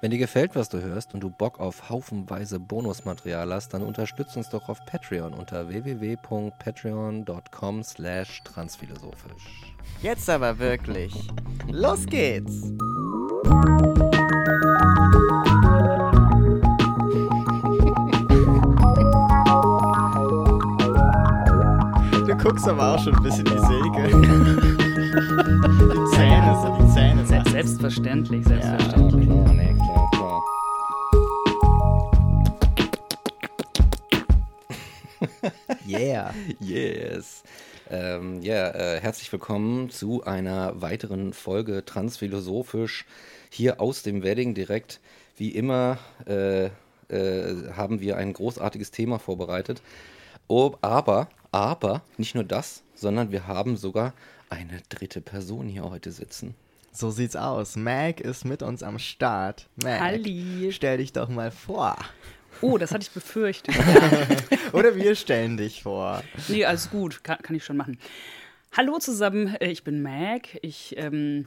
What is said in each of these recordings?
Wenn dir gefällt, was du hörst und du Bock auf haufenweise Bonusmaterial hast, dann unterstütz uns doch auf Patreon unter www.patreon.com slash transphilosophisch. Jetzt aber wirklich. Los geht's! Du guckst aber auch schon ein bisschen die Säge. die Zähne, so die Zähne. Selbstverständlich, selbstverständlich. Ja, klar, nee, klar, klar. Yeah. Yes. Ähm, ja, äh, herzlich willkommen zu einer weiteren Folge Transphilosophisch hier aus dem Wedding direkt. Wie immer äh, äh, haben wir ein großartiges Thema vorbereitet. Oh, aber, aber, nicht nur das, sondern wir haben sogar eine dritte Person hier heute sitzen. So sieht's aus. Mag ist mit uns am Start. Mag, Halli. stell dich doch mal vor. Oh, das hatte ich befürchtet. Oder wir stellen dich vor. nee, alles gut, kann, kann ich schon machen. Hallo zusammen, äh, ich bin Mag. Ich ähm,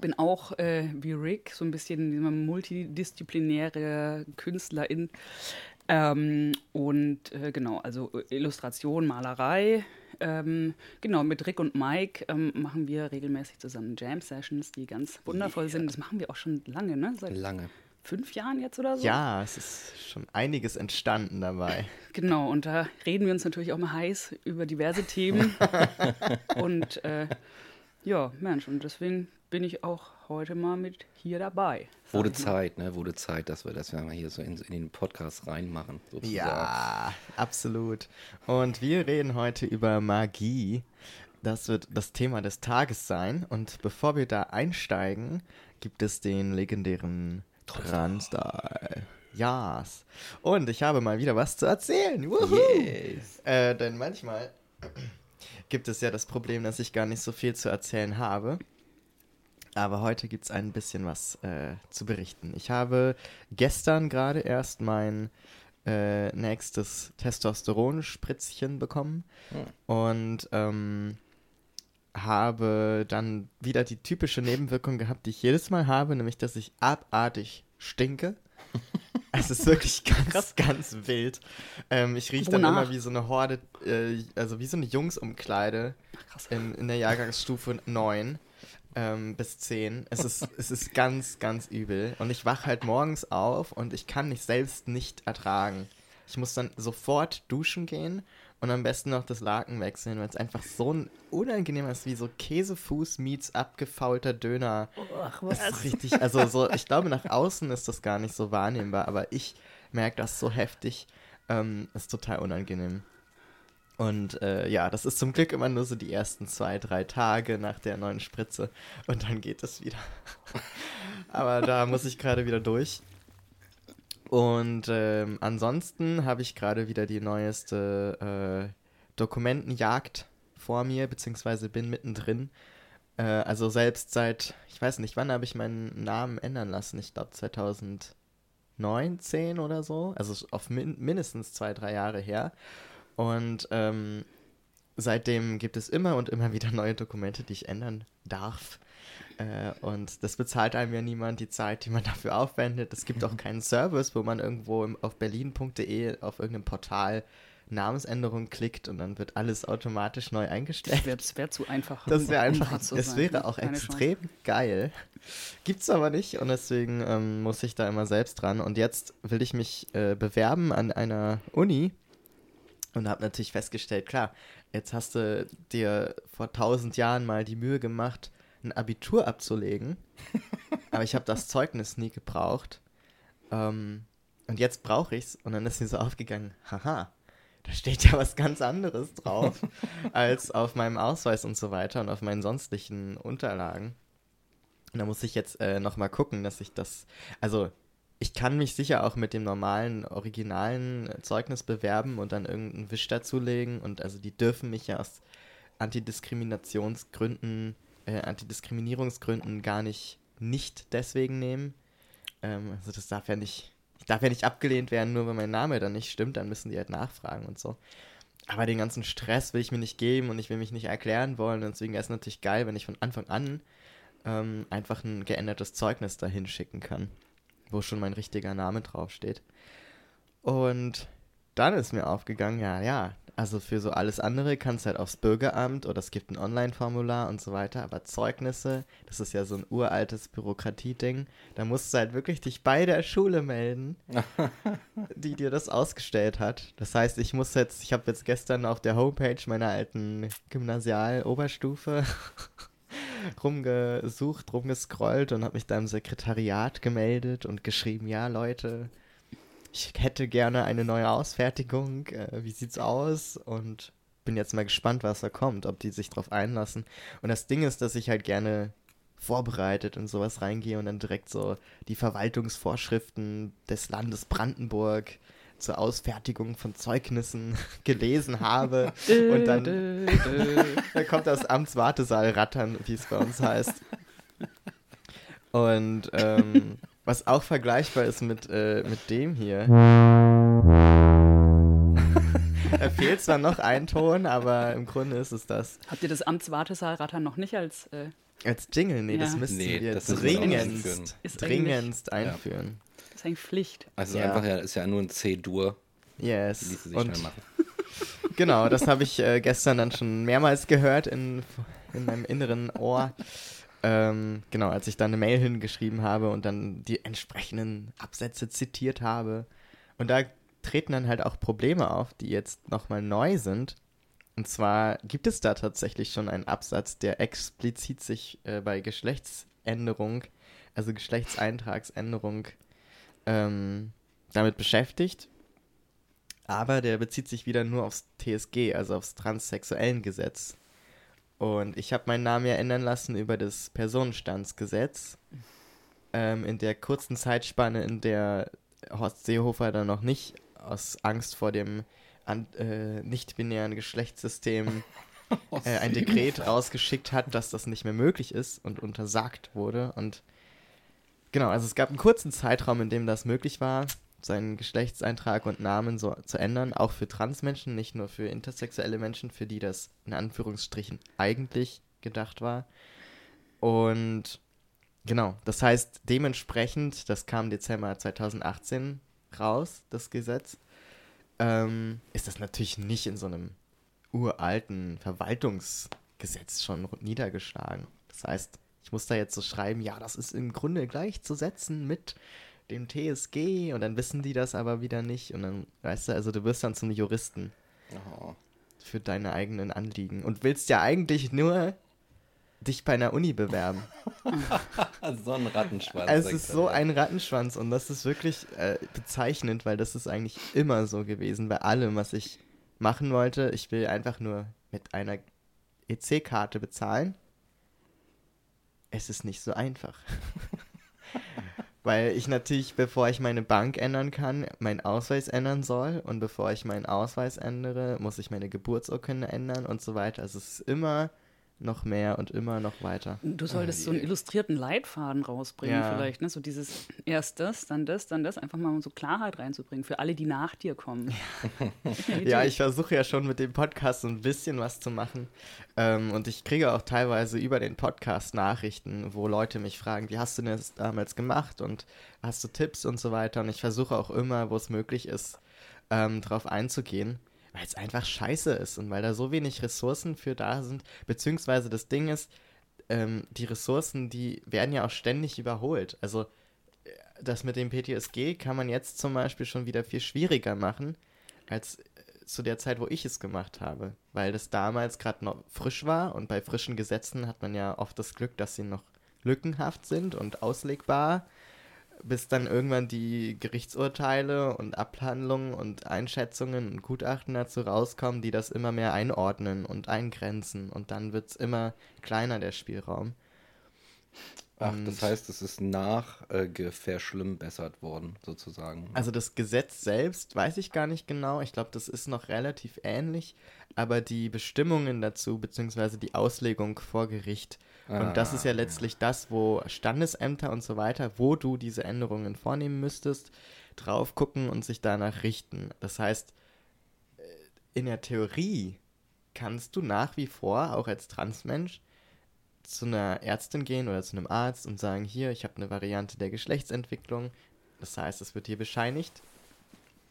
bin auch äh, wie Rick so ein bisschen multidisziplinäre Künstlerin. Ähm, und äh, genau, also Illustration, Malerei. Ähm, genau, mit Rick und Mike ähm, machen wir regelmäßig zusammen Jam-Sessions, die ganz wundervoll sind. Das machen wir auch schon lange, ne? Seit Lange. fünf Jahren jetzt oder so? Ja, es ist schon einiges entstanden dabei. Genau, und da reden wir uns natürlich auch mal heiß über diverse Themen. und äh, ja, Mensch, und deswegen bin ich auch heute mal mit hier dabei. Wurde. Zeit, ne? Wurde Zeit, dass wir das mal hier so in, in den Podcast reinmachen. Sozusagen. Ja, absolut. Und wir reden heute über Magie. Das wird das Thema des Tages sein. Und bevor wir da einsteigen, gibt es den legendären Transstyle. Yes. Und ich habe mal wieder was zu erzählen. Yes. Äh, denn manchmal gibt es ja das Problem, dass ich gar nicht so viel zu erzählen habe. Aber heute gibt es ein bisschen was äh, zu berichten. Ich habe gestern gerade erst mein äh, nächstes Testosteronspritzchen bekommen und ähm, habe dann wieder die typische Nebenwirkung gehabt, die ich jedes Mal habe, nämlich dass ich abartig stinke. Es ist wirklich ganz, ganz wild. Ähm, ich rieche dann immer wie so eine Horde, äh, also wie so eine Jungsumkleide krass. in, in der Jahrgangsstufe 9 ähm, bis 10. Es ist, es ist ganz, ganz übel. Und ich wache halt morgens auf und ich kann mich selbst nicht ertragen. Ich muss dann sofort duschen gehen und am besten noch das Laken wechseln, weil es einfach so ein unangenehmer ist, wie so Käsefuß meets abgefaulter Döner. Ach, Es ist richtig, also so, ich glaube, nach außen ist das gar nicht so wahrnehmbar, aber ich merke das so heftig. Ähm, ist total unangenehm. Und äh, ja, das ist zum Glück immer nur so die ersten zwei, drei Tage nach der neuen Spritze. Und dann geht es wieder. aber da muss ich gerade wieder durch. Und ähm, ansonsten habe ich gerade wieder die neueste äh, Dokumentenjagd vor mir, beziehungsweise bin mittendrin. Äh, also selbst seit, ich weiß nicht, wann habe ich meinen Namen ändern lassen? Ich glaube 2019 oder so. Also auf min mindestens zwei, drei Jahre her. Und ähm, seitdem gibt es immer und immer wieder neue Dokumente, die ich ändern darf. Äh, und das bezahlt einem ja niemand die Zeit, die man dafür aufwendet. Es gibt auch keinen Service, wo man irgendwo im, auf berlin.de auf irgendeinem Portal Namensänderung klickt und dann wird alles automatisch neu eingestellt. Das wäre wär zu einfach. Das wäre einfach, zu es sein. wäre auch Keine extrem geil. Gibt's aber nicht und deswegen ähm, muss ich da immer selbst dran. Und jetzt will ich mich äh, bewerben an einer Uni und habe natürlich festgestellt, klar, jetzt hast du dir vor tausend Jahren mal die Mühe gemacht, ein Abitur abzulegen, aber ich habe das Zeugnis nie gebraucht. Ähm, und jetzt brauche ich's und dann ist mir so aufgegangen, haha, da steht ja was ganz anderes drauf als auf meinem Ausweis und so weiter und auf meinen sonstigen Unterlagen. Und da muss ich jetzt äh, nochmal gucken, dass ich das, also ich kann mich sicher auch mit dem normalen, originalen Zeugnis bewerben und dann irgendeinen Wisch dazulegen. Und also die dürfen mich ja aus Antidiskriminationsgründen, äh, Antidiskriminierungsgründen gar nicht nicht deswegen nehmen. Ähm, also das darf ja nicht, ich darf ja nicht abgelehnt werden, nur wenn mein Name dann nicht stimmt, dann müssen die halt nachfragen und so. Aber den ganzen Stress will ich mir nicht geben und ich will mich nicht erklären wollen. Und deswegen wäre es natürlich geil, wenn ich von Anfang an ähm, einfach ein geändertes Zeugnis dahin schicken kann, wo schon mein richtiger Name draufsteht. Und dann ist mir aufgegangen, ja, ja, also für so alles andere kannst du halt aufs Bürgeramt oder es gibt ein Online-Formular und so weiter, aber Zeugnisse, das ist ja so ein uraltes Bürokratieding, da musst du halt wirklich dich bei der Schule melden, die dir das ausgestellt hat. Das heißt, ich muss jetzt, ich habe jetzt gestern auf der Homepage meiner alten Gymnasial-Oberstufe rumgesucht, rumgescrollt und habe mich da im Sekretariat gemeldet und geschrieben, ja Leute, ich hätte gerne eine neue Ausfertigung, äh, wie sieht's aus? Und bin jetzt mal gespannt, was da kommt, ob die sich drauf einlassen. Und das Ding ist, dass ich halt gerne vorbereitet in sowas reingehe und dann direkt so die Verwaltungsvorschriften des Landes Brandenburg zur Ausfertigung von Zeugnissen gelesen habe und dann, dann kommt das Amtswartesaal rattern, wie es bei uns heißt. Und ähm, was auch vergleichbar ist mit, äh, mit dem hier. da fehlt zwar noch ein Ton, aber im Grunde ist es das. Habt ihr das Amtswartesaal-Rattern noch nicht als. Äh als Jingle? Nee, ja. das müssten nee, wir dringendst, dringendst einführen. Das ist eigentlich Pflicht. Also ja. einfach ja, ist ja nur ein C-Dur. Yes. Ließe sich Und machen. genau, das habe ich äh, gestern dann schon mehrmals gehört in, in meinem inneren Ohr. Ähm, genau, als ich dann eine Mail hingeschrieben habe und dann die entsprechenden Absätze zitiert habe. Und da treten dann halt auch Probleme auf, die jetzt nochmal neu sind. Und zwar gibt es da tatsächlich schon einen Absatz, der explizit sich äh, bei Geschlechtsänderung, also Geschlechtseintragsänderung, ähm, damit beschäftigt. Aber der bezieht sich wieder nur aufs TSG, also aufs transsexuellen Gesetz. Und ich habe meinen Namen ja ändern lassen über das Personenstandsgesetz. Ähm, in der kurzen Zeitspanne, in der Horst Seehofer dann noch nicht aus Angst vor dem äh, nicht-binären Geschlechtssystem äh, ein Dekret rausgeschickt hat, dass das nicht mehr möglich ist und untersagt wurde. Und genau, also es gab einen kurzen Zeitraum, in dem das möglich war seinen Geschlechtseintrag und Namen so zu ändern, auch für Transmenschen, nicht nur für intersexuelle Menschen, für die das in Anführungsstrichen eigentlich gedacht war. Und genau, das heißt, dementsprechend, das kam Dezember 2018 raus, das Gesetz, ähm, ist das natürlich nicht in so einem uralten Verwaltungsgesetz schon niedergeschlagen. Das heißt, ich muss da jetzt so schreiben, ja, das ist im Grunde gleichzusetzen mit dem TSG und dann wissen die das aber wieder nicht und dann, weißt du, also du wirst dann zum Juristen. Oh. Für deine eigenen Anliegen und willst ja eigentlich nur dich bei einer Uni bewerben. so ein Rattenschwanz. Es ist so ein Rattenschwanz und das ist wirklich äh, bezeichnend, weil das ist eigentlich immer so gewesen bei allem, was ich machen wollte. Ich will einfach nur mit einer EC-Karte bezahlen. Es ist nicht so einfach. Weil ich natürlich, bevor ich meine Bank ändern kann, meinen Ausweis ändern soll. Und bevor ich meinen Ausweis ändere, muss ich meine Geburtsurkunde ändern und so weiter. Also es ist immer noch mehr und immer noch weiter. Du solltest oh, so einen illustrierten Leitfaden rausbringen, ja. vielleicht, ne? So dieses erst das, dann das, dann das, einfach mal um so Klarheit reinzubringen für alle, die nach dir kommen. Ja, ja ich versuche ja schon mit dem Podcast so ein bisschen was zu machen. Ähm, und ich kriege auch teilweise über den Podcast Nachrichten, wo Leute mich fragen, wie hast du das damals gemacht und hast du Tipps und so weiter. Und ich versuche auch immer, wo es möglich ist, ähm, darauf einzugehen weil es einfach scheiße ist und weil da so wenig Ressourcen für da sind. Beziehungsweise das Ding ist, ähm, die Ressourcen, die werden ja auch ständig überholt. Also äh, das mit dem PTSG kann man jetzt zum Beispiel schon wieder viel schwieriger machen, als äh, zu der Zeit, wo ich es gemacht habe. Weil das damals gerade noch frisch war und bei frischen Gesetzen hat man ja oft das Glück, dass sie noch lückenhaft sind und auslegbar bis dann irgendwann die Gerichtsurteile und Abhandlungen und Einschätzungen und Gutachten dazu rauskommen, die das immer mehr einordnen und eingrenzen und dann wird es immer kleiner, der Spielraum. Ach, Und- das heißt, es ist nach äh, verschlimmbessert worden, sozusagen. Also das Gesetz selbst weiß ich gar nicht genau. Ich glaube, das ist noch relativ ähnlich. Aber die Bestimmungen dazu, beziehungsweise die Auslegung vor Gericht. Und das ist ja Ah. letztlich das, wo Standesämter und so weiter, wo du diese Änderungen vornehmen müsstest, drauf gucken und sich danach richten. Das heißt, äh, in der Theorie kannst du nach wie vor, auch als Transmensch, zu einer Ärztin gehen oder zu einem Arzt und sagen, hier, ich habe eine Variante der Geschlechtsentwicklung. Das heißt, es wird dir bescheinigt.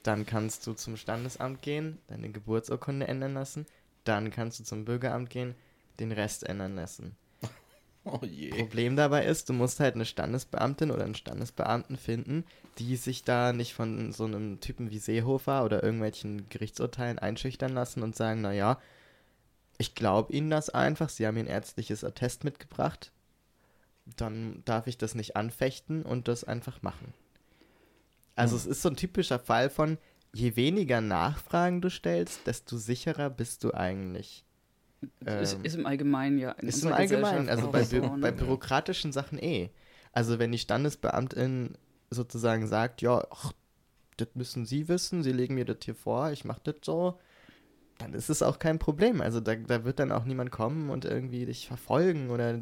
Dann kannst du zum Standesamt gehen, deine Geburtsurkunde ändern lassen. Dann kannst du zum Bürgeramt gehen, den Rest ändern lassen. Oh je. Problem dabei ist, du musst halt eine Standesbeamtin oder einen Standesbeamten finden, die sich da nicht von so einem Typen wie Seehofer oder irgendwelchen Gerichtsurteilen einschüchtern lassen und sagen, naja, ich glaube Ihnen das einfach, Sie haben ein ärztliches Attest mitgebracht, dann darf ich das nicht anfechten und das einfach machen. Also es ist so ein typischer Fall von, je weniger Nachfragen du stellst, desto sicherer bist du eigentlich. Ist, Ähm, ist im Allgemeinen ja. in ist im Allgemeinen, also bei, so, Bü bei bürokratischen Sachen eh. Also wenn die Standesbeamtin sozusagen sagt, ja, ach, das müssen Sie wissen, Sie legen mir das hier vor, ich mache das so, dann ist es auch kein Problem. Also da, da wird dann auch niemand kommen und irgendwie dich verfolgen oder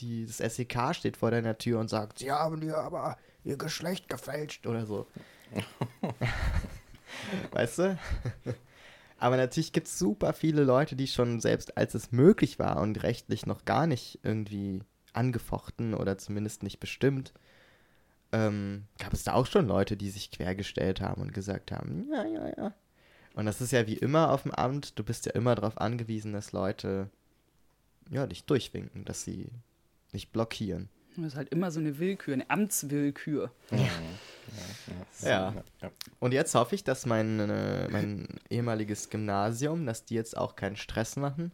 die, das SEK steht vor deiner Tür und sagt, Sie haben dir aber Ihr Geschlecht gefälscht oder so. weißt du? Aber natürlich gibt es super viele Leute, die schon selbst als es möglich war und rechtlich noch gar nicht irgendwie angefochten oder zumindest nicht bestimmt, ähm, gab es da auch schon Leute, die sich quergestellt haben und gesagt haben, ja, ja, ja. Und das ist ja wie immer auf dem Amt, du bist ja immer darauf angewiesen, dass Leute ja, dich durchwinken, dass sie nicht blockieren. Das ist halt immer so eine Willkür, eine Amtswillkür. Ja. Und jetzt hoffe ich, dass mein, äh, mein ehemaliges Gymnasium, dass die jetzt auch keinen Stress machen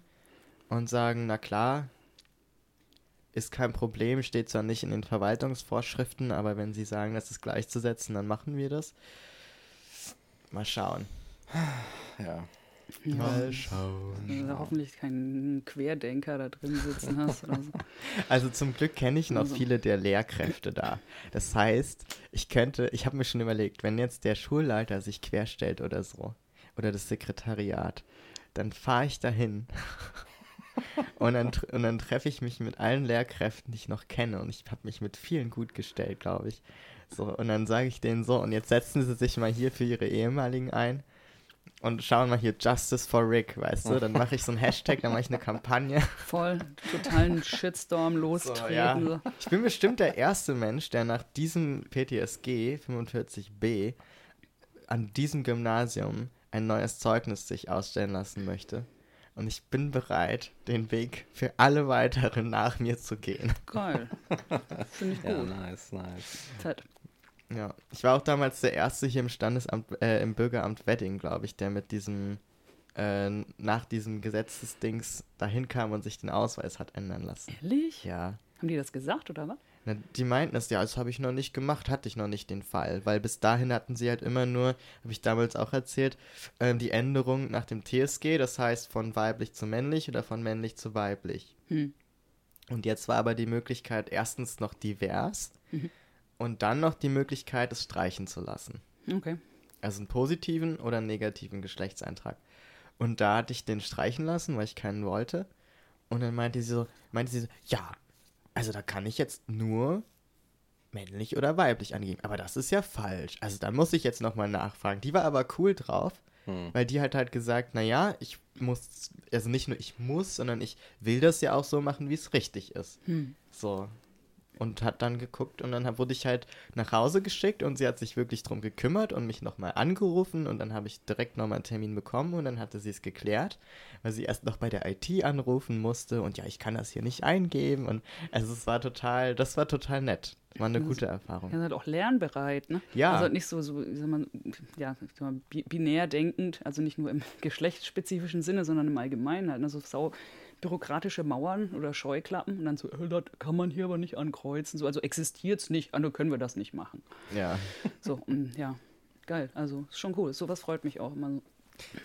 und sagen, na klar, ist kein Problem, steht zwar nicht in den Verwaltungsvorschriften, aber wenn sie sagen, das ist gleichzusetzen, dann machen wir das. Mal schauen. Ja. Mal schauen. Wenn du hoffentlich keinen Querdenker da drin sitzen hast oder so. Also zum Glück kenne ich noch Also. viele der Lehrkräfte da. Das heißt, ich könnte, ich habe mir schon überlegt, wenn jetzt der Schulleiter sich querstellt oder so, oder das Sekretariat, dann fahre ich dahin. und dann, und dann treffe ich mich mit allen Lehrkräften, die ich noch kenne. Und ich habe mich mit vielen gut gestellt, glaube ich. So, und dann sage ich denen so, und jetzt setzen sie sich mal hier für ihre ehemaligen ein. Und schauen mal hier Justice for Rick, weißt du? Dann mache ich so einen Hashtag, dann mache ich eine Kampagne. Voll totalen Shitstorm lostreten. ja. so. Ich bin bestimmt der erste Mensch, der nach diesem PTSG 45b an diesem Gymnasium ein neues Zeugnis sich ausstellen lassen möchte. Und ich bin bereit, den Weg für alle weiteren nach mir zu gehen. Geil. Finde ich Ja, gut. nice, nice. Fett. Ja, ich war auch damals der Erste hier im Standesamt, äh, im Bürgeramt Wedding, glaube ich, der mit diesem, äh, nach diesem Gesetzesdings dahin kam und sich den Ausweis hat ändern lassen. Ehrlich? Ja. Haben die das gesagt oder was? Na, die meinten es, ja, das habe ich noch nicht gemacht, hatte ich noch nicht den Fall, weil bis dahin hatten sie halt immer nur, habe ich damals auch erzählt, ähm, die Änderung nach dem TSG, das heißt von weiblich zu männlich oder von männlich zu weiblich. Hm. Und jetzt war aber die Möglichkeit erstens noch divers und dann noch die Möglichkeit, es streichen zu lassen. Okay. Also einen positiven oder einen negativen Geschlechtseintrag. Und da hatte ich den streichen lassen, weil ich keinen wollte. Und dann meinte sie so, meinte sie so, ja, also da kann ich jetzt nur männlich oder weiblich angeben. Aber das ist ja falsch. Also da muss ich jetzt nochmal nachfragen. Die war aber cool drauf, Hm. weil die hat halt gesagt, naja, ich muss, also nicht nur ich muss, sondern ich will das ja auch so machen, wie es richtig ist. Hm. So. Und hat dann geguckt und dann wurde ich halt nach Hause geschickt und sie hat sich wirklich drum gekümmert und mich nochmal angerufen und dann habe ich direkt nochmal einen Termin bekommen und dann hatte sie es geklärt, weil sie erst noch bei der IT anrufen musste und ja, ich kann das hier nicht eingeben und also es war total, das war total nett. War eine gute Erfahrung. Ja, halt auch lernbereit, ne? Ja. Also nicht so, so sag mal, ja, sag mal, bi- binär denkend, also nicht nur im geschlechtsspezifischen Sinne, sondern im Allgemeinen halt. Also sau bürokratische Mauern oder Scheuklappen und dann so, äh, das kann man hier aber nicht ankreuzen. So, also existiert es nicht, also können wir das nicht machen. Ja. So, und ja, geil. Also ist schon cool. Sowas freut mich auch immer. so.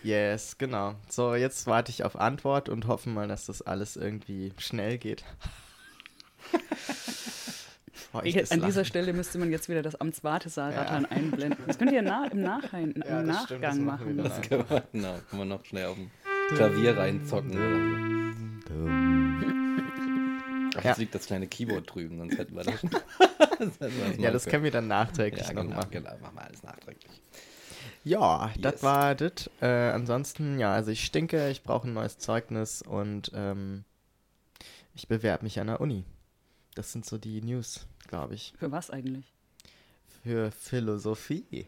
Yes, genau. So, jetzt warte ich auf Antwort und hoffe mal, dass das alles irgendwie schnell geht. feuchtes An dieser. Stelle müsste man jetzt wieder das Amtswartesaal-Rattern Ja. einblenden. Das könnt ihr na, im, Nachhinein, im Ja, das stimmt, das Nachgang machen wir. Das kann man, genau, kann man noch schnell auf dem Klavier reinzocken oder so. Ach, Ja. jetzt liegt das kleine Keyboard drüben, sonst hätten wir das. das hätten wir Ja, das können wir dann nachträglich Ja, noch genau, machen. genau, machen wir alles nachträglich. Ja, Yes. das war das. Äh, ansonsten, ja, also ich stinke, ich brauche ein neues Zeugnis und ähm, ich bewerbe mich an der Uni. Das sind so die News, glaube ich. Für was eigentlich? Für Philosophie.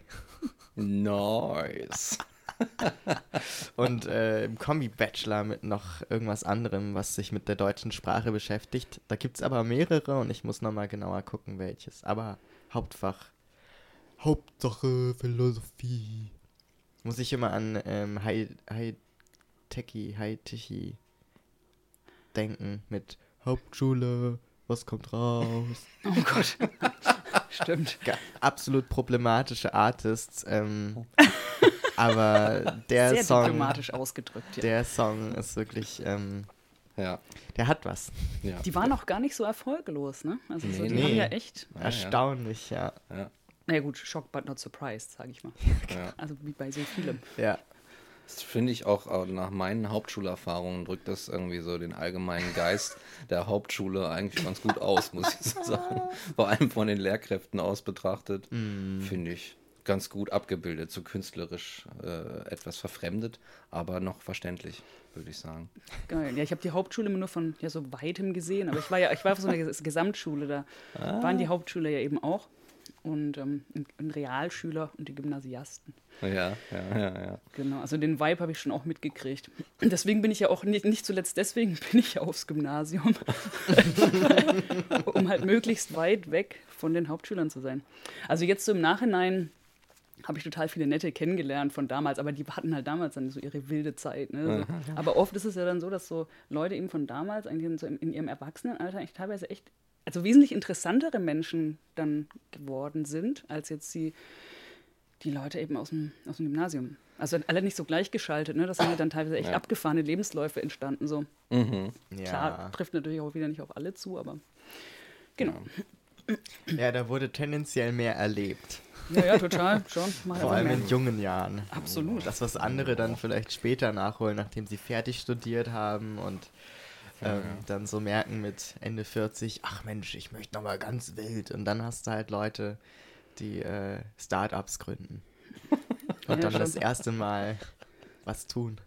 Nice. Und äh, im Kombi-Bachelor mit noch irgendwas anderem, was sich mit der deutschen Sprache beschäftigt. Da gibt es aber mehrere und ich muss nochmal genauer gucken, welches. Aber Hauptfach. Hauptsache Philosophie. Muss ich immer an ähm, High, High Techie, High Techie denken mit Hauptschule, was kommt raus? Oh Gott. Stimmt. Absolut problematische Artists. Ähm, aber der Sehr Song, diplomatisch ausgedrückt. Ja. der Song ist wirklich, ähm, Ja, der hat was. ja. Die waren auch gar nicht so erfolglos, ne? Also so, Nee, die nee. haben ja echt. Erstaunlich, ja. ja, naja gut, shocked but not surprised, sage ich mal. ja. Also wie bei so vielem. Ja, Das finde ich auch nach meinen Hauptschulerfahrungen drückt das irgendwie so den allgemeinen Geist der Hauptschule eigentlich ganz gut aus, muss ich so sagen. Vor allem von den Lehrkräften aus betrachtet, finde ich ganz gut abgebildet, so künstlerisch äh, etwas verfremdet, aber noch verständlich, würde ich sagen. Geil. Ja, ich habe die Hauptschule immer nur von ja, so weitem gesehen, aber ich war ja, ich war auf so einer Ges- Gesamtschule, da waren die Hauptschüler ja eben auch. Und ähm, ein- ein Realschüler und die Gymnasiasten. Ja, ja, ja, ja. Genau, also den Vibe habe ich schon auch mitgekriegt. Deswegen bin ich ja auch nicht, nicht zuletzt deswegen bin ich ja aufs Gymnasium, um halt möglichst weit weg von den Hauptschülern zu sein. Also jetzt so im Nachhinein habe ich total viele nette kennengelernt von damals, aber die hatten halt damals dann so ihre wilde Zeit. Ne? So. Aber oft ist es ja dann so, dass so Leute eben von damals eigentlich so in, in ihrem Erwachsenenalter eigentlich teilweise echt, also wesentlich interessantere Menschen dann geworden sind, als jetzt die, die Leute eben aus dem, aus dem Gymnasium. Also alle nicht so gleichgeschaltet, ne? Das sind ja dann teilweise echt Ja. abgefahrene Lebensläufe entstanden. So. Mhm. Klar, ja. trifft natürlich auch wieder nicht auf alle zu, aber genau. ja, da wurde tendenziell mehr erlebt. Ja, ja, total, schon. Mal Vor allem mehr. in jungen Jahren. Absolut. Das, was andere dann vielleicht später nachholen, nachdem sie fertig studiert haben und ähm, dann so merken mit Ende 40, ach Mensch, ich möchte nochmal ganz wild. Und dann hast du halt Leute, die äh, Startups gründen. Und Ja, dann schon. das erste Mal was tun.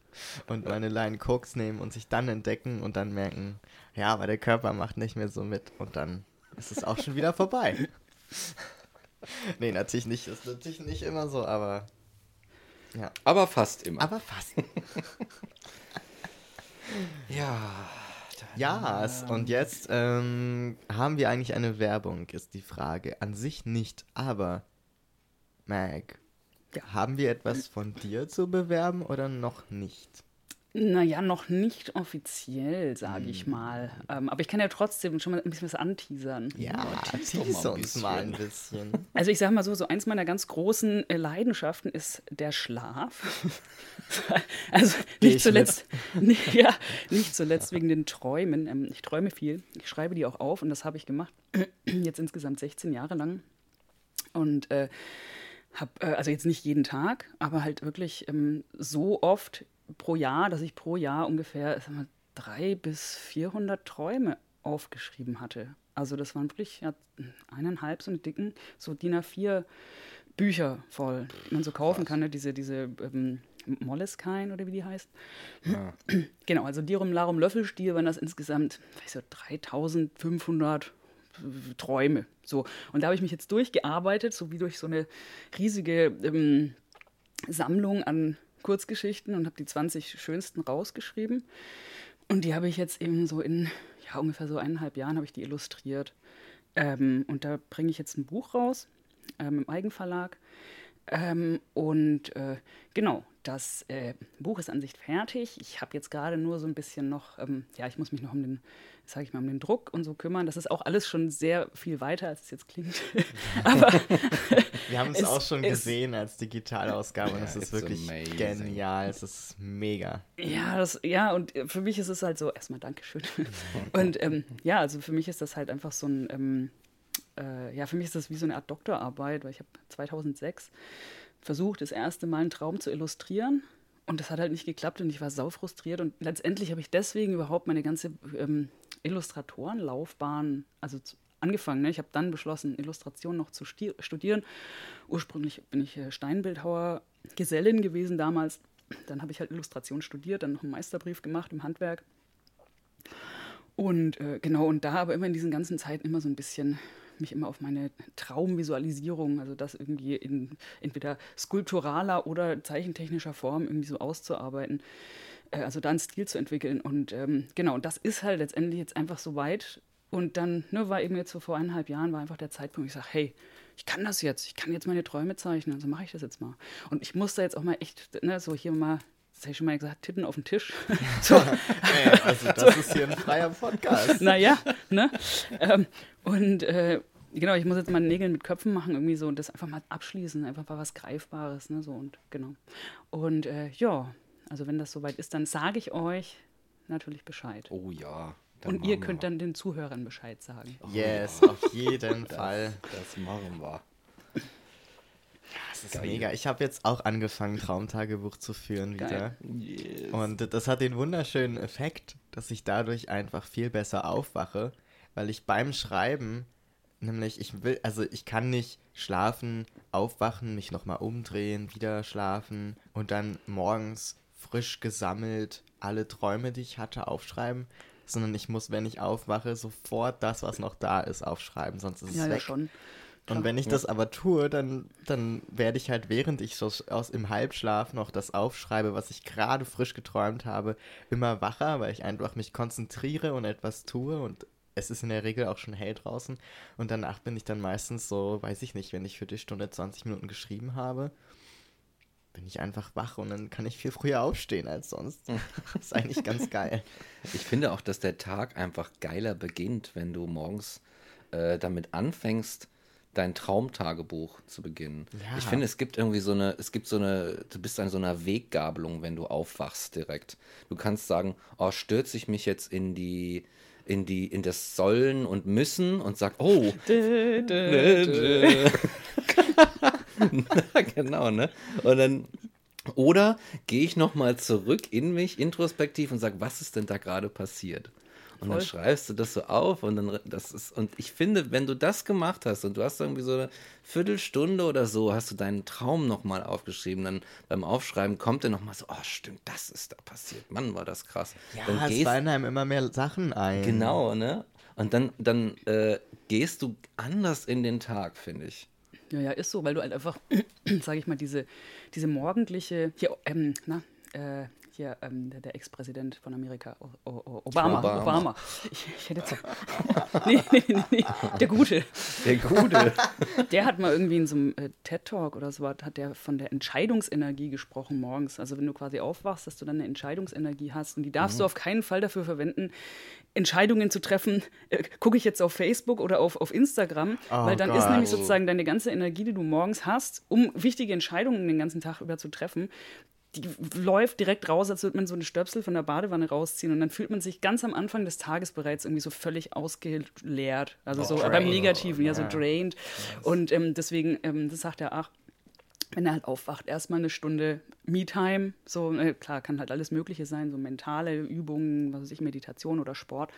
Und mal eine Line Koks nehmen und sich dann entdecken und dann merken, ja, aber der Körper macht nicht mehr so mit. Und dann ist es auch schon wieder vorbei. nee, natürlich nicht. Ist natürlich nicht immer so, aber ja. Aber fast immer. Aber fast. ja. Ja, es- und jetzt ähm, haben wir eigentlich eine Werbung, ist die Frage. An sich nicht, aber Mag, Ja. haben wir etwas von dir zu bewerben oder noch nicht? Naja, noch nicht offiziell, sage ich Hm. mal. Ähm, aber ich kann ja trotzdem schon mal ein bisschen was anteasern. Ja, tease doch tease mal ein uns mal ein bisschen. Also ich sage mal so, so eins meiner ganz großen äh, Leidenschaften ist der Schlaf. also nicht ich zuletzt, nicht, ja, nicht zuletzt wegen den Träumen. Ähm, ich träume viel. Ich schreibe die auch auf und das habe ich gemacht. Jetzt insgesamt 16 Jahre lang. Und äh, habe, äh, also jetzt nicht jeden Tag, aber halt wirklich ähm, so oft pro Jahr, dass ich pro Jahr ungefähr mal, drei bis 400 Träume aufgeschrieben hatte. Also das waren wirklich ja, eineinhalb so eine dicken, so DIN A4 Bücher voll, die man so kaufen kann, ne? diese, diese ähm, Moleskine oder wie die heißt. Ja. Genau, also Dirum Larum Löffelstiel waren das insgesamt weiß so 3500 Träume. So. Und da habe ich mich jetzt durchgearbeitet, so wie durch so eine riesige ähm, Sammlung an Kurzgeschichten und habe die 20 schönsten rausgeschrieben. Und die habe ich jetzt eben so in ja, ungefähr so eineinhalb Jahren habe ich die illustriert. Ähm, und da bringe ich jetzt ein Buch raus ähm, im Eigenverlag. Ähm, und äh, genau, das äh, Buch ist an sich fertig. Ich habe jetzt gerade nur so ein bisschen noch, ähm, ja, ich muss mich noch um den, sage ich mal, um den Druck und so kümmern. Das ist auch alles schon sehr viel weiter, als es jetzt klingt. Aber Wir haben es auch schon gesehen als Digitalausgabe und Ja, es ist wirklich amazing. genial. Es ist mega. Ja, das, ja, und äh, für mich ist es halt so, erstmal Dankeschön. Und ähm, ja, also für mich ist das halt einfach so ein, ähm, äh, ja, für mich ist das wie so eine Art Doktorarbeit, weil ich habe 2006 versucht, das erste Mal einen Traum zu illustrieren. Und das hat halt nicht geklappt und ich war sau frustriert. Und letztendlich habe ich deswegen überhaupt meine ganze ähm, Illustratorenlaufbahn, also zu, angefangen. Ne? Ich habe dann beschlossen, Illustration noch zu studieren. Ursprünglich bin ich äh, Steinbildhauer, Gesellin gewesen damals. Dann habe ich halt Illustration studiert, dann noch einen Meisterbrief gemacht im Handwerk. Und äh, genau, und da aber immer in diesen ganzen Zeiten immer so ein bisschen mich immer auf meine Traumvisualisierung, also das irgendwie in entweder skulpturaler oder zeichentechnischer Form irgendwie so auszuarbeiten, äh, also da einen Stil zu entwickeln. Und ähm, genau, das ist halt letztendlich jetzt einfach so weit. Und dann ne, war eben jetzt so vor eineinhalb Jahren war einfach der Zeitpunkt, ich sage, hey, ich kann das jetzt, ich kann jetzt meine Träume zeichnen, also mache ich das jetzt mal. Und ich muss da jetzt auch mal echt, ne, so hier mal das habe ich schon mal gesagt, Titten auf den Tisch. so. Ey, also das so. ist hier ein freier Podcast. Naja, ne? Ähm, und äh, genau, ich muss jetzt mal Nägel mit Köpfen machen, irgendwie so und das einfach mal abschließen, einfach mal was Greifbares, ne? So und genau. Und äh, ja, also wenn das soweit ist, dann sage ich euch natürlich Bescheid. Oh ja. Und ihr könnt wir. dann den Zuhörern Bescheid sagen. Yes, oh, auf jeden Fall. Das machen wir. Das ist Geil. mega. Ich habe jetzt auch angefangen, Traumtagebuch zu führen Geil. wieder. Yes. Und das hat den wunderschönen Effekt, dass ich dadurch einfach viel besser aufwache, weil ich beim Schreiben, nämlich ich will, also ich kann nicht schlafen, aufwachen, mich nochmal umdrehen, wieder schlafen und dann morgens frisch gesammelt alle Träume, die ich hatte, aufschreiben, sondern ich muss, wenn ich aufwache, sofort das, was noch da ist, aufschreiben, sonst ist es ja, weg. Ja, schon. Und wenn ich ja. das aber tue, dann, dann werde ich halt, während ich so aus im Halbschlaf noch das aufschreibe, was ich gerade frisch geträumt habe, immer wacher, weil ich einfach mich konzentriere und etwas tue und es ist in der Regel auch schon hell draußen. Und danach bin ich dann meistens so, weiß ich nicht, wenn ich für die Stunde 20 Minuten geschrieben habe, bin ich einfach wach und dann kann ich viel früher aufstehen als sonst. das ist eigentlich ganz geil. Ich finde auch, dass der Tag einfach geiler beginnt, wenn du morgens äh, damit anfängst, dein Traumtagebuch zu beginnen. Ja. Ich finde, es gibt irgendwie so eine, es gibt so eine, du bist an so einer Weggabelung, wenn du aufwachst direkt. Du kannst sagen, oh, stürze ich mich jetzt in die, in die, in das Sollen und Müssen und sag, oh. Dö, dö, dö. genau, ne? Und dann oder gehe ich nochmal zurück in mich, introspektiv und sage, was ist denn da gerade passiert? Und Voll. dann schreibst du das so auf und dann das ist und ich finde, wenn du das gemacht hast und du hast irgendwie so eine Viertelstunde oder so, hast du deinen Traum nochmal aufgeschrieben, dann beim Aufschreiben kommt dir nochmal so, oh stimmt, das ist da passiert, Mann, war das krass. Ja, dann es gehst, fallen einem immer mehr Sachen ein. Genau, ne? Und dann, dann äh, gehst du anders in den Tag, finde ich. Ja, ja, ist so, weil du halt einfach, sage ich mal, diese, diese morgendliche, hier, ähm, na, äh, hier ähm, der, der Ex-Präsident von Amerika, o o Obama. Obama. Obama. Ich, ich hätte jetzt. nee, nee, nee, nee, der Gute. Der Gute. der hat mal irgendwie in so einem äh, TED-Talk oder so hat der von der Entscheidungsenergie gesprochen morgens. Also wenn du quasi aufwachst, dass du dann eine Entscheidungsenergie hast und die darfst mhm. du auf keinen Fall dafür verwenden, Entscheidungen zu treffen, äh, gucke ich jetzt auf Facebook oder auf, auf Instagram, oh weil dann Gott. ist nämlich sozusagen deine ganze Energie, die du morgens hast, um wichtige Entscheidungen den ganzen Tag über zu treffen, die läuft direkt raus, als würde man so eine Stöpsel von der Badewanne rausziehen und dann fühlt man sich ganz am Anfang des Tages bereits irgendwie so völlig ausgeleert, also oh, so drained. beim Negativen, ja, so drained. Yes. Und ähm, deswegen, ähm, das sagt er, ach, wenn er halt aufwacht, erstmal eine Stunde Me-Time, so, äh, klar, kann halt alles Mögliche sein, so mentale Übungen, was weiß ich, Meditation oder Sport.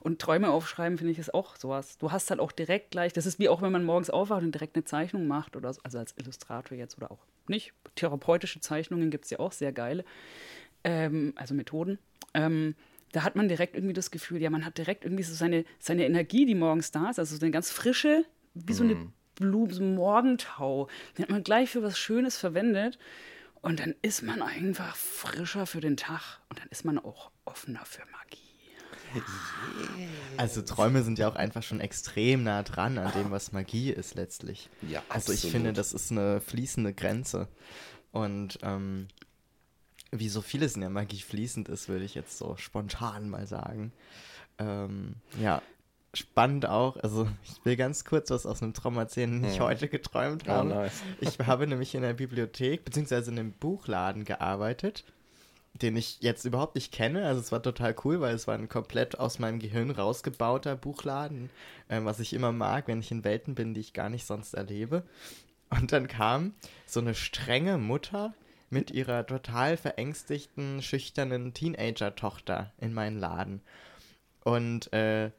Und Träume aufschreiben, finde ich, ist auch sowas. Du hast halt auch direkt gleich, das ist wie auch, wenn man morgens aufwacht und direkt eine Zeichnung macht, oder so, also als Illustrator jetzt oder auch nicht. Therapeutische Zeichnungen gibt es ja auch sehr geile, ähm, also Methoden. Ähm, da hat man direkt irgendwie das Gefühl, ja, man hat direkt irgendwie so seine, seine Energie, die morgens da ist, also so eine ganz frische, wie so eine mhm. Morgentau. Den hat man gleich für was Schönes verwendet. Und dann ist man einfach frischer für den Tag und dann ist man auch offener für Magie. Also Träume sind ja auch einfach schon extrem nah dran an dem, was Magie ist letztlich. Ja, also ich finde, das ist eine fließende Grenze. Und ähm, wie so vieles in der Magie fließend ist, würde ich jetzt so spontan mal sagen. Ähm, ja, spannend auch. Also ich will ganz kurz was aus einem Traum erzählen, den ich heute geträumt oh, habe. Oh, nice. Ich habe nämlich in der Bibliothek beziehungsweise in einem Buchladen gearbeitet den ich jetzt überhaupt nicht kenne. Also es war total cool, weil es war ein komplett aus meinem Gehirn rausgebauter Buchladen, äh, was ich immer mag, wenn ich in Welten bin, die ich gar nicht sonst erlebe. Und dann kam so eine strenge Mutter mit ihrer total verängstigten, schüchternen Teenager-Tochter in meinen Laden und äh,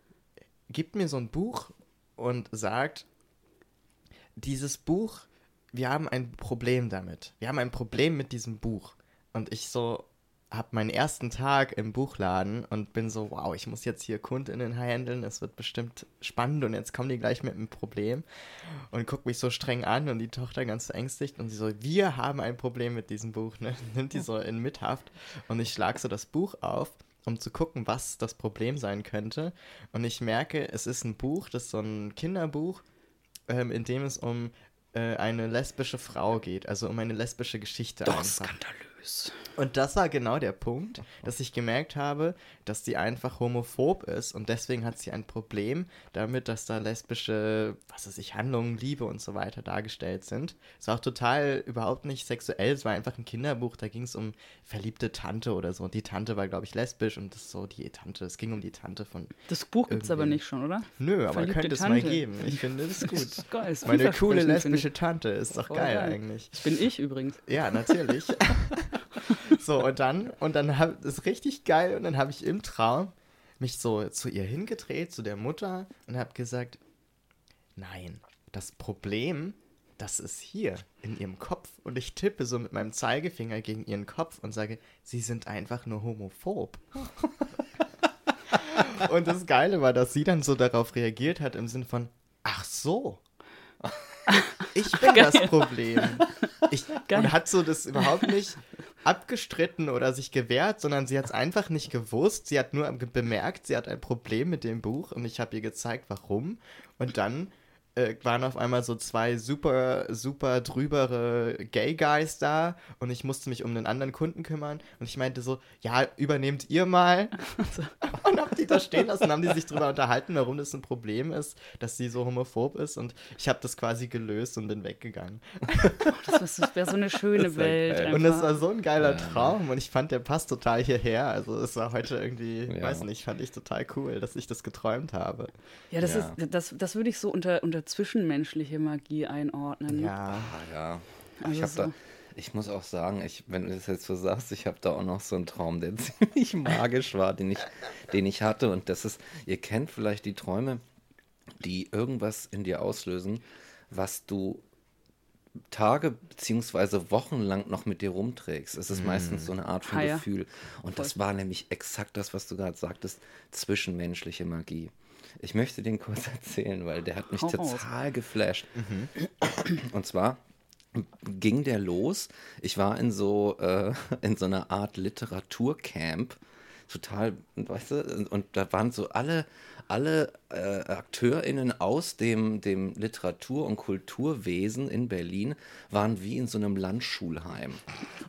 gibt mir so ein Buch und sagt, dieses Buch, wir haben ein Problem damit. Wir haben ein Problem mit diesem Buch. Und ich so, habe meinen ersten Tag im Buchladen und bin so, wow, ich muss jetzt hier KundInnen handeln, es wird bestimmt spannend und jetzt kommen die gleich mit einem Problem und guckt mich so streng an und die Tochter ganz verängstigt und sie so, wir haben ein Problem mit diesem Buch, ne? Nimmt die so in Mithaft und ich schlag so das Buch auf, um zu gucken, was das Problem sein könnte und ich merke, es ist ein Buch, das ist so ein Kinderbuch, ähm, in dem es um äh, eine lesbische Frau geht, also um eine lesbische Geschichte. Doch, einfach. skandalös. Und das war genau der Punkt, dass ich gemerkt habe, dass sie einfach homophob ist und deswegen hat sie ein Problem damit, dass da lesbische, was weiß ich, Handlungen, Liebe und so weiter dargestellt sind. Es war auch total überhaupt nicht sexuell, es war einfach ein Kinderbuch, da ging es um verliebte Tante oder so. Und die Tante war, glaube ich, lesbisch und das ist so die Tante, es ging um die Tante von. Das Buch gibt es aber nicht schon, oder? Nö, aber Verliebte könnte es mal Tante. geben. Ich finde das gut. ist geil, Meine coole lesbische Tante ist doch geil, geil. eigentlich. Das bin ich übrigens. Ja, natürlich. so, und dann, und dann hab, ist richtig geil, und dann habe ich im Traum mich so zu ihr hingedreht, zu der Mutter, und habe gesagt, nein, das Problem, das ist hier in ihrem Kopf. Und ich tippe so mit meinem Zeigefinger gegen ihren Kopf und sage, sie sind einfach nur homophob. und das Geile war, dass sie dann so darauf reagiert hat im Sinn von, ach so. Ich bin das Problem. Ich, Geil. und hat so das überhaupt nicht abgestritten oder sich gewehrt, sondern sie hat es einfach nicht gewusst. Sie hat nur bemerkt, sie hat ein Problem mit dem Buch und ich habe ihr gezeigt, warum. Und dann äh, waren auf einmal so zwei super, super drübere Gay Guys da und ich musste mich um einen anderen Kunden kümmern und ich meinte so, ja, übernehmt ihr mal. und hab die da stehen lassen, haben die sich drüber unterhalten, warum das ein Problem ist, dass sie so homophob ist und ich habe das quasi gelöst und bin weggegangen. Das, das wäre so eine schöne Das Welt. geil. Und es einfach. war so ein geiler Ja. Traum und ich fand, der passt total hierher. Also es war heute irgendwie, Ja. weiß nicht, fand ich total cool, dass ich das geträumt habe. Ja, das, Ja. Ist, das, das würde ich so unter, unter zwischenmenschliche Magie einordnen. Ja. Ja. Also ich, hab so. da, ich muss auch sagen, ich, wenn du das jetzt so sagst, ich habe da auch noch so einen Traum, der ziemlich magisch war, den ich, den ich hatte. Und das ist, ihr kennt vielleicht die Träume, die irgendwas in dir auslösen, was du Tage beziehungsweise Wochen lang noch mit dir rumträgst. Es ist meistens so eine Art von Ah, ja. Gefühl. Und das war nämlich exakt das, was du gerade sagtest, zwischenmenschliche Magie. Ich möchte den kurz erzählen, weil der hat mich Hau raus. total geflasht. Und zwar ging der los. Ich war in so, äh, in so einer Art Literaturcamp. Total, weißt du, und da waren so alle, alle äh, AkteurInnen aus dem, dem Literatur- und Kulturwesen in Berlin waren wie in so einem Landschulheim.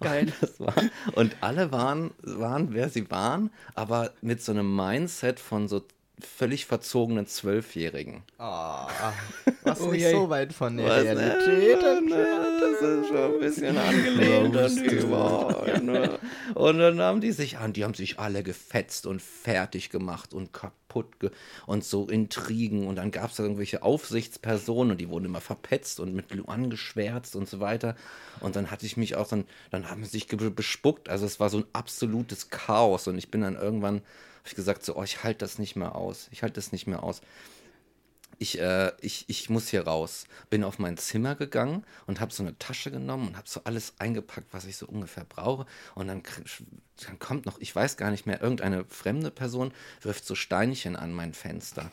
Geil. Das war, und alle waren, waren, wer sie waren, aber mit so einem Mindset von so völlig verzogenen Zwölfjährigen. Oh, was Oh nicht je. so weit von der Was, Realität. ne, ne, das ist schon ein bisschen angelehnt an Wahrheit, ne? Und dann haben die sich an, die haben sich alle gefetzt und fertig gemacht und kaputt ge und so Intrigen und dann gab es da irgendwelche Aufsichtspersonen und die wurden immer verpetzt und mit Lu angeschwärzt und so weiter. Und dann hatte ich mich auch dann, dann haben sie sich bespuckt. Also es war so ein absolutes Chaos und ich bin dann irgendwann, habe ich gesagt so, oh, ich halte das nicht mehr aus. Ich halte das nicht mehr aus ich, äh, ich, ich muss hier raus. Bin auf mein Zimmer gegangen und habe so eine Tasche genommen und habe so alles eingepackt, was ich so ungefähr brauche. Und dann, dann kommt noch, ich weiß gar nicht mehr, irgendeine fremde Person wirft so Steinchen an mein Fenster.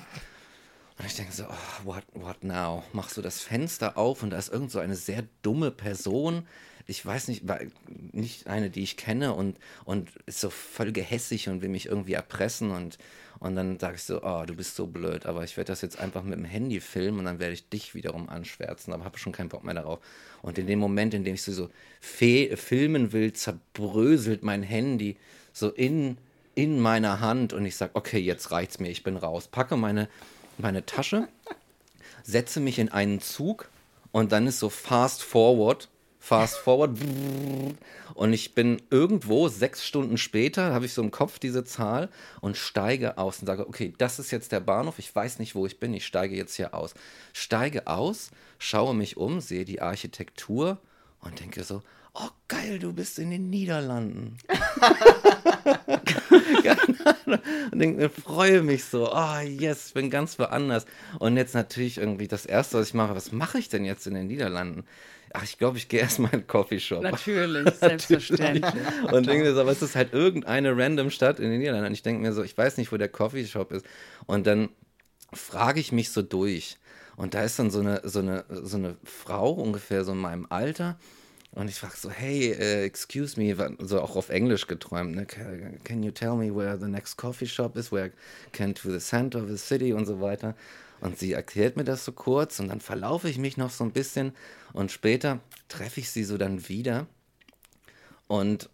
Und ich denke so, oh, what, what now? Machst du das Fenster auf und da ist irgend so eine sehr dumme Person. Ich weiß nicht, weil- nicht eine, die ich kenne und, und ist so voll gehässig und will mich irgendwie erpressen und, und dann sage ich so, oh, du bist so blöd, aber ich werde das jetzt einfach mit dem Handy filmen und dann werde ich dich wiederum anschwärzen, aber habe schon keinen Bock mehr darauf. Und in dem Moment, in dem ich so, so filmen will, zerbröselt mein Handy so in, in meiner Hand und ich sage, okay, jetzt reicht's mir, ich bin raus. Packe meine, meine Tasche, setze mich in einen Zug und dann ist so fast forward Fast forward. Und ich bin irgendwo sechs Stunden später, habe ich so im Kopf diese Zahl und steige aus und sage, okay, das ist jetzt der Bahnhof, ich weiß nicht, wo ich bin, ich steige jetzt hier aus. Steige aus, schaue mich um, sehe die Architektur und denke so, oh geil, du bist in den Niederlanden. und denke, freue mich so, oh yes, ich bin ganz woanders. Und jetzt natürlich irgendwie das Erste, was ich mache, was mache ich denn jetzt in den Niederlanden? Ach, ich glaube, ich gehe erstmal in einen Coffeeshop. Natürlich, selbstverständlich. und denke mir so, aber es ist halt irgendeine random Stadt in den Niederlanden. Und ich denke mir so, ich weiß nicht, wo der Coffeeshop ist. Und dann frage ich mich so durch. Und da ist dann so eine, so eine, so eine Frau, ungefähr so in meinem Alter. Und ich frage so, hey, uh, excuse me, so auch auf Englisch geträumt, ne? Can you tell me where the next coffee shop is, where I can to the center of the city und so weiter. Und sie erklärt mir das so kurz und dann verlaufe ich mich noch so ein bisschen und später treffe ich sie so dann wieder und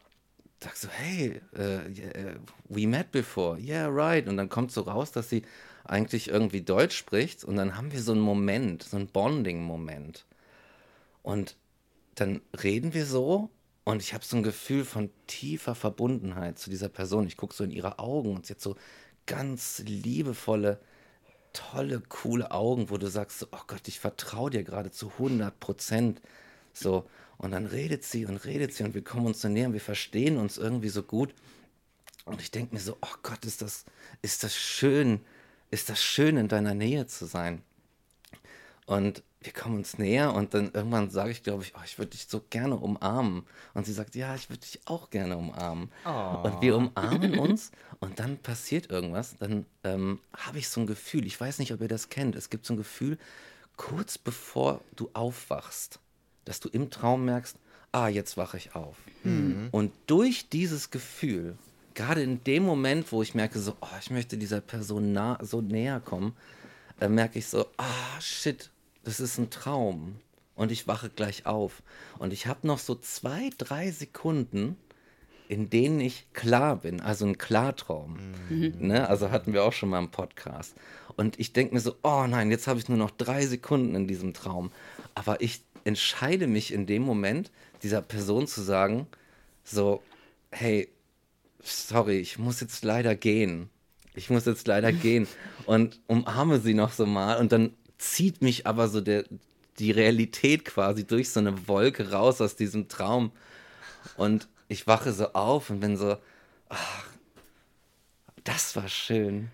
sag so, hey, uh, yeah, we met before, yeah, right. Und dann kommt so raus, dass sie eigentlich irgendwie Deutsch spricht und dann haben wir so einen Moment, so einen Bonding-Moment. Und dann reden wir so und ich habe so ein Gefühl von tiefer Verbundenheit zu dieser Person. Ich gucke so in ihre Augen und sie hat so ganz liebevolle, tolle, coole Augen, wo du sagst, oh Gott, ich vertraue dir gerade zu 100 Prozent. So, und dann redet sie und redet sie und wir kommen uns so näher und wir verstehen uns irgendwie so gut. Und ich denke mir so, oh Gott, ist das, ist das schön, ist das schön, in deiner Nähe zu sein. Und wir kommen uns näher und dann irgendwann sage ich, glaube ich, oh, ich würde dich so gerne umarmen. Und sie sagt, ja, ich würde dich auch gerne umarmen. Oh. Und wir umarmen uns und dann passiert irgendwas. Dann ähm, habe ich so ein Gefühl, ich weiß nicht, ob ihr das kennt. Es gibt so ein Gefühl, kurz bevor du aufwachst, dass du im Traum merkst, ah, jetzt wache ich auf. Mhm. Und durch dieses Gefühl, gerade in dem Moment, wo ich merke, so, oh, ich möchte dieser Person nah, so näher kommen, äh, merke ich so, ah, shit, das ist ein Traum und ich wache gleich auf. Und ich habe noch so zwei, drei Sekunden, in denen ich klar bin, also ein Klartraum. Mhm. Ne? Also hatten wir auch schon mal im Podcast. Und ich denke mir so, oh nein, jetzt habe ich nur noch drei Sekunden in diesem Traum. Aber ich entscheide mich in dem Moment, dieser Person zu sagen, so, hey, sorry, ich muss jetzt leider gehen. Ich muss jetzt leider gehen. Und umarme sie noch so mal und dann zieht mich aber so der, die Realität quasi durch so eine Wolke raus aus diesem Traum. Und ich wache so auf und bin so, ach, das war schön.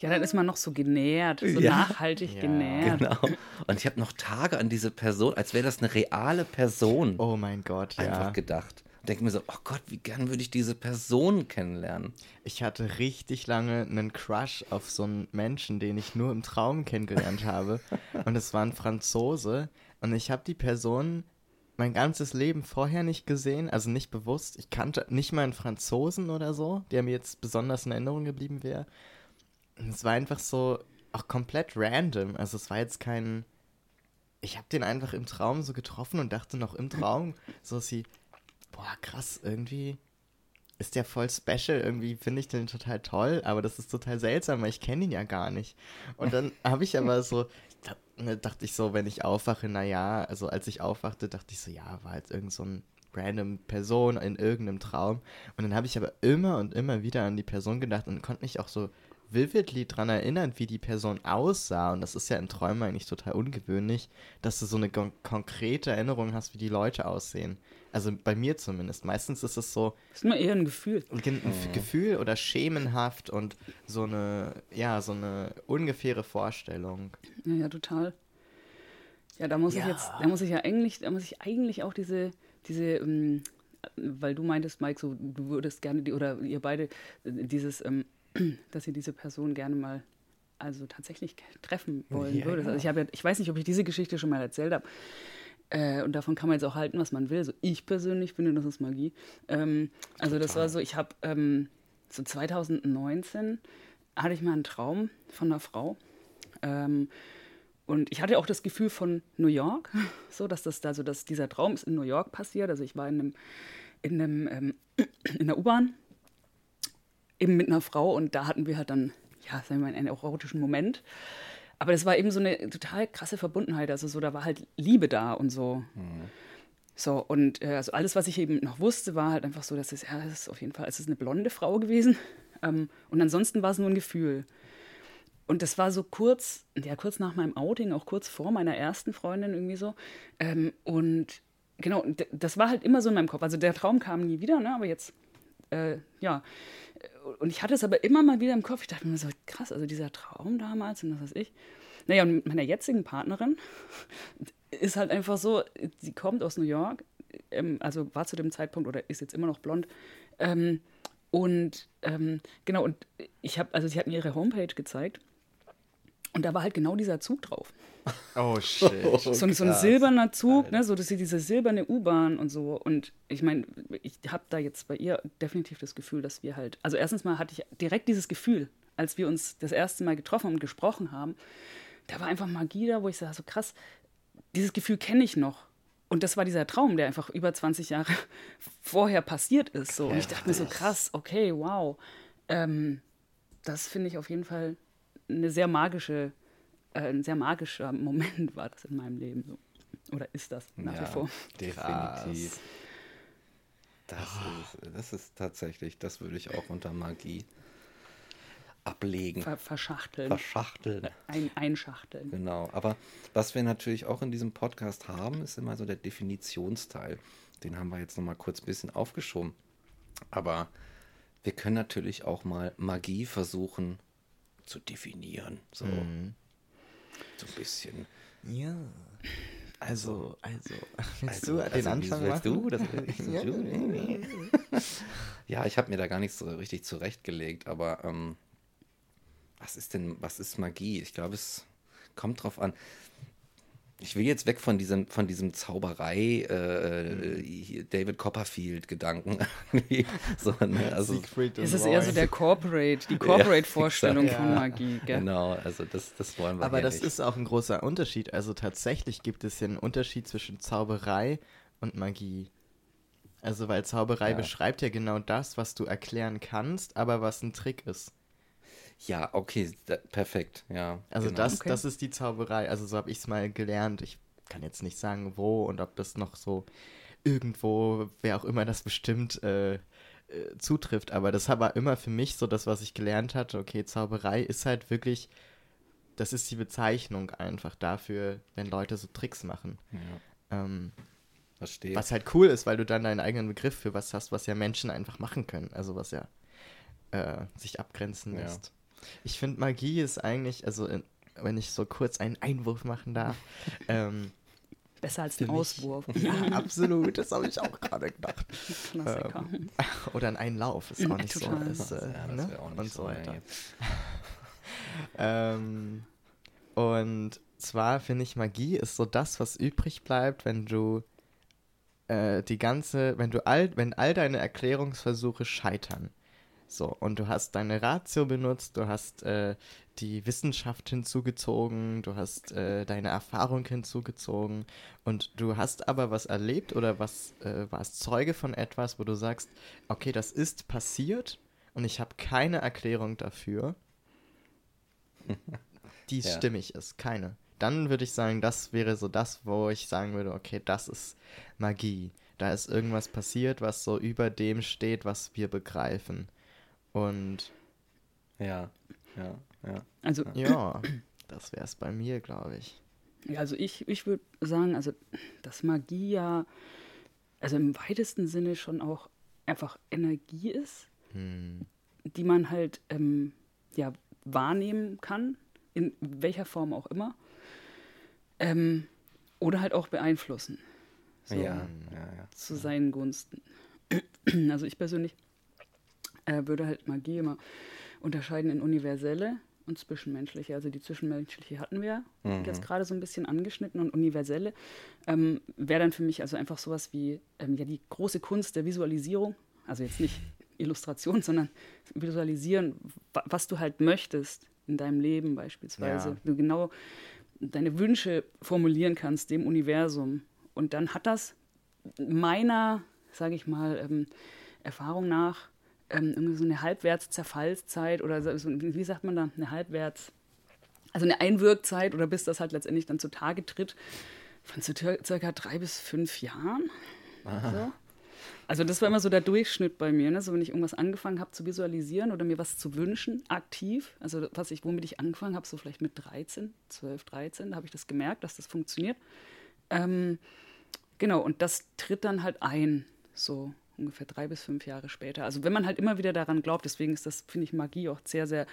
Ja, dann ist man noch so genährt, so ja. nachhaltig ja. genährt. Genau. Und ich habe noch Tage an diese Person, als wäre das eine reale Person. Oh mein Gott, ja. Einfach gedacht denke mir so, oh Gott, wie gern würde ich diese Person kennenlernen. Ich hatte richtig lange einen Crush auf so einen Menschen, den ich nur im Traum kennengelernt habe. Und es war ein Franzose. Und ich habe die Person mein ganzes Leben vorher nicht gesehen, also nicht bewusst. Ich kannte nicht mal einen Franzosen oder so, der mir jetzt besonders in Erinnerung geblieben wäre. Es war einfach so auch komplett random. Also es war jetzt kein. Ich habe den einfach im Traum so getroffen und dachte noch im Traum, so sie, boah, krass, irgendwie ist der voll special. Irgendwie finde ich den total toll, aber das ist total seltsam, weil ich kenne ihn ja gar nicht. Und dann habe ich aber so, da, ne, dachte ich so, wenn ich aufwache, naja, also als ich aufwachte, dachte ich so, ja, war jetzt irgend so ein random Person in irgendeinem Traum. Und dann habe ich aber immer und immer wieder an die Person gedacht und konnte mich auch so vividly daran erinnern, wie die Person aussah. Und das ist ja in Träumen eigentlich total ungewöhnlich, dass du so eine konkrete Erinnerung hast, wie die Leute aussehen. Also bei mir zumindest. Meistens ist es so. Das ist nur eher ein Gefühl. Ein mhm. Gefühl oder schemenhaft und so eine, ja, so eine ungefähre Vorstellung. Ja, ja, total. Ja, da muss ja. ich jetzt, da muss ich ja eigentlich, da muss ich eigentlich auch diese, diese, um, ähm, weil du meintest, Mike, so du würdest gerne die, oder ihr beide, dieses, um, ähm, dass ihr diese Person gerne mal also tatsächlich treffen wollen ja, würdet. Also ich habe ja, ich weiß nicht, ob ich diese Geschichte schon mal erzählt habe. Äh, und davon kann man jetzt auch halten, was man will. So ich persönlich finde, das ist Magie. Ähm, also das war so, ich habe ähm, so 2019 hatte ich mal einen Traum von einer Frau. Ähm, und ich hatte auch das Gefühl von New York, so dass das also dass dieser Traum ist in New York passiert. Also ich war in einem in einem ähm, in der U-Bahn eben mit einer Frau und da hatten wir halt dann ja sagen wir mal einen erotischen Moment. Aber das war eben so eine total krasse Verbundenheit. Also so, da war halt Liebe da und so. Mhm. So, und äh, also alles, was ich eben noch wusste, war halt einfach so, dass es, ja, es ist auf jeden Fall, es ist eine blonde Frau gewesen. Ähm, und ansonsten war es nur ein Gefühl. Und das war so kurz, ja, kurz nach meinem Outing, auch kurz vor meiner ersten Freundin irgendwie so. Ähm, und genau, das war halt immer so in meinem Kopf. Also der Traum kam nie wieder, ne? aber jetzt, äh, ja. Und ich hatte es aber immer mal wieder im Kopf. Ich dachte mir so, krass, also dieser Traum damals und was weiß ich. Naja, und mit meiner jetzigen Partnerin ist halt einfach so, sie kommt aus New York, ähm, also war zu dem Zeitpunkt oder ist jetzt immer noch blond. Ähm, und ähm, genau, und ich habe, also sie hat mir ihre Homepage gezeigt und da war halt genau dieser Zug drauf. Oh shit. Oh, so, so, ein silberner Zug, ne, so dass sie diese silberne U-Bahn und so. Und ich meine, ich habe da jetzt bei ihr definitiv das Gefühl, dass wir halt, also erstens mal hatte ich direkt dieses Gefühl, als wir uns das erste Mal getroffen und gesprochen haben, da war einfach Magie da, wo ich sage, so krass, dieses Gefühl kenne ich noch. Und das war dieser Traum, der einfach über 20 Jahre vorher passiert ist. So. Und ich dachte mir so, krass, okay, wow. Ähm, das finde ich auf jeden Fall eine sehr magische, äh, ein sehr magischer Moment war das in meinem Leben. So. Oder ist das nach ja, wie vor? Definitiv. Das, oh. ist, das ist tatsächlich, das würde ich auch unter Magie ablegen. Ver verschachteln. Verschachteln. Ein, einschachteln. Genau. Aber was wir natürlich auch in diesem Podcast haben, ist immer so der Definitionsteil. Den haben wir jetzt nochmal kurz ein bisschen aufgeschoben. Aber wir können natürlich auch mal Magie versuchen zu definieren. So, mhm. so ein bisschen. Ja. Also, also, willst also, du den also, Anfang willst machen? Du? Das, ja. ja, ich habe mir da gar nichts so richtig zurechtgelegt, aber ähm, was ist denn, was ist Magie? Ich glaube, es kommt drauf an. Ich will jetzt weg von diesem, von diesem Zauberei äh, David Copperfield-Gedanken. so, ne? also, es ist eher so der Corporate, die Corporate-Vorstellung ja, von Magie. Gell? Genau, also das, das wollen wir Aber das nicht. ist auch ein großer Unterschied. Also tatsächlich gibt es ja einen Unterschied zwischen Zauberei und Magie. Also weil Zauberei ja. beschreibt ja genau das, was du erklären kannst, aber was ein Trick ist. Ja, okay, da, perfekt, ja. Also genau. das, okay. das ist die Zauberei. Also so habe ich es mal gelernt. Ich kann jetzt nicht sagen, wo und ob das noch so irgendwo, wer auch immer das bestimmt, äh, äh, zutrifft. Aber das war immer für mich so das, was ich gelernt hatte. Okay, Zauberei ist halt wirklich, das ist die Bezeichnung einfach dafür, wenn Leute so Tricks machen. Ja. Ähm, Verstehe. Was halt cool ist, weil du dann deinen eigenen Begriff für was hast, was ja Menschen einfach machen können. Also was ja äh, sich abgrenzen lässt. Ich finde, Magie ist eigentlich, also in, wenn ich so kurz einen Einwurf machen darf. ähm, Besser als ein Auswurf. Ja, absolut. Das habe ich auch gerade gedacht. Klassiker. Ähm, oder ein Einlauf ist auch nicht Total. so. Ist, äh, ja, ne? auch nicht und so weiter. ähm, und zwar finde ich, Magie ist so das, was übrig bleibt, wenn du äh, die ganze, wenn du all, wenn all deine Erklärungsversuche scheitern. So, und du hast deine Ratio benutzt, du hast äh, die Wissenschaft hinzugezogen, du hast äh, deine Erfahrung hinzugezogen und du hast aber was erlebt oder was äh, warst Zeuge von etwas, wo du sagst, okay, das ist passiert und ich habe keine Erklärung dafür, die ja. stimmig ist, keine. Dann würde ich sagen, das wäre so das, wo ich sagen würde, okay, das ist Magie. Da ist irgendwas passiert, was so über dem steht, was wir begreifen. Und ja, ja, ja. Also ja, das wäre es bei mir, glaube ich. Ja, also ich, ich würde sagen, also dass Magie ja, also im weitesten Sinne schon auch einfach Energie ist, hm. die man halt ähm, ja wahrnehmen kann, in welcher Form auch immer, ähm, oder halt auch beeinflussen. So, ja, ja, ja. Zu seinen Gunsten. Also ich persönlich äh, würde halt Magie immer unterscheiden in universelle und zwischenmenschliche. Also die zwischenmenschliche hatten wir mhm. jetzt gerade so ein bisschen angeschnitten und universelle ähm, wäre dann für mich also einfach sowas wie ähm, ja die große Kunst der Visualisierung. Also jetzt nicht Illustration, sondern visualisieren, was du halt möchtest in deinem Leben beispielsweise. Ja. Du genau deine Wünsche formulieren kannst dem Universum. Und dann hat das meiner, sage ich mal, ähm, Erfahrung nach ähm, irgendwie so eine Halbwertszerfallszeit oder so, wie sagt man da, eine Halbwerts, also eine Einwirkzeit oder bis das halt letztendlich dann zutage tritt, Von so circa drei bis fünf Jahren. So. Also das war immer so der Durchschnitt bei mir, ne? so wenn ich irgendwas angefangen habe zu visualisieren oder mir was zu wünschen, aktiv, also was ich, womit ich angefangen habe, so vielleicht mit 13, 12, 13, da habe ich das gemerkt, dass das funktioniert. Ähm, genau, und das tritt dann halt ein, so ungefähr drei bis fünf Jahre später. Also wenn man halt immer wieder daran glaubt, deswegen ist das, finde ich, Magie auch sehr, sehr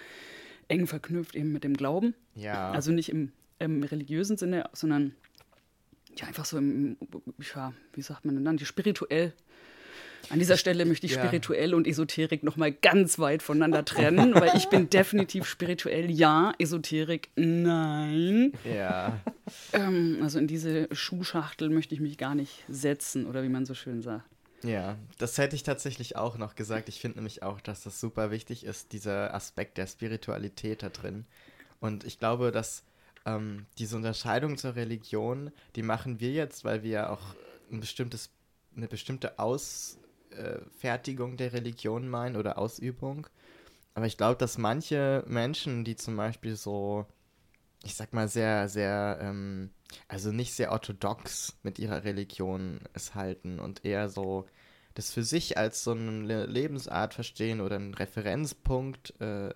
eng verknüpft eben mit dem Glauben. Ja. Also nicht im, im religiösen Sinne, sondern ja einfach so im, ja, wie sagt man denn dann, die spirituell. An dieser Stelle möchte ich Ja. spirituell und Esoterik nochmal ganz weit voneinander trennen, weil ich bin definitiv spirituell ja, Esoterik nein. Ja. Ähm, also in diese Schuhschachtel möchte ich mich gar nicht setzen oder wie man so schön sagt. Ja, das hätte ich tatsächlich auch noch gesagt. Ich finde nämlich auch, dass das super wichtig ist, dieser Aspekt der Spiritualität da drin. Und ich glaube, dass ähm, diese Unterscheidung zur Religion, die machen wir jetzt, weil wir auch ein bestimmtes, eine bestimmte Ausfertigung der Religion meinen oder Ausübung. Aber ich glaube, dass manche Menschen, die zum Beispiel so, ich sag mal, sehr, sehr, ähm, also nicht sehr orthodox mit ihrer Religion es halten und eher so das für sich als so eine Le- Lebensart verstehen oder einen Referenzpunkt, äh,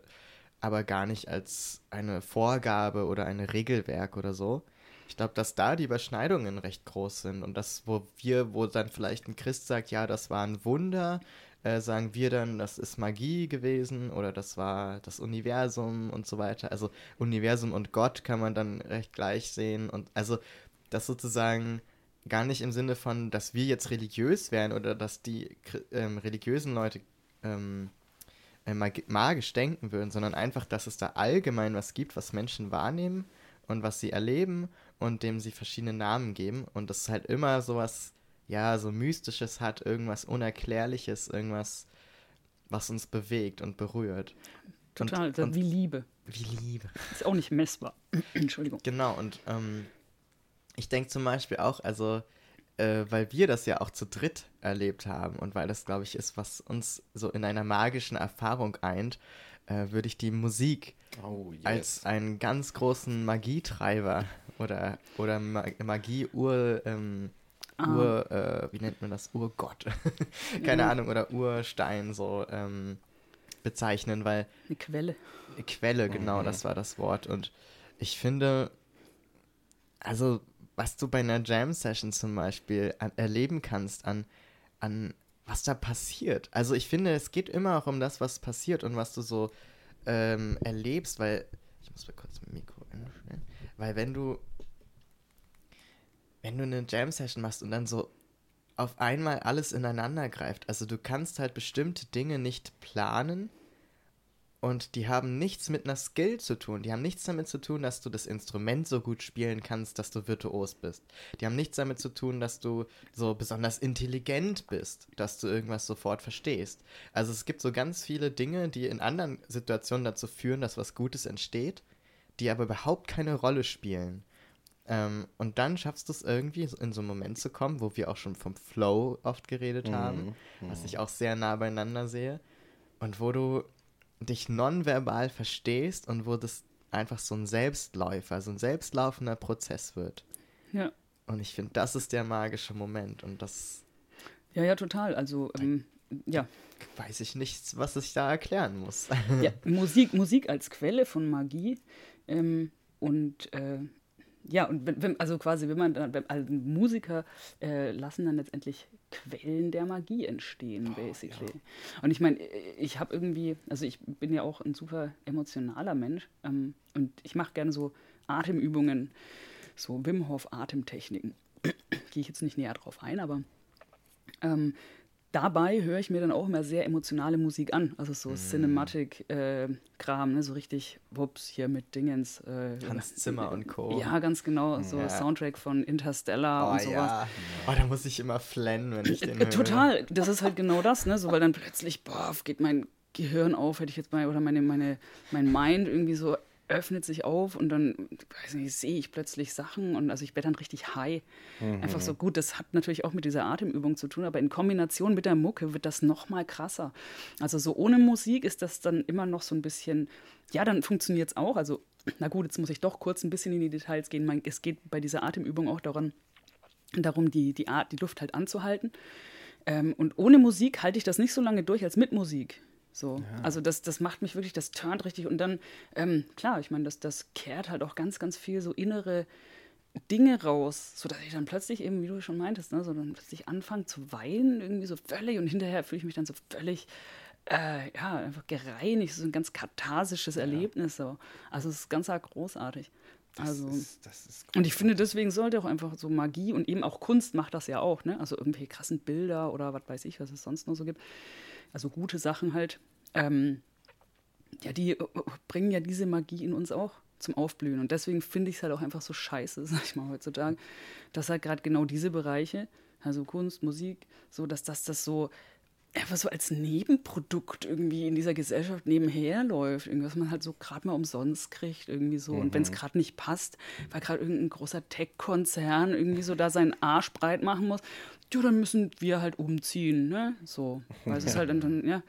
aber gar nicht als eine Vorgabe oder ein Regelwerk oder so. Ich glaube, dass da die Überschneidungen recht groß sind und das, wo wir, wo dann vielleicht ein Christ sagt, ja, das war ein Wunder, äh, sagen wir dann, das ist Magie gewesen oder das war das Universum und so weiter. Also Universum und Gott kann man dann recht gleich sehen und also das sozusagen gar nicht im Sinne von, dass wir jetzt religiös wären oder dass die ähm, religiösen Leute ähm, äh, mag magisch denken würden, sondern einfach, dass es da allgemein was gibt, was Menschen wahrnehmen und was sie erleben und dem sie verschiedene Namen geben und das halt immer sowas, ja, so Mystisches hat, irgendwas Unerklärliches, irgendwas, was uns bewegt und berührt. Total, und, und wie Liebe. wie Liebe. Ist auch nicht messbar. Entschuldigung. Genau, und ähm, ich denke zum Beispiel auch, also, äh, weil wir das ja auch zu dritt erlebt haben und weil das, glaube ich, ist, was uns so in einer magischen Erfahrung eint, äh, würde ich die Musik Oh, yes. als einen ganz großen Magietreiber oder, oder Ma Magie-Ur, ähm, Ah. Ur, äh, wie nennt man das? Urgott. Keine Ja. Ahnung, oder Urstein so ähm, bezeichnen, weil Eine Quelle. Quelle, genau, Mhm. das war das Wort. Und ich finde, also, was du bei einer Jam-Session zum Beispiel an, erleben kannst, an, an was da passiert. Also, ich finde, es geht immer auch um das, was passiert und was du so ähm, erlebst, weil. Ich muss mal kurz mein Mikro einstellen. Weil, wenn du. Wenn du eine Jam-Session machst und dann so auf einmal alles ineinander greift, also du kannst halt bestimmte Dinge nicht planen und die haben nichts mit einer Skill zu tun. Die haben nichts damit zu tun, dass du das Instrument so gut spielen kannst, dass du virtuos bist. Die haben nichts damit zu tun, dass du so besonders intelligent bist, dass du irgendwas sofort verstehst. Also es gibt so ganz viele Dinge, die in anderen Situationen dazu führen, dass was Gutes entsteht, die aber überhaupt keine Rolle spielen. Ähm, und dann schaffst du es irgendwie, in so einen Moment zu kommen, wo wir auch schon vom Flow oft geredet haben, was ich auch sehr nah beieinander sehe. Und wo du dich nonverbal verstehst und wo das einfach so ein Selbstläufer, so ein selbstlaufender Prozess wird. Ja. Und ich finde, das ist der magische Moment. Und das Ja, ja, total. Also, ähm, ja. weiß ich nicht, was ich da erklären muss. ja. Musik, Musik als Quelle von Magie. Ähm, und äh, ja, und wenn, also quasi, wenn man dann, wenn, also Musiker äh, lassen dann letztendlich Quellen der Magie entstehen, basically. Und ich meine, ich habe irgendwie, also ich bin ja auch ein super emotionaler Mensch ähm, und ich mache gerne so Atemübungen, so Wim Hof Atemtechniken. Gehe ich jetzt nicht näher drauf ein, aber ähm, dabei höre ich mir dann auch immer sehr emotionale Musik an. Also so Cinematic-Kram, ne? so richtig, wups, hier mit Dingens. Äh, Hans Zimmer und Co. Ja, ganz genau. So Ja. Soundtrack von Interstellar Oh und sowas. ja. Oh, da muss ich immer flennen, wenn ich den Äh, höre. Total, das ist halt genau das, ne? So, weil dann plötzlich, boah, geht mein Gehirn auf, hätte ich jetzt mal, oder meine, meine, mein Mind irgendwie so öffnet sich auf und dann, weiß nicht, sehe ich plötzlich Sachen und also ich werde dann richtig high. Einfach so gut. Das hat natürlich auch mit dieser Atemübung zu tun, aber in Kombination mit der Mucke wird das noch mal krasser. Also so ohne Musik ist das dann immer noch so ein bisschen, ja, dann funktioniert es auch. Also na gut, jetzt muss ich doch kurz ein bisschen in die Details gehen. Man, es geht bei dieser Atemübung auch daran, darum, die, die, Art, die Luft halt anzuhalten. Ähm, und ohne Musik halte ich das nicht so lange durch als mit Musik. So. Ja. Also das, das macht mich wirklich, das turnt richtig. Und dann, ähm, klar, ich meine, das, das kehrt halt auch ganz, ganz viel so innere Dinge raus, sodass ich dann plötzlich eben, wie du schon meintest, ne, so dann plötzlich anfange zu weinen, irgendwie so völlig und hinterher fühle ich mich dann so völlig, äh, ja, einfach gereinigt, so ein ganz katharsisches ja. Erlebnis. So. Also es ist ganz großartig. Das also, ist, ist und ich finde, deswegen sollte auch einfach so Magie und eben auch Kunst macht das ja auch, ne? Also irgendwelche krassen Bilder oder was weiß ich, was es sonst noch so gibt. Also gute Sachen halt. Ähm, ja, die äh, bringen ja diese Magie in uns auch zum Aufblühen. Und deswegen finde ich es halt auch einfach so scheiße, sag ich mal heutzutage, dass halt gerade genau diese Bereiche, also Kunst, Musik, so, dass das, das so einfach so als Nebenprodukt irgendwie in dieser Gesellschaft nebenher läuft. Irgendwas man halt so gerade mal umsonst kriegt, irgendwie so. Mhm. Und wenn es gerade nicht passt, weil gerade irgendein großer Tech-Konzern irgendwie so da seinen Arsch breit machen muss, ja, dann müssen wir halt umziehen, ne? So. Weil es ist halt dann, ja.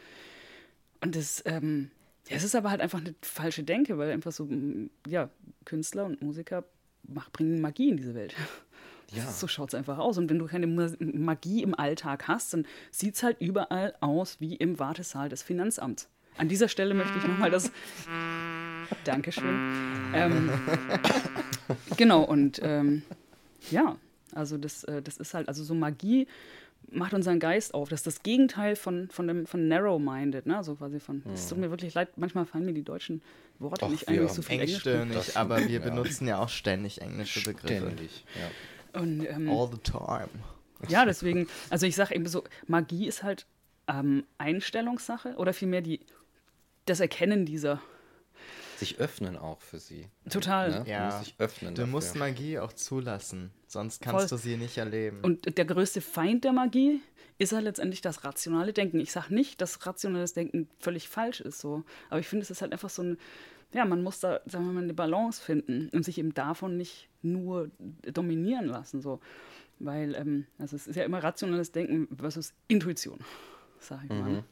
Und das, ähm, ja, es ist aber halt einfach eine falsche Denke, weil einfach so, ja, Künstler und Musiker bringen Magie in diese Welt. Ja. So schaut es einfach aus. Und wenn du keine Magie im Alltag hast, dann sieht es halt überall aus wie im Wartesaal des Finanzamts. An dieser Stelle möchte ich nochmal das. Dankeschön. Ähm, genau, und ähm, ja, also das, äh, das ist halt, also so Magie macht unseren Geist auf. Das ist das Gegenteil von, von, dem, von narrow-minded, ne? So quasi von. Es tut mir wirklich leid, manchmal fallen mir die deutschen Worte Och, nicht eigentlich so viel Engstirnig, aber wir ja. benutzen ja auch ständig englische Begriffe. Ständig, ja. Und, ähm, All the time. Ja, deswegen, also ich sage eben so, Magie ist halt ähm, Einstellungssache oder vielmehr die, das Erkennen dieser sich öffnen auch für sie. Total. Ne? Ja. Du musst dich öffnen. Du dafür. musst Magie auch zulassen, sonst kannst Voll. du sie nicht erleben. Und der größte Feind der Magie ist ja letztendlich das rationale Denken. Ich sage nicht, dass rationales Denken völlig falsch ist, so. Aber ich finde, es ist halt einfach so ein, ja, man muss da, sagen wir mal, eine Balance finden und sich eben davon nicht nur dominieren lassen, so. Weil, ähm, also es ist ja immer rationales Denken versus Intuition sag ich mal. Mhm.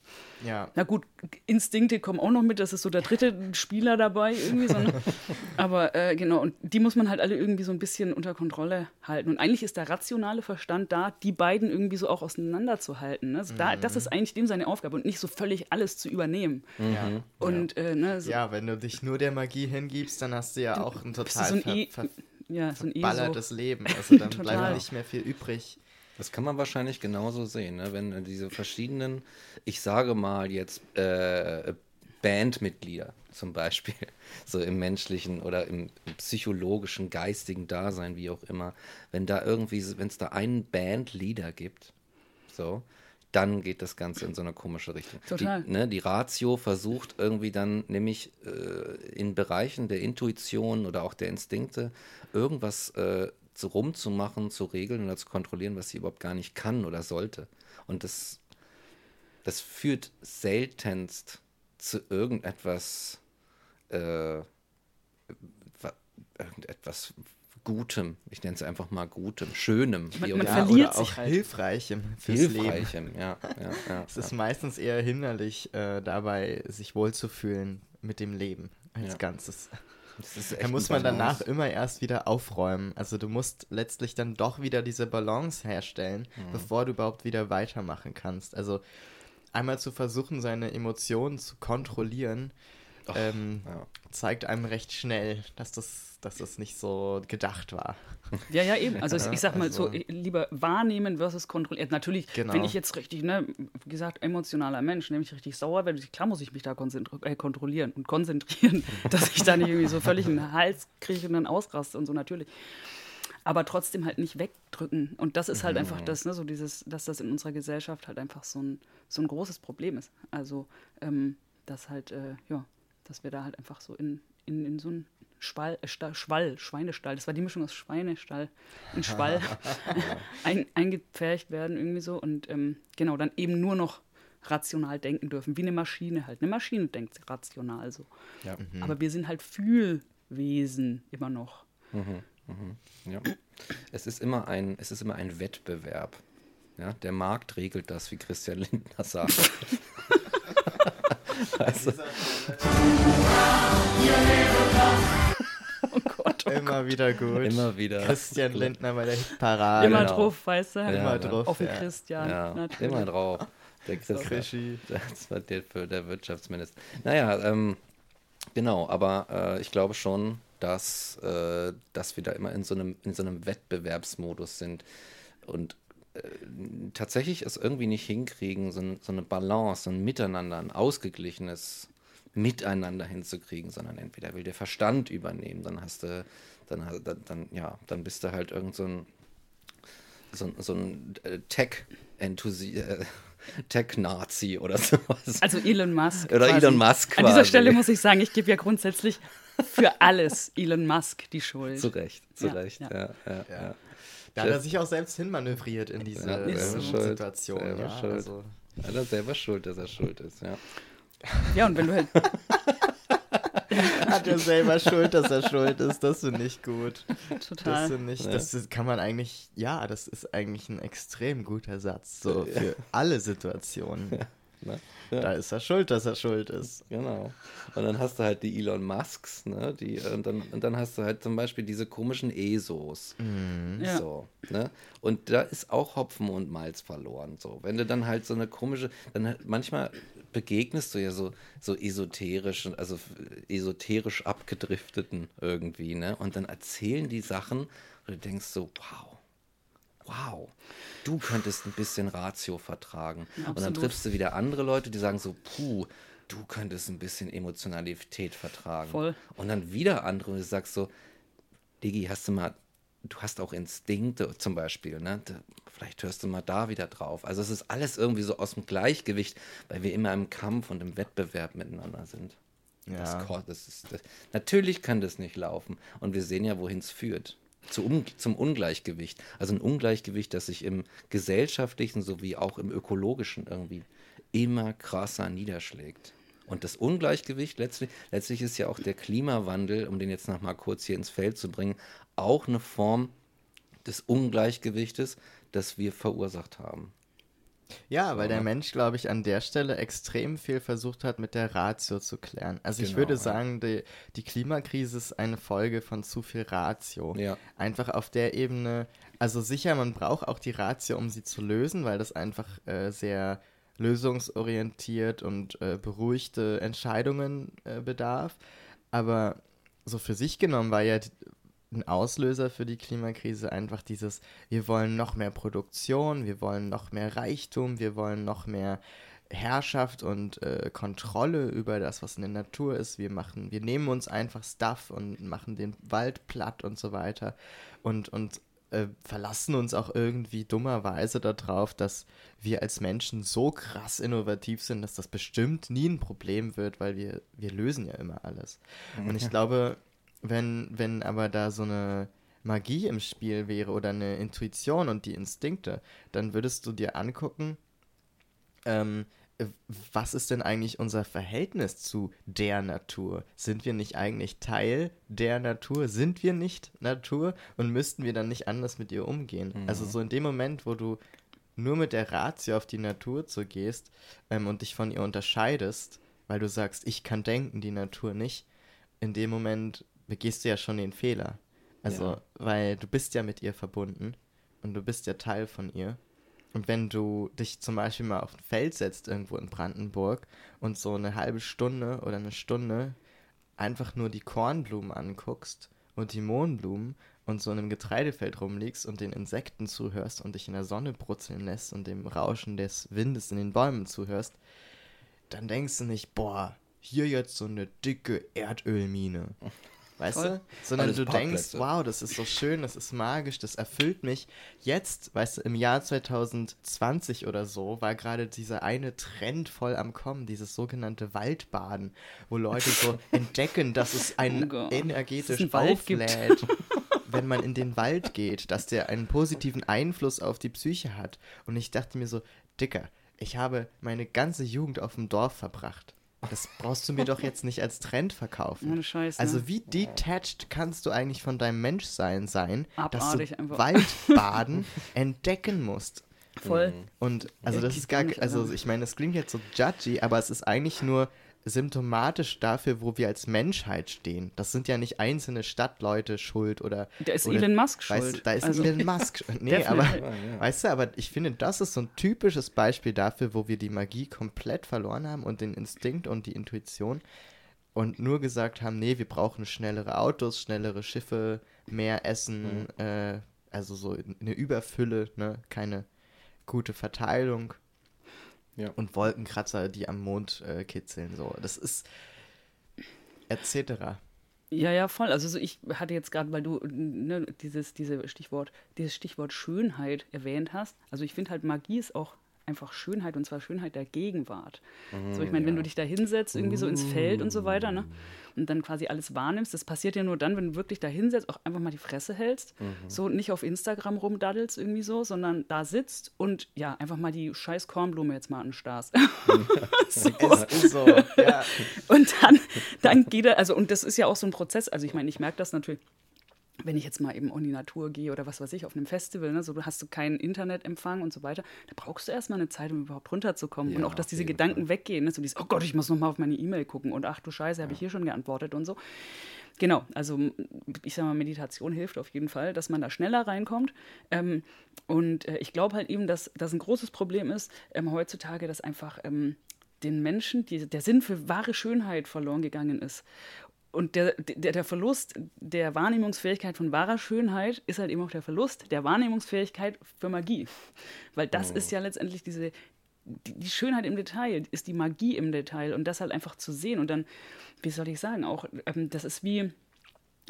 Ja. Na gut, Instinkte kommen auch noch mit, das ist so der dritte Spieler dabei irgendwie. So, ne? Aber äh, genau, und die muss man halt alle irgendwie so ein bisschen unter Kontrolle halten. Und eigentlich ist der rationale Verstand da, die beiden irgendwie so auch auseinanderzuhalten. Ne? Also mhm. da, das ist eigentlich dem seine Aufgabe und nicht so völlig alles zu übernehmen. Mhm. Und, ja. Äh, ne, so ja, wenn du dich nur der Magie hingibst, dann hast du ja auch ein total so ein ver, e ver ja, so ein verballertes Leben. Also dann bleibt nicht mehr viel übrig. Das kann man wahrscheinlich genauso sehen, ne? wenn diese verschiedenen, ich sage mal jetzt äh, Bandmitglieder zum Beispiel, so im menschlichen oder im, im, psychologischen, geistigen Dasein, wie auch immer, wenn da irgendwie, wenn es da einen Bandleader gibt, so, dann geht das Ganze in so eine komische Richtung. Total. Die, ne, die Ratio versucht irgendwie dann nämlich äh, in Bereichen der Intuition oder auch der Instinkte irgendwas äh, so rumzumachen, zu regeln oder zu kontrollieren, was sie überhaupt gar nicht kann oder sollte. Und das, das führt seltenst zu irgendetwas, äh, irgendetwas Gutem. Ich nenne es einfach mal Gutem, Schönem. Man, man ja, verliert oder auch halt. Hilfreichem fürs Hilfreichem, Leben. ja. ja, ja es ist meistens eher hinderlich äh, dabei, sich wohlzufühlen mit dem Leben als ja. Ganzes. Da muss man danach immer erst wieder aufräumen. Also du musst letztlich dann doch wieder diese Balance herstellen, mhm. bevor du überhaupt wieder weitermachen kannst. Also einmal zu versuchen, seine Emotionen zu kontrollieren, Och, ähm, ja. zeigt einem recht schnell, dass das, dass das nicht so gedacht war. Ja, ja, eben. Also ich, ich sag mal also, so, lieber wahrnehmen versus kontrollieren. Natürlich, genau. wenn ich jetzt richtig, ne, wie gesagt, emotionaler Mensch, nämlich richtig sauer werde, klar muss ich mich da äh, kontrollieren und konzentrieren, dass ich da nicht irgendwie so völlig einen Hals kriege und dann ausraste und so natürlich. Aber trotzdem halt nicht wegdrücken. Und das ist halt mhm. einfach das, ne, so dieses, dass das in unserer Gesellschaft halt einfach so ein, so ein großes Problem ist. Also, ähm, dass halt, äh, ja, dass wir da halt einfach so in, in, in so einen Schwall, äh, Schwall, Schweinestall, das war die Mischung aus Schweinestall und Schwall, ein, eingepfercht werden irgendwie so und ähm, genau, dann eben nur noch rational denken dürfen, wie eine Maschine halt. Eine Maschine denkt rational so. Ja. Mhm. Aber wir sind halt Fühlwesen immer noch. Mhm. Mhm. Ja. Es ist immer ein, es ist immer ein Wettbewerb. Ja, der Markt regelt das, wie Christian Lindner sagt. also. Immer wieder gut. Immer wieder. Christian Lindner bei der Hitparade. Immer genau. drauf, weißt du? Ja, Immer ne? drauf. Auf den ja. Christian. Ja, natürlich. immer drauf. Der Christian. Krischi. Das war der, für der Wirtschaftsminister. Naja, ähm, genau, aber äh, ich glaube schon, dass, äh, dass wir da immer in so einem, in so einem Wettbewerbsmodus sind und tatsächlich es irgendwie nicht hinkriegen, so, so eine Balance, so ein Miteinander, ein ausgeglichenes Miteinander hinzukriegen, sondern entweder will der Verstand übernehmen, dann hast du, dann, hast- dann, dann ja, dann bist du halt irgend so ein so, so ein äh, Tech-Enthusi äh, Tech-Nazi oder sowas. Also Elon Musk. Oder quasi. Elon Musk An dieser quasi. Stelle muss ich sagen, ich gebe ja grundsätzlich für alles Elon Musk die Schuld. Zu Recht, zu Ja, Recht, ja. ja, ja, ja. Ja. Da hat er sich auch selbst hinmanövriert in diese Ja, äh. Situation. Selber ja, schuld. also, Hat er selber schuld, dass er schuld ist, ja. Ja, und wenn du halt hat er selber schuld, dass er schuld ist. Das finde ich gut. Das total. finde ich, Ja. das kann man eigentlich, ja, das ist eigentlich ein extrem guter Satz. So für alle Situationen. Ne? Da ist er schuld, dass er schuld ist. Genau. Und dann hast du halt die Elon Musks, ne? Die, und, dann, und dann hast du halt zum Beispiel diese komischen ESOs. Ja. So, ne? Und da ist auch Hopfen und Malz verloren. So, wenn du dann halt so eine komische, dann halt manchmal begegnest du ja so, so esoterischen, also esoterisch abgedrifteten irgendwie, ne? Und dann erzählen die Sachen und du denkst so, wow. Wow, du könntest ein bisschen Ratio vertragen. Und dann absolut. triffst du wieder andere Leute, die sagen so, puh, du könntest ein bisschen Emotionalität vertragen. Voll. Und dann wieder andere, und du sagst so, Digi, hast du mal, du hast auch Instinkte zum Beispiel, ne? Vielleicht hörst du mal da wieder drauf. Also es ist alles irgendwie so aus dem Gleichgewicht, weil wir immer im Kampf und im Wettbewerb miteinander sind. Das, Ja. ko- das ist, das, natürlich kann das nicht laufen. Und wir sehen ja, wohin es führt. Zu um, zum Ungleichgewicht. Also ein Ungleichgewicht, das sich im gesellschaftlichen sowie auch im ökologischen irgendwie immer krasser niederschlägt. Und das Ungleichgewicht letztlich, letztlich ist ja auch der Klimawandel, um den jetzt noch mal kurz hier ins Feld zu bringen, auch eine Form des Ungleichgewichtes, das wir verursacht haben. Ja, weil der Mensch, glaube ich, an der Stelle extrem viel versucht hat, mit der Ratio zu klären. Also ich Genau, würde ja. sagen, die, die Klimakrise ist eine Folge von zu viel Ratio. Ja. Einfach auf der Ebene, also sicher, man braucht auch die Ratio, um sie zu lösen, weil das einfach äh, sehr lösungsorientiert und äh, beruhigte Entscheidungen äh, bedarf. Aber so für sich genommen war ja ein Auslöser für die Klimakrise einfach dieses, wir wollen noch mehr Produktion, wir wollen noch mehr Reichtum, wir wollen noch mehr Herrschaft und äh, Kontrolle über das, was in der Natur ist. Wir machen, wir nehmen uns einfach Stuff und machen den Wald platt und so weiter und, und äh, verlassen uns auch irgendwie dummerweise darauf, dass wir als Menschen so krass innovativ sind, dass das bestimmt nie ein Problem wird, weil wir, wir lösen ja immer alles. Und ich glaube, wenn, wenn aber da so eine Magie im Spiel wäre oder eine Intuition und die Instinkte, dann würdest du dir angucken, ähm, äh, was ist denn eigentlich unser Verhältnis zu der Natur? Sind wir nicht eigentlich Teil der Natur? Sind wir nicht Natur? Und müssten wir dann nicht anders mit ihr umgehen? Also so in dem Moment, wo du nur mit der Ratio auf die Natur zu gehst ähm, und dich von ihr unterscheidest, weil du sagst, ich kann denken, die Natur nicht, in dem Moment begehst du ja schon den Fehler. Also, Ja. weil du bist ja mit ihr verbunden und du bist ja Teil von ihr. Und wenn du dich zum Beispiel mal auf ein Feld setzt irgendwo in Brandenburg und so eine halbe Stunde oder eine Stunde einfach nur die Kornblumen anguckst und die Mohnblumen und so in einem Getreidefeld rumliegst und den Insekten zuhörst und dich in der Sonne brutzeln lässt und dem Rauschen des Windes in den Bäumen zuhörst, dann denkst du nicht, boah, hier jetzt so eine dicke Erdölmine. Weißt Voll. du? Sondern Alles du denkst, Parkplätze. wow, das ist so schön, das ist magisch, das erfüllt mich. Jetzt, weißt du, im Jahr 2020 oder so, war gerade dieser eine Trend voll am Kommen, dieses sogenannte Waldbaden, wo Leute so entdecken, dass es Oh einen Gott. energetisch gibt. auflädt, wenn man in den Wald geht, dass der einen positiven Einfluss auf die Psyche hat. Und ich dachte mir so, Dicker, ich habe meine ganze Jugend auf dem Dorf verbracht. Das brauchst du mir doch jetzt nicht als Trend verkaufen. Ohne Scheiß, ne? Also wie detached kannst du eigentlich von deinem Menschsein sein, Abartig dass du einfach. Waldbaden entdecken musst? Voll. Und also Ja, das ist gar, also ich meine, es klingt jetzt so judgy, aber es ist eigentlich nur symptomatisch dafür, wo wir als Menschheit stehen. Das sind ja nicht einzelne Stadtleute schuld oder. Da ist oder, Elon Musk weißt, schuld. Da ist Also- Elon Musk schuld. Nee, aber, Definitiv. Ja, ja. weißt du, aber ich finde, das ist so ein typisches Beispiel dafür, wo wir die Magie komplett verloren haben und den Instinkt und die Intuition und nur gesagt haben, nee, wir brauchen schnellere Autos, schnellere Schiffe, mehr Essen, äh, also so eine Überfülle, ne, keine gute Verteilung Ja. und Wolkenkratzer, die am Mond äh, kitzeln, so. Das ist etc. Ja, ja, voll. Also so ich hatte jetzt gerade, weil du ne, dieses, diese Stichwort, dieses Stichwort Schönheit erwähnt hast. Also ich finde halt Magie ist auch einfach Schönheit und zwar Schönheit der Gegenwart. so, ich meine, wenn du dich da hinsetzt, irgendwie so ins Feld und so weiter, ne? Und dann quasi alles wahrnimmst, das passiert ja nur dann, wenn du wirklich da hinsetzt, auch einfach mal die Fresse hältst. So nicht auf Instagram rumdaddelst irgendwie so, sondern da sitzt und ja, einfach mal die scheiß Kornblume jetzt mal anstarrst. so. Es ist so, ja. Und dann, dann geht er, also, und das ist ja auch so ein Prozess. Also, ich meine, ich merke das natürlich, wenn ich jetzt mal eben in die Natur gehe oder was weiß ich, auf einem Festival, ne, so hast du keinen Internetempfang und so weiter, da brauchst du erstmal eine Zeit, um überhaupt runterzukommen. und Ja, auch, dass diese Gedanken weggehen. Ne, so dieses, oh Gott, ich muss nochmal auf meine E-Mail gucken und ach du Scheiße, habe ich hier schon geantwortet und so. Genau, also ich sag mal, Meditation hilft auf jeden Fall, dass man da schneller reinkommt. Ähm, und äh, ich glaube halt eben, dass das ein großes Problem ist ähm, heutzutage, dass einfach ähm, den Menschen die, der Sinn für wahre Schönheit verloren gegangen ist. Und der, der, der Verlust der Wahrnehmungsfähigkeit von wahrer Schönheit ist halt eben auch der Verlust der Wahrnehmungsfähigkeit für Magie. Weil das ist ja letztendlich diese, die, die Schönheit im Detail, ist die Magie im Detail und das halt einfach zu sehen. Und dann, wie soll ich sagen, auch, ähm, das ist wie,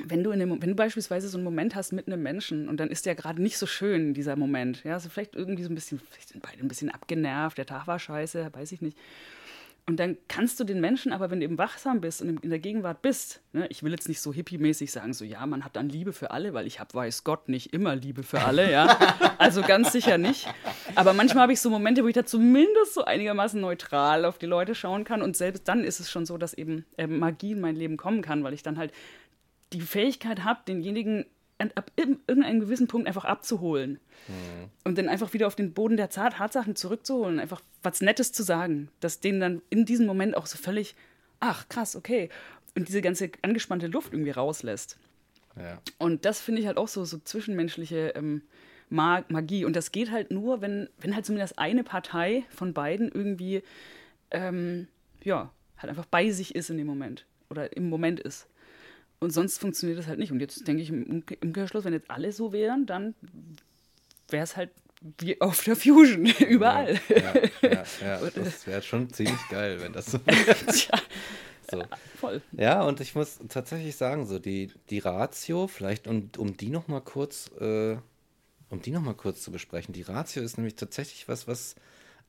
wenn du, in dem, wenn du beispielsweise so einen Moment hast mit einem Menschen und dann ist der gerade nicht so schön, dieser Moment, ja, also vielleicht irgendwie so ein bisschen, vielleicht sind beide ein bisschen abgenervt, der Tag war scheiße, weiß ich nicht. Und dann kannst du den Menschen, aber wenn du eben wachsam bist und in- der Gegenwart bist, ne, ich will jetzt nicht so hippie-mäßig sagen, so ja, man hat dann Liebe für alle, weil ich habe, weiß Gott, nicht immer Liebe für alle, ja. Also ganz sicher nicht. Aber manchmal habe ich so Momente, wo ich da zumindest so einigermaßen neutral auf die Leute schauen kann. Und selbst dann ist es schon so, dass eben ähm, Magie in mein Leben kommen kann, weil ich dann halt die Fähigkeit habe, denjenigen ab ir- irgendeinem gewissen Punkt einfach abzuholen. Und dann einfach wieder auf den Boden der Tatsachen zurückzuholen, einfach was Nettes zu sagen, dass denen dann in diesem Moment auch so völlig, ach krass, okay, und diese ganze angespannte Luft irgendwie rauslässt. Ja. Und das finde ich halt auch so, so zwischenmenschliche ähm, Ma Magie. Und das geht halt nur, wenn, wenn halt zumindest eine Partei von beiden irgendwie, ähm, ja, halt einfach bei sich ist in dem Moment. Oder im Moment ist. Und sonst funktioniert das halt nicht. Und jetzt denke ich im Umke- Umkehrschluss, wenn jetzt alle so wären, dann wäre es halt wie auf der Fusion, überall. Ja, ja, ja. Das wäre schon ziemlich geil, wenn das so Tja, so. voll. Ja, und ich muss tatsächlich sagen, so die, die Ratio, vielleicht um, um die noch mal kurz, äh, um die noch mal kurz zu besprechen. Die Ratio ist nämlich tatsächlich was, was,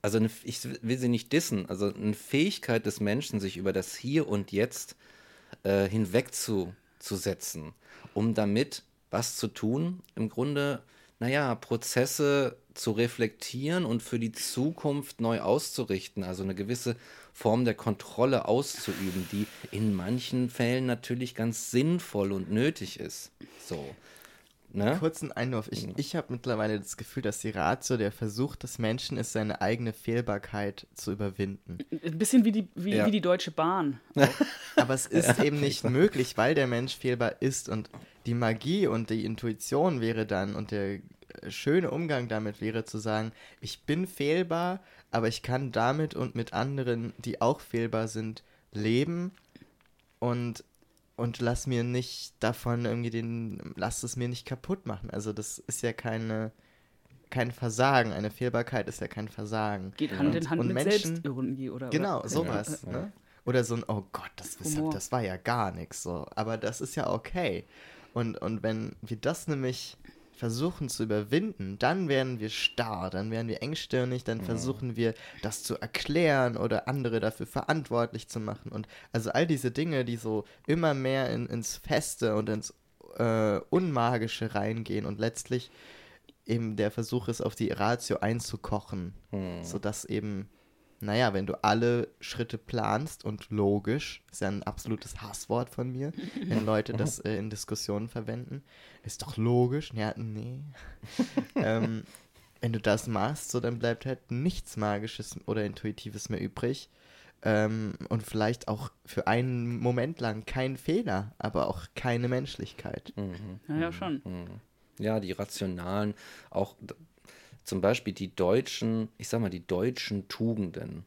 also eine, ich will sie nicht dissen, also eine Fähigkeit des Menschen, sich über das Hier und Jetzt äh, hinwegzusetzen, um damit was zu tun, im Grunde, naja, Prozesse zu reflektieren und für die Zukunft neu auszurichten, also eine gewisse Form der Kontrolle auszuüben, die in manchen Fällen natürlich ganz sinnvoll und nötig ist. So. Ne? Kurzen Einwurf. Ich, ich habe mittlerweile das Gefühl, dass die Ratio der Versuch des Menschen ist, seine eigene Fehlbarkeit zu überwinden. Ein bisschen wie die, wie, Ja. wie die Deutsche Bahn. Aber es ist eben nicht möglich, weil der Mensch fehlbar ist und die Magie und die Intuition wäre dann und der äh, schöne Umgang damit wäre zu sagen, ich bin fehlbar, aber ich kann damit und mit anderen, die auch fehlbar sind, leben und und lass mir nicht davon irgendwie den, lass es mir nicht kaputt machen. Also das ist ja keine, kein Versagen. Eine Fehlbarkeit ist ja kein Versagen. Geht Hand in Hand und mit Menschen- Selbstironie oder Genau, oder- sowas. Ja. Ne? Oder so ein, oh Gott, das, Humor. das war ja gar nichts so. Aber das ist ja okay. Und, und wenn wir das nämlich versuchen zu überwinden, dann werden wir starr, dann werden wir engstirnig, dann versuchen wir das zu erklären oder andere dafür verantwortlich zu machen. Und also all diese Dinge, die so immer mehr in, ins Feste und ins äh, Unmagische reingehen und letztlich eben der Versuch ist, auf die Ratio einzukochen, sodass eben, naja, wenn du alle Schritte planst und logisch, ist ja ein absolutes Hasswort von mir, wenn Leute das äh, in Diskussionen verwenden, ist doch logisch, ja, nee. ähm, wenn du das machst, so dann bleibt halt nichts Magisches oder Intuitives mehr übrig. ähm, und vielleicht auch für einen Moment lang kein Fehler, aber auch keine Menschlichkeit. Mhm. Ja, ja, schon. Ja, die rationalen, auch zum Beispiel die deutschen, ich sag mal, die deutschen Tugenden,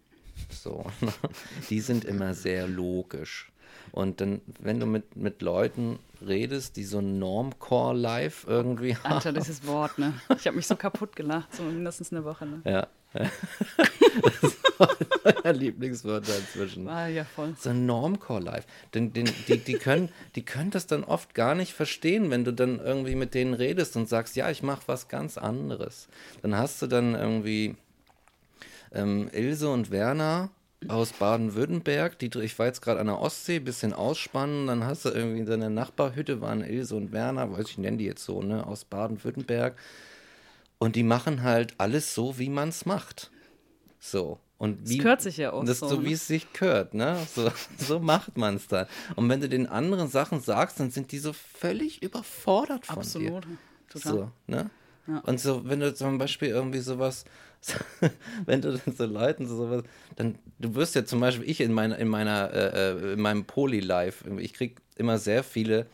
so, die sind immer sehr logisch. Und dann, wenn du mit, mit Leuten redest, die so ein Normcore-Life irgendwie haben, Alter, dieses Wort, ne? Ich habe mich so kaputt gelacht, so mindestens eine Woche, ne? ja. Das war mein Lieblingswort inzwischen. War ja voll. So ein Normcore-Life. Den, den, die, die, können, die können das dann oft gar nicht verstehen, wenn du dann irgendwie mit denen redest und sagst, ja, ich mache was ganz anderes. Dann hast du dann irgendwie ähm, Ilse und Werner aus Baden-Württemberg, die ich war jetzt gerade an der Ostsee, bisschen ausspannen, dann hast du irgendwie in deiner Nachbarhütte waren Ilse und Werner, weiß ich, nenne die jetzt so, ne, aus Baden-Württemberg. Und die machen halt alles so, wie man es macht. So. Und Das wie, gehört sich ja auch das so, so, ne? wie es sich gehört, ne? So, so macht man es dann. Und wenn du den anderen Sachen sagst, dann sind die so völlig überfordert von dir. Absolut. Total. So, ne? Ja. Und so, wenn du zum Beispiel irgendwie sowas, wenn du dann so Leuten so sowas, dann, du wirst ja zum Beispiel, ich in meiner, in meiner, äh, äh, in meinem Poly-Life, ich krieg immer sehr viele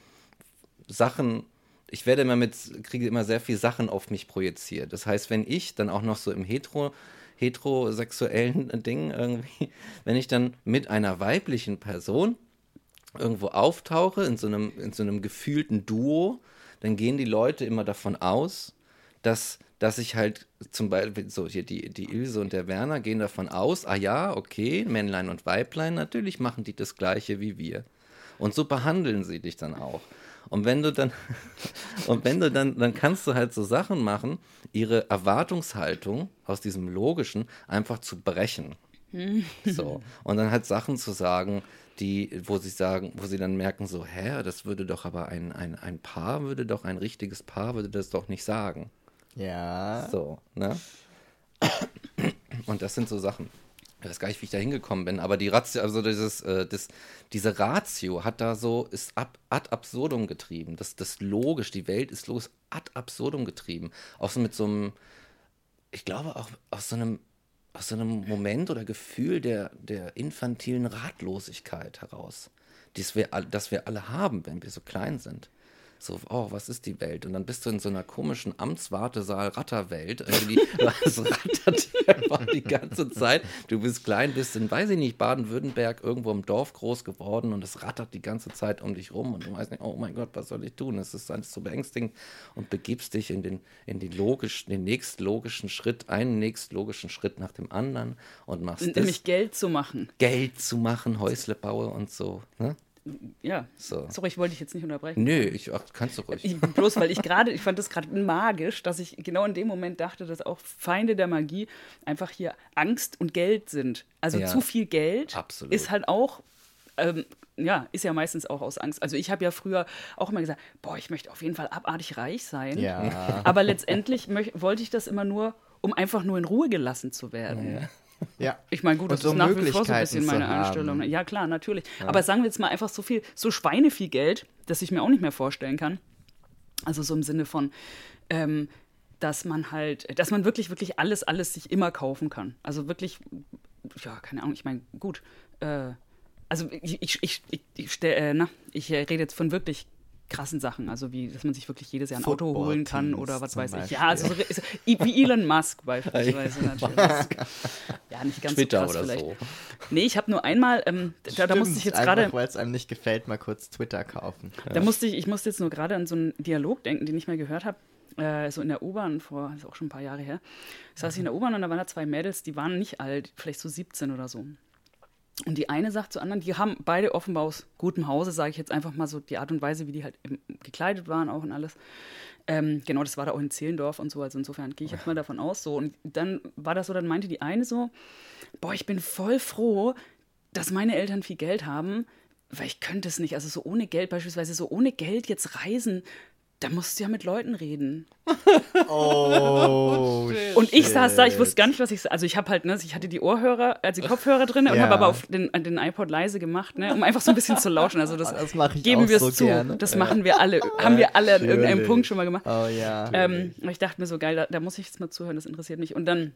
Sachen, ich werde immer mit, kriege immer sehr viele Sachen auf mich projiziert. Das heißt, wenn ich dann auch noch so im Hetero, heterosexuellen Ding irgendwie, wenn ich dann mit einer weiblichen Person irgendwo auftauche, in so einem, in so einem gefühlten Duo, dann gehen die Leute immer davon aus, dass, dass ich halt zum Beispiel, so hier die, die Ilse und der Werner gehen davon aus, ah ja, okay, Männlein und Weiblein, natürlich machen die das gleiche wie wir. Und so behandeln sie dich dann auch. Und wenn du dann, und wenn du dann, dann kannst du halt so Sachen machen, ihre Erwartungshaltung aus diesem Logischen einfach zu brechen. So. Und dann halt Sachen zu sagen, die, wo sie sagen, wo sie dann merken, so, hä, das würde doch aber ein, ein, ein Paar, würde doch ein richtiges Paar, würde das doch nicht sagen. Ja. So, ne? Und das sind so Sachen. Ich weiß gar nicht, wie ich da hingekommen bin, aber die Ratio, also dieses, äh, das, diese Ratio hat da so, ist ab, ad absurdum getrieben. Das, das logisch, die Welt ist los ad absurdum getrieben. Auch so mit so einem, ich glaube auch aus so einem, aus so einem Moment oder Gefühl der, der infantilen Ratlosigkeit heraus, das wir, das wir alle haben, wenn wir so klein sind. So, oh, was ist die Welt? Und dann bist du in so einer komischen Amtswartesaal-Ratterwelt. Irgendwie, es rattert einfach die ganze Zeit. Du bist klein, bist in, weiß ich nicht, Baden-Württemberg, irgendwo im Dorf groß geworden und es rattert die ganze Zeit um dich rum und du weißt nicht, oh mein Gott, was soll ich tun? Es ist alles so beängstigend und begibst dich in den, in den logischen, den nächstlogischen Schritt, einen nächstlogischen Schritt nach dem anderen und machst das, Nämlich Geld zu machen. Geld zu machen, Häusle baue und so. Ne? Ja. So. Sorry, ich wollte dich jetzt nicht unterbrechen. Nö, ich, ach, kannst du ruhig. Ich, bloß weil ich gerade, ich fand das gerade magisch, dass ich genau in dem Moment dachte, dass auch Feinde der Magie einfach hier Angst und Geld sind. Also Ja. zu viel Geld Absolut. ist halt auch, ähm, ja, ist ja meistens auch aus Angst. Also ich habe ja früher auch immer gesagt, boah, ich möchte auf jeden Fall abartig reich sein. Ja. Aber letztendlich wollte ich das immer nur, um einfach nur in Ruhe gelassen zu werden. Ja. Ich meine, gut, das so ist nach wie vor so ein bisschen meine. Einstellung. Ja, klar, natürlich. Aber sagen wir jetzt mal einfach so viel, so Schweine viel Geld, dass ich mir auch nicht mehr vorstellen kann. Also so im Sinne von, ähm, dass man halt, dass man wirklich, wirklich alles, alles sich immer kaufen kann. Also wirklich, ja, keine Ahnung, ich meine, gut. Äh, also ich, ich, ich, ich, ich, stell, äh, na, ich rede jetzt von wirklich krassen Sachen, also wie, dass man sich wirklich jedes Jahr ein Auto holen kann oder was weiß ich. Ja, also so, so, wie Elon Musk beispielsweise natürlich. Ja, nicht ganz Twitter so krass oder vielleicht. so. Nee, ich habe nur einmal, ähm, da, da musste ich Stimmt, jetzt gerade, weil es einem nicht gefällt, mal kurz Twitter kaufen. da musste ich, ich musste jetzt nur gerade an so einen Dialog denken, den ich mal gehört habe. Äh, so in der U-Bahn vor, das ist auch schon ein paar Jahre her. Saß ich in der U-Bahn und da waren da zwei Mädels, die waren nicht alt, vielleicht so 17 oder so. Und die eine sagt zur anderen, die haben beide offenbar aus gutem Hause, sage ich jetzt einfach mal so, die Art und Weise, wie die halt gekleidet waren auch und alles. Ähm, genau, das war da auch in Zehlendorf und so, also insofern gehe ich jetzt mal davon aus. So. Und dann war das so, dann meinte die eine so, boah, ich bin voll froh, dass meine Eltern viel Geld haben, weil ich könnte es nicht. Also so ohne Geld, beispielsweise so ohne Geld jetzt reisen, da musst du ja mit Leuten reden. Oh, Und ich saß da, ich wusste gar nicht, was ich. Also ich habe halt, ne, ich hatte die Ohrhörer, also die Kopfhörer drin und Ja. habe aber auf den, den iPod leise gemacht, ne, um einfach so ein bisschen zu lauschen. Also das, Das geben wir es so zu. gerne. Das machen wir alle, haben wir alle an irgendeinem. Punkt schon mal gemacht. Oh ja. Ähm, aber ich dachte mir so, geil, da, da muss ich jetzt mal zuhören, das interessiert mich. Und dann,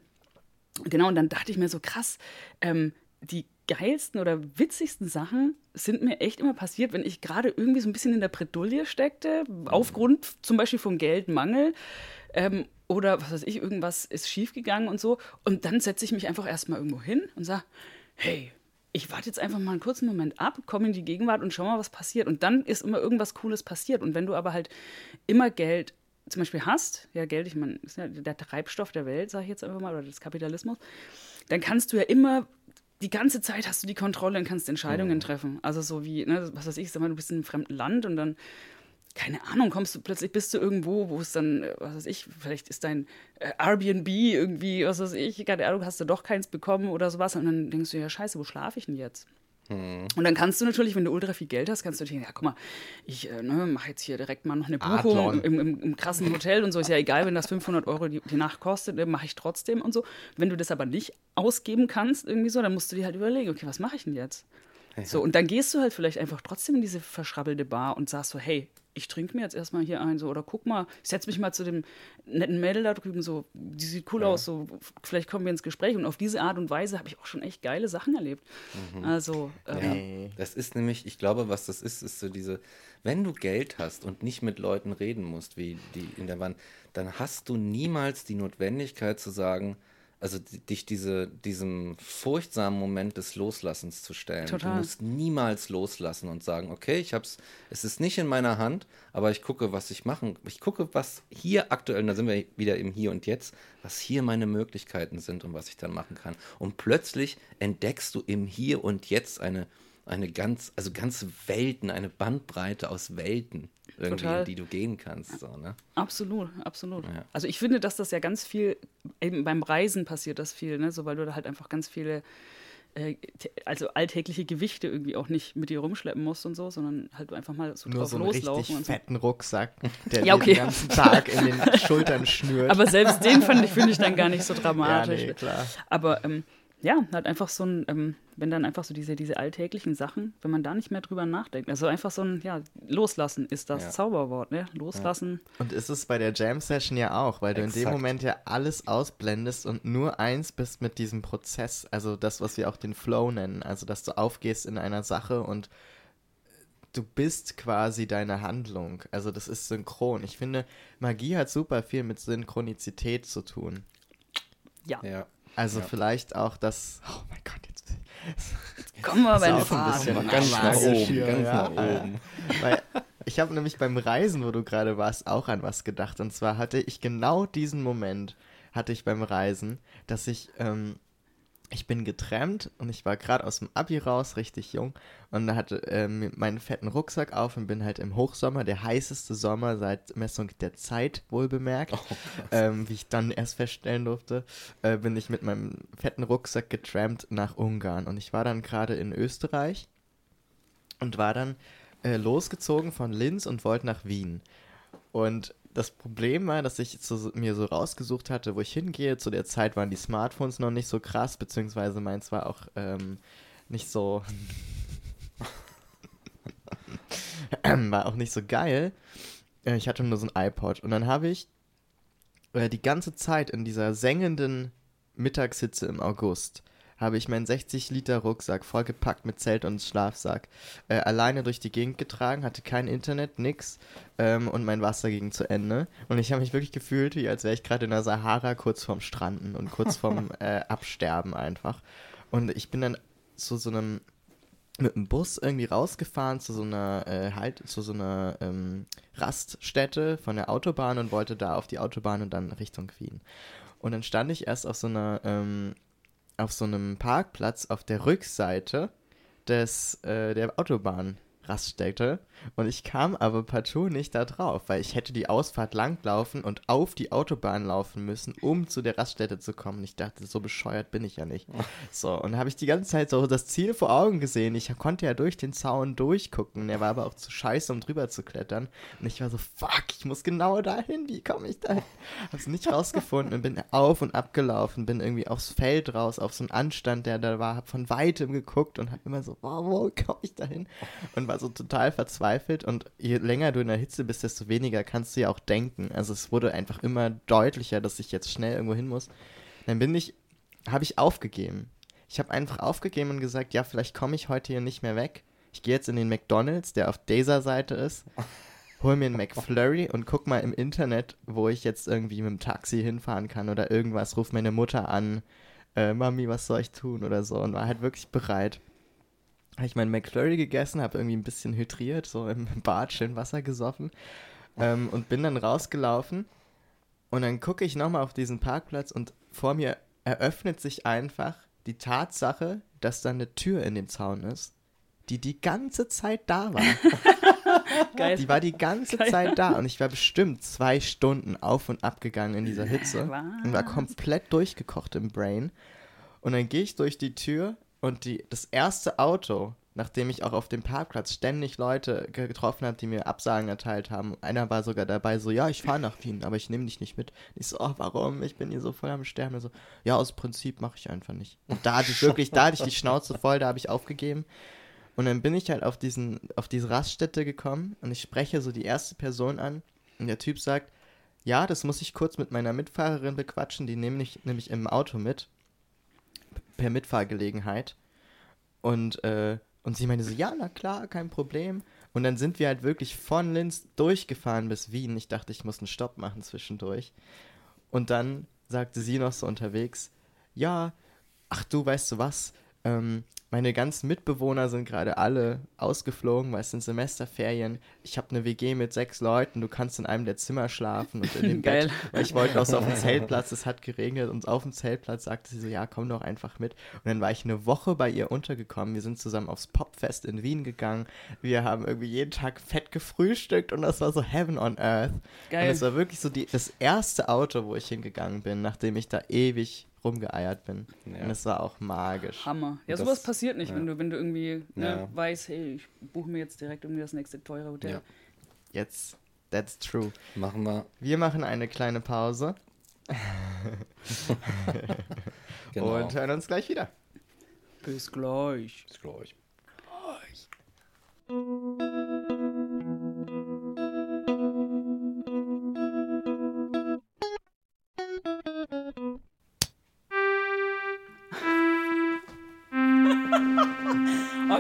genau, und dann dachte ich mir so, krass, ähm, die geilsten oder witzigsten Sachen sind mir echt immer passiert, wenn ich gerade irgendwie so ein bisschen in der Bredouille steckte, aufgrund zum Beispiel von Geldmangel. Ähm, oder was weiß ich, irgendwas ist schiefgegangen und so. Und dann setze ich mich einfach erstmal irgendwo hin und sage, hey, ich warte jetzt einfach mal einen kurzen Moment ab, komme in die Gegenwart und schau mal, was passiert. Und dann ist immer irgendwas Cooles passiert. Und wenn du aber halt immer Geld zum Beispiel hast, ja, Geld, ich meine, ist ja der Treibstoff der Welt, sage ich jetzt einfach mal, oder des Kapitalismus, dann kannst du ja immer die ganze Zeit hast du die Kontrolle und kannst Entscheidungen mhm. treffen. Also so wie, ne, was weiß ich, sag mal, du bist in einem fremden Land und dann keine Ahnung, kommst du plötzlich, bist du irgendwo, wo es dann, äh, was weiß ich, vielleicht ist dein äh, Airbnb irgendwie, was weiß ich, keine Ahnung, hast du doch keins bekommen oder sowas. Und dann denkst du, ja, scheiße, wo schlafe ich denn jetzt? Hm. Und dann kannst du natürlich, wenn du ultra viel Geld hast, kannst du denken, ja, guck mal, ich äh, ne, mache jetzt hier direkt mal noch eine Buchung im, im, im, krassen Hotel und so. Ist ja egal, wenn das 500 Euro die, die Nacht kostet, ne, mache ich trotzdem und so. Wenn du das aber nicht ausgeben kannst, irgendwie so, dann musst du dir halt überlegen, okay, was mache ich denn jetzt? Ja. So, und dann gehst du halt vielleicht einfach trotzdem in diese verschrabbelte Bar und sagst so, hey, ich trinke mir jetzt erstmal hier ein, so, oder guck mal, ich setze mich mal zu dem netten Mädel da drüben, so, die sieht cool ja. aus, so, vielleicht kommen wir ins Gespräch. Und auf diese Art und Weise habe ich auch schon echt geile Sachen erlebt. Mhm. Also, ähm, ja, das ist nämlich, ich glaube, was das ist, ist so diese, wenn du Geld hast und nicht mit Leuten reden musst, wie die in der Wand, dann hast du niemals die Notwendigkeit zu sagen, also dich diese, diesem furchtsamen Moment des Loslassens zu stellen. Total. Du musst niemals loslassen und sagen, okay, ich hab's, es ist nicht in meiner Hand, aber ich gucke, was ich machen, ich gucke, was hier aktuell, da sind wir wieder im Hier und Jetzt, was hier meine Möglichkeiten sind und was ich dann machen kann. Und plötzlich entdeckst du im Hier und Jetzt eine, eine ganz, also ganze Welten, eine Bandbreite aus Welten irgendwie, Total. in die du gehen kannst. So, ne? Absolut, absolut. Ja. Also ich finde, dass das ja ganz viel, eben beim Reisen passiert das viel, ne? so weil du da halt einfach ganz viele äh, also alltägliche Gewichte irgendwie auch nicht mit dir rumschleppen musst und so, sondern halt einfach mal so Nur drauf so einen loslaufen. richtig und so. fetten Rucksack, der ja, okay. den ganzen Tag in den Schultern schnürt. Aber selbst den finde ich, find ich dann gar nicht so dramatisch. Ja, nee, klar. Aber ähm, ja, halt einfach so ein, ähm, wenn dann einfach so diese, diese alltäglichen Sachen, wenn man da nicht mehr drüber nachdenkt. Also einfach so ein, ja, loslassen ist das ja. Zauberwort, ne? Loslassen. Ja. Und ist es bei der Jam-Session ja auch, weil Exakt. du in dem Moment ja alles ausblendest und nur eins bist mit diesem Prozess, also das, was wir auch den Flow nennen, also dass du aufgehst in einer Sache und du bist quasi deine Handlung. Also das ist synchron. Ich finde, Magie hat super viel mit Synchronizität zu tun. Ja. ja. Also ja. vielleicht auch das. Oh mein Gott, jetzt. Kommen wir bei den Farben. Ganz nach oben. Ganz ja, nach oben. Weil ich habe nämlich beim Reisen, wo du gerade warst, auch an was gedacht. Und zwar hatte ich genau diesen Moment, hatte ich beim Reisen, dass ich ähm, ich bin getrennt und ich war gerade aus dem Abi raus, richtig jung, und hatte ähm, meinen fetten Rucksack auf und bin halt im Hochsommer, der heißeste Sommer seit Messung der Zeit, wohl bemerkt, oh, ähm, wie ich dann erst feststellen durfte, äh, bin ich mit meinem fetten Rucksack getrampt nach Ungarn. Und ich war dann gerade in Österreich und war dann äh, losgezogen von Linz und wollte nach Wien. Und das Problem war, dass ich so, mir so rausgesucht hatte, wo ich hingehe. Zu der Zeit waren die Smartphones noch nicht so krass, beziehungsweise meins war auch ähm, nicht so. war auch nicht so geil. Äh, ich hatte nur so ein iPod. Und dann habe ich äh, die ganze Zeit in dieser sengenden Mittagshitze im August habe ich meinen 60 Liter Rucksack vollgepackt mit Zelt und Schlafsack äh, alleine durch die Gegend getragen, hatte kein Internet, nix ähm, und mein Wasser ging zu Ende. Und ich habe mich wirklich gefühlt, wie als wäre ich gerade in der Sahara kurz vorm Stranden und kurz vorm äh, Absterben einfach. Und ich bin dann zu so einem mit dem Bus irgendwie rausgefahren zu so einer äh, halt zu so einer ähm, Raststätte von der Autobahn und wollte da auf die Autobahn und dann Richtung Wien. Und dann stand ich erst auf so einer ähm, auf so einem Parkplatz auf der Rückseite des, äh, der Autobahn Raststätte und ich kam aber partout nicht da drauf, weil ich hätte die Ausfahrt langlaufen und auf die Autobahn laufen müssen, um zu der Raststätte zu kommen. Ich dachte, so bescheuert bin ich ja nicht. So, und habe ich die ganze Zeit so das Ziel vor Augen gesehen. Ich konnte ja durch den Zaun durchgucken. Der war aber auch zu scheiße, um drüber zu klettern. Und ich war so, fuck, ich muss genau dahin. Wie komme ich dahin? Hab's nicht rausgefunden und bin auf und ab gelaufen, bin irgendwie aufs Feld raus, auf so einen Anstand, der da war, hab von weitem geguckt und hab immer so, wow, wo komme ich dahin? Und war so total verzweifelt und je länger du in der Hitze bist, desto weniger kannst du ja auch denken. Also es wurde einfach immer deutlicher, dass ich jetzt schnell irgendwo hin muss. Dann bin ich, habe ich aufgegeben. Ich habe einfach aufgegeben und gesagt, ja, vielleicht komme ich heute hier nicht mehr weg. Ich gehe jetzt in den McDonald's, der auf dieser Seite ist, hol mir einen McFlurry und guck mal im Internet, wo ich jetzt irgendwie mit dem Taxi hinfahren kann oder irgendwas. Ruf meine Mutter an, äh, Mami, was soll ich tun oder so. Und war halt wirklich bereit. Habe ich meinen McFlurry gegessen, habe irgendwie ein bisschen hydriert, so im Bad schön Wasser gesoffen ähm, und bin dann rausgelaufen. Und dann gucke ich nochmal auf diesen Parkplatz und vor mir eröffnet sich einfach die Tatsache, dass da eine Tür in dem Zaun ist, die die ganze Zeit da war. Geil. Die war die ganze Geil. Zeit da und ich war bestimmt zwei Stunden auf und ab gegangen in dieser Hitze und war Was? komplett durchgekocht im Brain. Und dann gehe ich durch die Tür und die, das erste Auto, nachdem ich auch auf dem Parkplatz ständig Leute ge- getroffen habe, die mir Absagen erteilt haben. Einer war sogar dabei so, ja, ich fahre nach Wien, aber ich nehme dich nicht mit. Ich so, oh, warum? Ich bin hier so voll am Sterben. Er so, ja, aus Prinzip mache ich einfach nicht. Und da hatte ich wirklich, da hatte ich die Schnauze voll, da habe ich aufgegeben. Und dann bin ich halt auf, diesen, auf diese Raststätte gekommen und ich spreche so die erste Person an und der Typ sagt, ja, das muss ich kurz mit meiner Mitfahrerin bequatschen, die nehme ich nämlich im Auto mit, per Mitfahrgelegenheit. Und, äh, und sie meinte so, ja, na klar, kein Problem. Und dann sind wir halt wirklich von Linz durchgefahren bis Wien. Ich dachte, ich muss einen Stopp machen zwischendurch. Und dann sagte sie noch so unterwegs, ja, ach du, weißt du was, ähm, meine ganzen Mitbewohner sind gerade alle ausgeflogen, weil es sind Semesterferien. Ich habe eine WG mit sechs Leuten, du kannst in einem der Zimmer schlafen und in dem Geil. Bett. Ich wollte auch so auf dem Zeltplatz, es hat geregnet und auf dem Zeltplatz sagte sie so, ja, komm doch einfach mit. Und dann war ich eine Woche bei ihr untergekommen. Wir sind zusammen aufs Popfest in Wien gegangen. Wir haben irgendwie jeden Tag fett gefrühstückt und das war so Heaven on Earth. Geil. Und es war wirklich so die, das erste Auto, wo ich hingegangen bin, nachdem ich da ewig rumgeeiert bin. Ja. Und es war auch magisch. Hammer. Ja, Das- sowas passiert nicht, ja. wenn du, wenn du irgendwie ne, Ja. weißt, hey, ich buche mir jetzt direkt irgendwie das nächste teure Hotel. Ja. Jetzt, that's true. Machen wir. Wir machen eine kleine Pause Genau. und hören uns gleich wieder. Bis gleich. Bis gleich.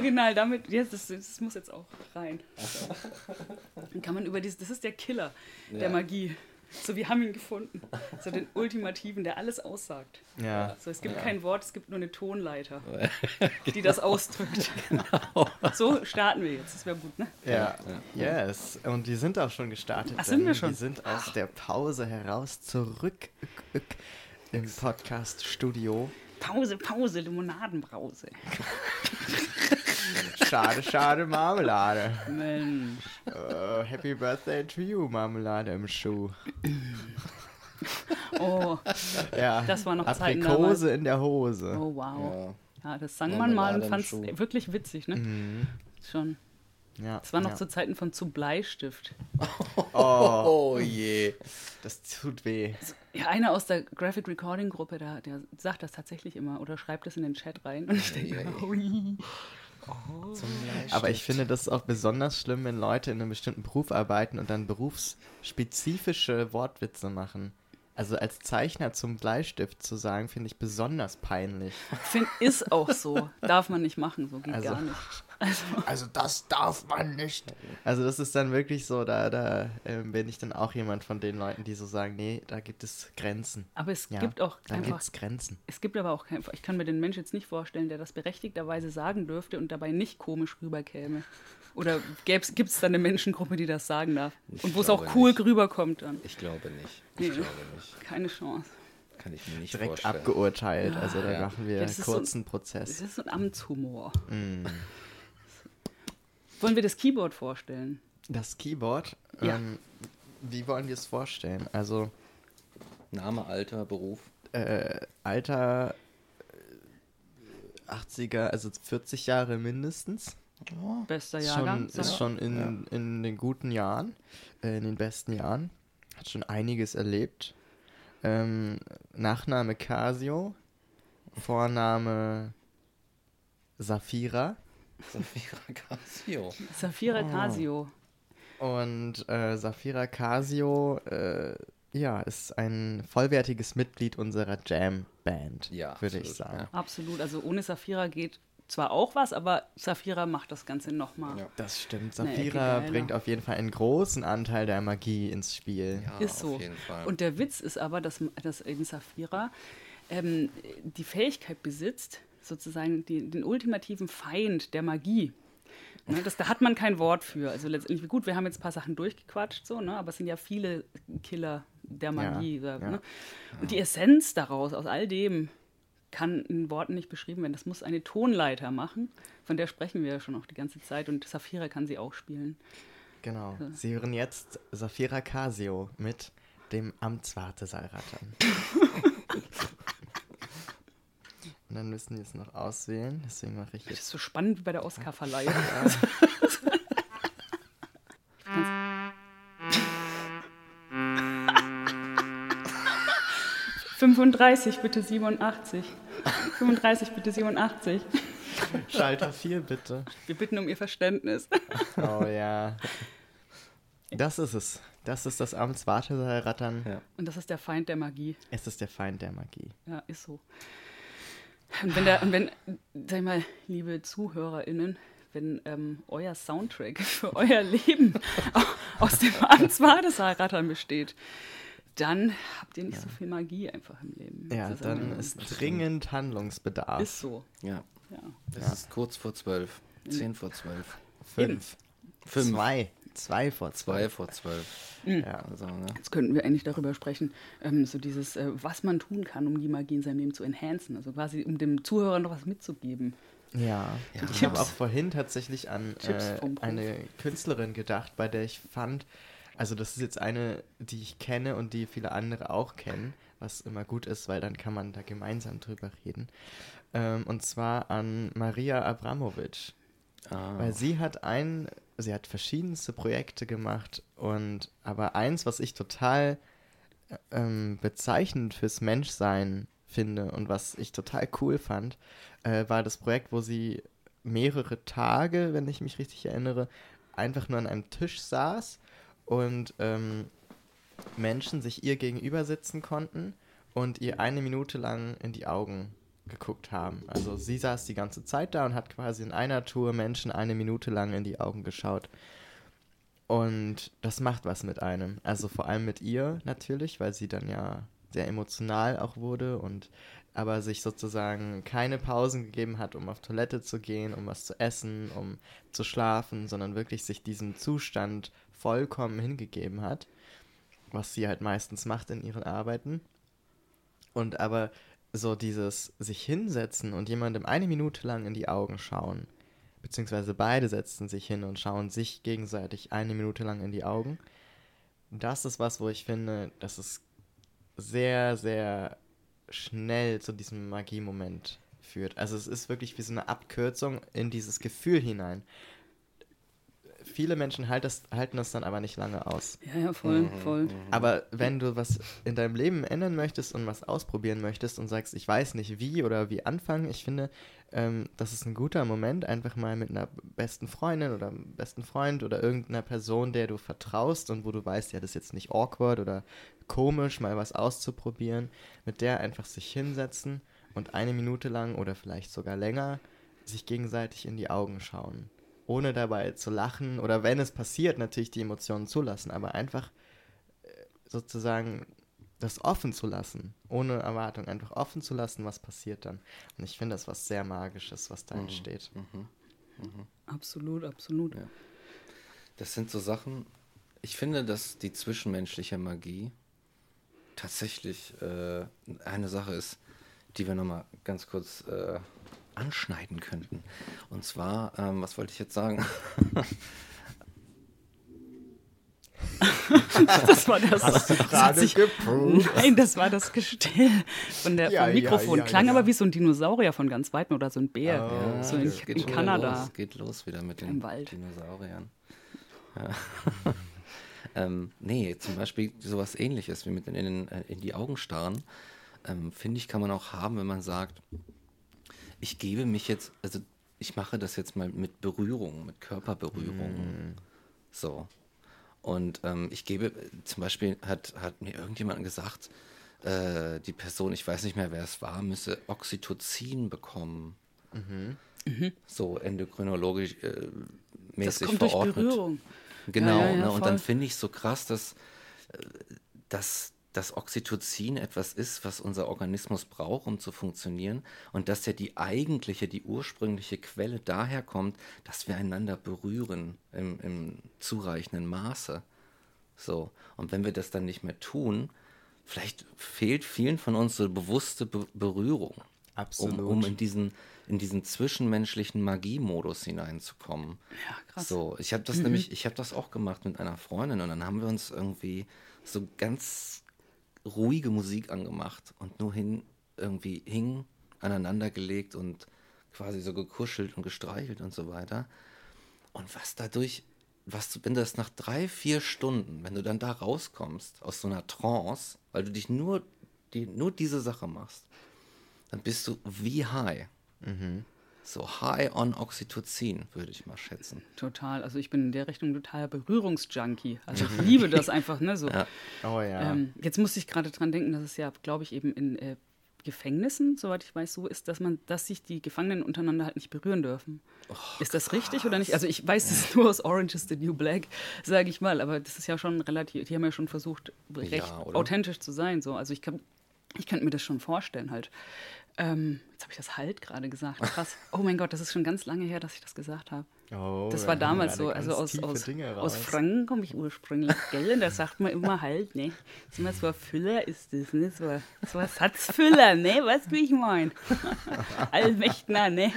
Original, damit, jetzt, das, das muss jetzt auch rein. Dann kann man über dieses, das ist der Killer der Ja. Magie. So, wir haben ihn gefunden. So den Ultimativen, der alles aussagt. Ja. So, es gibt kein Wort, es gibt nur eine Tonleiter, die das ausdrückt. So starten wir jetzt, das wäre gut, ne? Ja, yes. Und die sind auch schon gestartet. Ach, sind wir schon? Die sind aus der Pause heraus zurück im Podcast-Studio. Pause, Pause, Limonadenbrause. Schade, schade, Marmelade. Mensch. Uh, happy Birthday to you, Marmelade im Schuh. Oh, Ja, Das war noch Zeiten damals. Aprikose in der Hose. oh wow. Ja. Ja, das sang man mal und Marmelade fand es wirklich witzig, ne? Mhm. Schon. Ja, Das war noch ja. zu Zeiten von zu Bleistift. Oh, Oh je. das tut weh. Ja, einer aus der Graphic Recording Gruppe, der, der sagt das tatsächlich immer oder schreibt das in den Chat rein. Und ich denke, Ui. Aber ich finde das auch besonders schlimm, wenn Leute in einem bestimmten Beruf arbeiten und dann berufsspezifische Wortwitze machen. Also als Zeichner zum Bleistift zu sagen, finde ich besonders peinlich. Find, ist auch so. Darf man nicht machen, so geht Also- gar nicht. Also, Also das darf man nicht. Also das ist dann wirklich so, da, da ähm, bin ich dann auch jemand von den Leuten, die so sagen, nee, da gibt es Grenzen. aber es Ja, gibt auch Da einfach gibt es Grenzen. Es gibt aber auch kein, ich kann mir den Mensch jetzt nicht vorstellen, der das berechtigterweise sagen dürfte und dabei nicht komisch rüberkäme. Oder gibt es da eine Menschengruppe, die das sagen darf? Ich Und wo es auch cool nicht. rüberkommt dann. Ich glaube nicht. Nee. Ich glaube nicht. Keine Chance. Kann ich mir nicht Direkt vorstellen. abgeurteilt. Also da Ja. machen wir das ist so ein- kurzen Das Prozess. ist so ein Amtshumor. Mm. Wollen wir das Keyboard vorstellen? Das Keyboard, Ja. ähm, wie wollen wir es vorstellen? Also Name, Alter, Beruf. äh, Alter äh, 80er, also 40 Jahre mindestens. Bester Ist Jahrgang. schon, ist schon in, in den guten Jahren, äh, in den besten Jahren. Hat schon einiges erlebt. Ähm, Nachname Casio, Vorname Safira. Safira Casio. Safira Oh. Casio. Und äh, Safira Casio, äh, ja, ist ein vollwertiges Mitglied unserer Jam. Band, Ja, würde ich sagen. ja. Absolut. Also ohne Saphira geht zwar auch was, aber Saphira macht das Ganze nochmal. Ja. Das stimmt. Geiler. bringt auf jeden Fall einen großen Anteil der Magie ins Spiel. Ja, Ist so. auf jeden Fall. Und der Witz ist aber, dass, dass eben Saphira ähm, die Fähigkeit besitzt, sozusagen die, den ultimativen Feind der Magie. Ne, das, da hat man kein Wort für. Also letztendlich, gut, wir haben jetzt ein paar Sachen durchgequatscht, so, ne, aber es sind ja viele Killer der Magie. Ja, so, ja. Ne? Und die Essenz daraus, aus all dem, kann in Worten nicht beschrieben werden. Das muss eine Tonleiter machen. Von der sprechen wir ja schon noch die ganze Zeit. Und Saphira kann sie auch spielen. Genau. Sie hören jetzt Saphira Casio mit dem Amtswartesaalrattern. Und dann müssen wir es noch auswählen. Deswegen mache ich Das jetzt. ist so spannend wie bei der Oscarverleihung. 35, bitte 87. 35, bitte 87. Schalter 4, bitte. Wir bitten um Ihr Verständnis. Oh ja. Das ist es. Das ist das Amtswartesaalrattern. Ja. Und das ist der Feind der Magie. Es ist der Feind der Magie. Ja, ist so. Und wenn, der, und wenn sag ich mal, liebe ZuhörerInnen, wenn ähm, euer Soundtrack für euer Leben aus dem Answadesaalrattern besteht, dann habt ihr nicht so viel Magie einfach im Leben. Ja, Das dann ist dringend Handlungsbedarf. ist so. ja. Ja. Es ist kurz vor zwölf. Zehn vor zwölf. Fünf. Fünf. Zwei. Zwei vor Zwei zwei. vor zwölf. Ja. Also, ne? Jetzt könnten wir eigentlich darüber sprechen, ähm, so dieses, äh, was man tun kann, um die Magie in seinem Leben zu enhancen. Also quasi, um dem Zuhörer noch was mitzugeben. Ja, Ja. ich habe auch vorhin tatsächlich an äh, eine Künstlerin gedacht, bei der ich fand, also das ist jetzt eine, die ich kenne und die viele andere auch kennen, was immer gut ist, weil dann kann man da gemeinsam drüber reden. Ähm, und zwar an Maria Abramovic. Ah, Weil sie hat ein, sie hat verschiedenste Projekte gemacht und aber eins, was ich total äh, ähm, bezeichnend fürs Menschsein finde und was ich total cool fand, äh, war das Projekt, wo sie mehrere Tage, wenn ich mich richtig erinnere, einfach nur an einem Tisch saß und ähm, Menschen sich ihr gegenüber sitzen konnten und ihr eine Minute lang in die Augen geguckt haben. Also sie saß die ganze Zeit da und hat quasi in einer Tour Menschen eine Minute lang in die Augen geschaut. Und das macht was mit einem. Also vor allem mit ihr natürlich, weil sie dann ja sehr emotional auch wurde und aber sich sozusagen keine Pausen gegeben hat, um auf Toilette zu gehen, um was zu essen, um zu schlafen, sondern wirklich sich diesem Zustand vollkommen hingegeben hat, was sie halt meistens macht in ihren Arbeiten. Und aber so dieses sich hinsetzen und jemandem eine Minute lang in die Augen schauen, beziehungsweise beide setzen sich hin und schauen sich gegenseitig eine Minute lang in die Augen, das ist was, wo ich finde, dass es sehr, sehr schnell zu diesem Magiemoment führt. Also es ist wirklich wie so eine Abkürzung in dieses Gefühl hinein. Viele Menschen halt das, halten das dann aber nicht lange aus. Ja, ja, voll, Mhm, voll. Aber wenn du was in deinem Leben ändern möchtest und was ausprobieren möchtest und sagst, ich weiß nicht wie oder wie anfangen, ich finde, ähm, das ist ein guter Moment, einfach mal mit einer besten Freundin oder einem besten Freund oder irgendeiner Person, der du vertraust und wo du weißt, ja, das ist jetzt nicht awkward oder komisch, mal was auszuprobieren, mit der einfach sich hinsetzen und eine Minute lang oder vielleicht sogar länger sich gegenseitig in die Augen schauen. Ohne dabei zu lachen oder wenn es passiert, natürlich die Emotionen zulassen, aber einfach sozusagen das offen zu lassen, ohne Erwartung, einfach offen zu lassen, was passiert dann. Und ich finde das was sehr Magisches, was da entsteht. Absolut, absolut. Ja. Das sind so Sachen, ich finde, dass die zwischenmenschliche Magie tatsächlich äh, eine Sache ist, die wir nochmal ganz kurz äh, anschneiden könnten. Und zwar, ähm, was wollte ich jetzt sagen? Das war das. Hast du gerade sich-? Nein, das war das Gestell von der, Ja, vom Mikrofon. ja, Klang ja. aber wie so ein Dinosaurier von ganz Weitem oder so ein Bär. Oh, so in, es geht in Kanada. Los, geht los wieder mit den. Dinosauriern. Ja. ähm, nee, zum Beispiel sowas ähnliches wie mit in, in, in die Augen starren, ähm, finde ich, kann man auch haben, wenn man sagt, ich gebe mich jetzt, also ich mache das jetzt mal mit Berührung, mit Körperberührung. So. Und ähm, ich gebe, zum Beispiel hat, hat mir irgendjemand gesagt, äh, die Person, ich weiß nicht mehr, wer es war, müsse Oxytocin bekommen. Mhm. So endokrinologisch äh, Das mäßig kommt durch verordnet. Berührung. Genau, Ja, ja, ja, ne? und dann finde ich so krass, dass, äh, dass das Oxytocin etwas ist, was unser Organismus braucht, um zu funktionieren und dass ja die eigentliche, die ursprüngliche Quelle daher kommt, dass wir einander berühren im, im zureichenden Maße. So, und wenn wir das dann nicht mehr tun, vielleicht fehlt vielen von uns so bewusste Be Berührung, Absolut. um, um in diesen in diesen zwischenmenschlichen Magiemodus hineinzukommen. Ja, krass. So, ich habe das nämlich, ich habe das auch gemacht mit einer Freundin und dann haben wir uns irgendwie so ganz ruhige Musik angemacht und nur hin irgendwie hing, aneinander gelegt und quasi so gekuschelt und gestreichelt und so weiter. Und was dadurch, was du, wenn das nach drei, vier Stunden, wenn du dann da rauskommst aus so einer Trance, weil du dich nur, die, nur diese Sache machst, dann bist du wie high. So high on Oxytocin, würde ich mal schätzen. Total. Also ich bin in der Richtung total Berührungsjunkie. Also ich liebe das einfach, ne? So. Ja. Oh ja. Ähm, jetzt musste ich gerade dran denken, dass es ja, glaube ich, eben in äh, Gefängnissen, soweit ich weiß, so ist, dass man, dass sich die Gefangenen untereinander halt nicht berühren dürfen. Oh, ist das richtig oder nicht? Also ich weiß es nur aus Orange is the New Black, sage ich mal, aber das ist ja schon relativ, die haben ja schon versucht, recht Ja, authentisch zu sein. So. Also ich kann, ich könnte mir das schon vorstellen halt. Ähm, jetzt habe ich das halt gerade gesagt. Krass. Oh mein Gott, das ist schon ganz lange her, dass ich das gesagt habe. Oh, Das da war damals so, also aus, aus, aus. Franken komme ich ursprünglich, gell? Und da sagt man immer halt, ne? Das ist immer so ein Füller ist das, ne? So ein, so ein Satzfüller, ne? Weißt du, wie ich meine? Allmächtner, ne?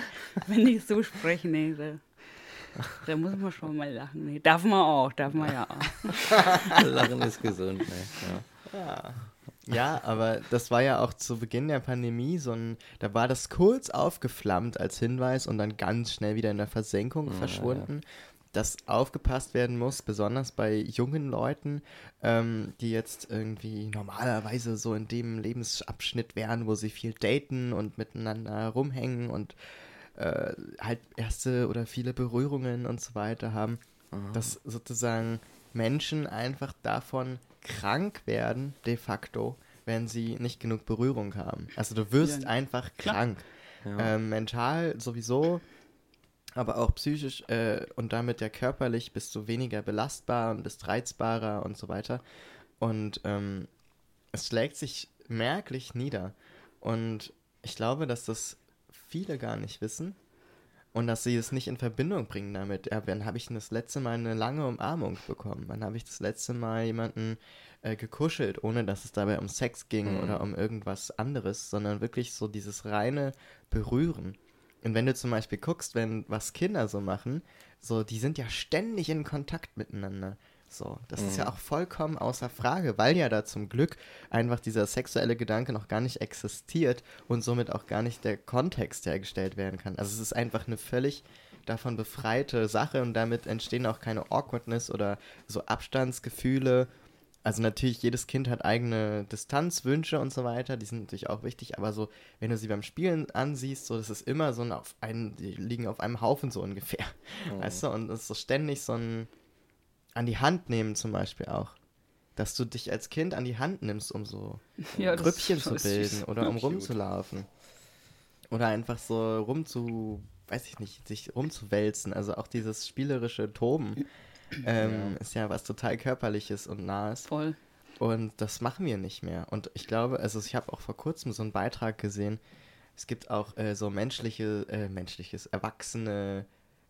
Wenn ich so spreche, ne? Da, da muss man schon mal lachen, ne? Darf man auch, darf man ja auch. Lachen ist gesund, ne? Ja. Ja, aber das war ja auch zu Beginn der Pandemie so ein, da war das kurz aufgeflammt als Hinweis und dann ganz schnell wieder in der Versenkung verschwunden, dass aufgepasst werden muss, besonders bei jungen Leuten, ähm, die jetzt irgendwie normalerweise so in dem Lebensabschnitt wären, wo sie viel daten und miteinander rumhängen und äh, halt erste oder viele Berührungen und so weiter haben, dass sozusagen Menschen einfach davon krank werden, de facto, wenn sie nicht genug Berührung haben. Also du wirst Ja, einfach klar. krank. Ähm, mental sowieso, aber auch psychisch äh, und damit ja körperlich bist du weniger belastbar und bist reizbarer und so weiter. Und ähm, es schlägt sich merklich nieder. Und ich glaube, dass das viele gar nicht wissen und dass sie es nicht in Verbindung bringen damit. Ja, wann habe ich denn das letzte Mal eine lange Umarmung bekommen? Wann habe ich das letzte Mal jemanden äh, gekuschelt, ohne dass es dabei um Sex ging oder um irgendwas anderes, sondern wirklich so dieses reine Berühren. Und wenn du zum Beispiel guckst, wenn was Kinder so machen, so, die sind ja ständig in Kontakt miteinander. So, das ist ja auch vollkommen außer Frage, weil ja da zum Glück einfach dieser sexuelle Gedanke noch gar nicht existiert und somit auch gar nicht der Kontext hergestellt werden kann. Also es ist einfach eine völlig davon befreite Sache und damit entstehen auch keine Awkwardness oder so Abstandsgefühle. Also natürlich, jedes Kind hat eigene Distanzwünsche und so weiter, die sind natürlich auch wichtig, aber so, wenn du sie beim Spielen ansiehst, so, das ist immer so ein auf einen, die liegen auf einem Haufen so ungefähr. Weißt du, und es ist so ständig so ein an die Hand nehmen zum Beispiel auch. Dass du dich als Kind an die Hand nimmst, um so Ja, das Grüppchen zu bilden oder um Cute. rumzulaufen. Oder einfach so rumzu, weiß ich nicht, sich rumzuwälzen. Also auch dieses spielerische Toben ähm, ist ja was total körperliches und nahes. Voll. Und das machen wir nicht mehr. Und ich glaube, also ich habe auch vor kurzem so einen Beitrag gesehen. Es gibt auch äh, so menschliche, äh, menschliches, erwachsene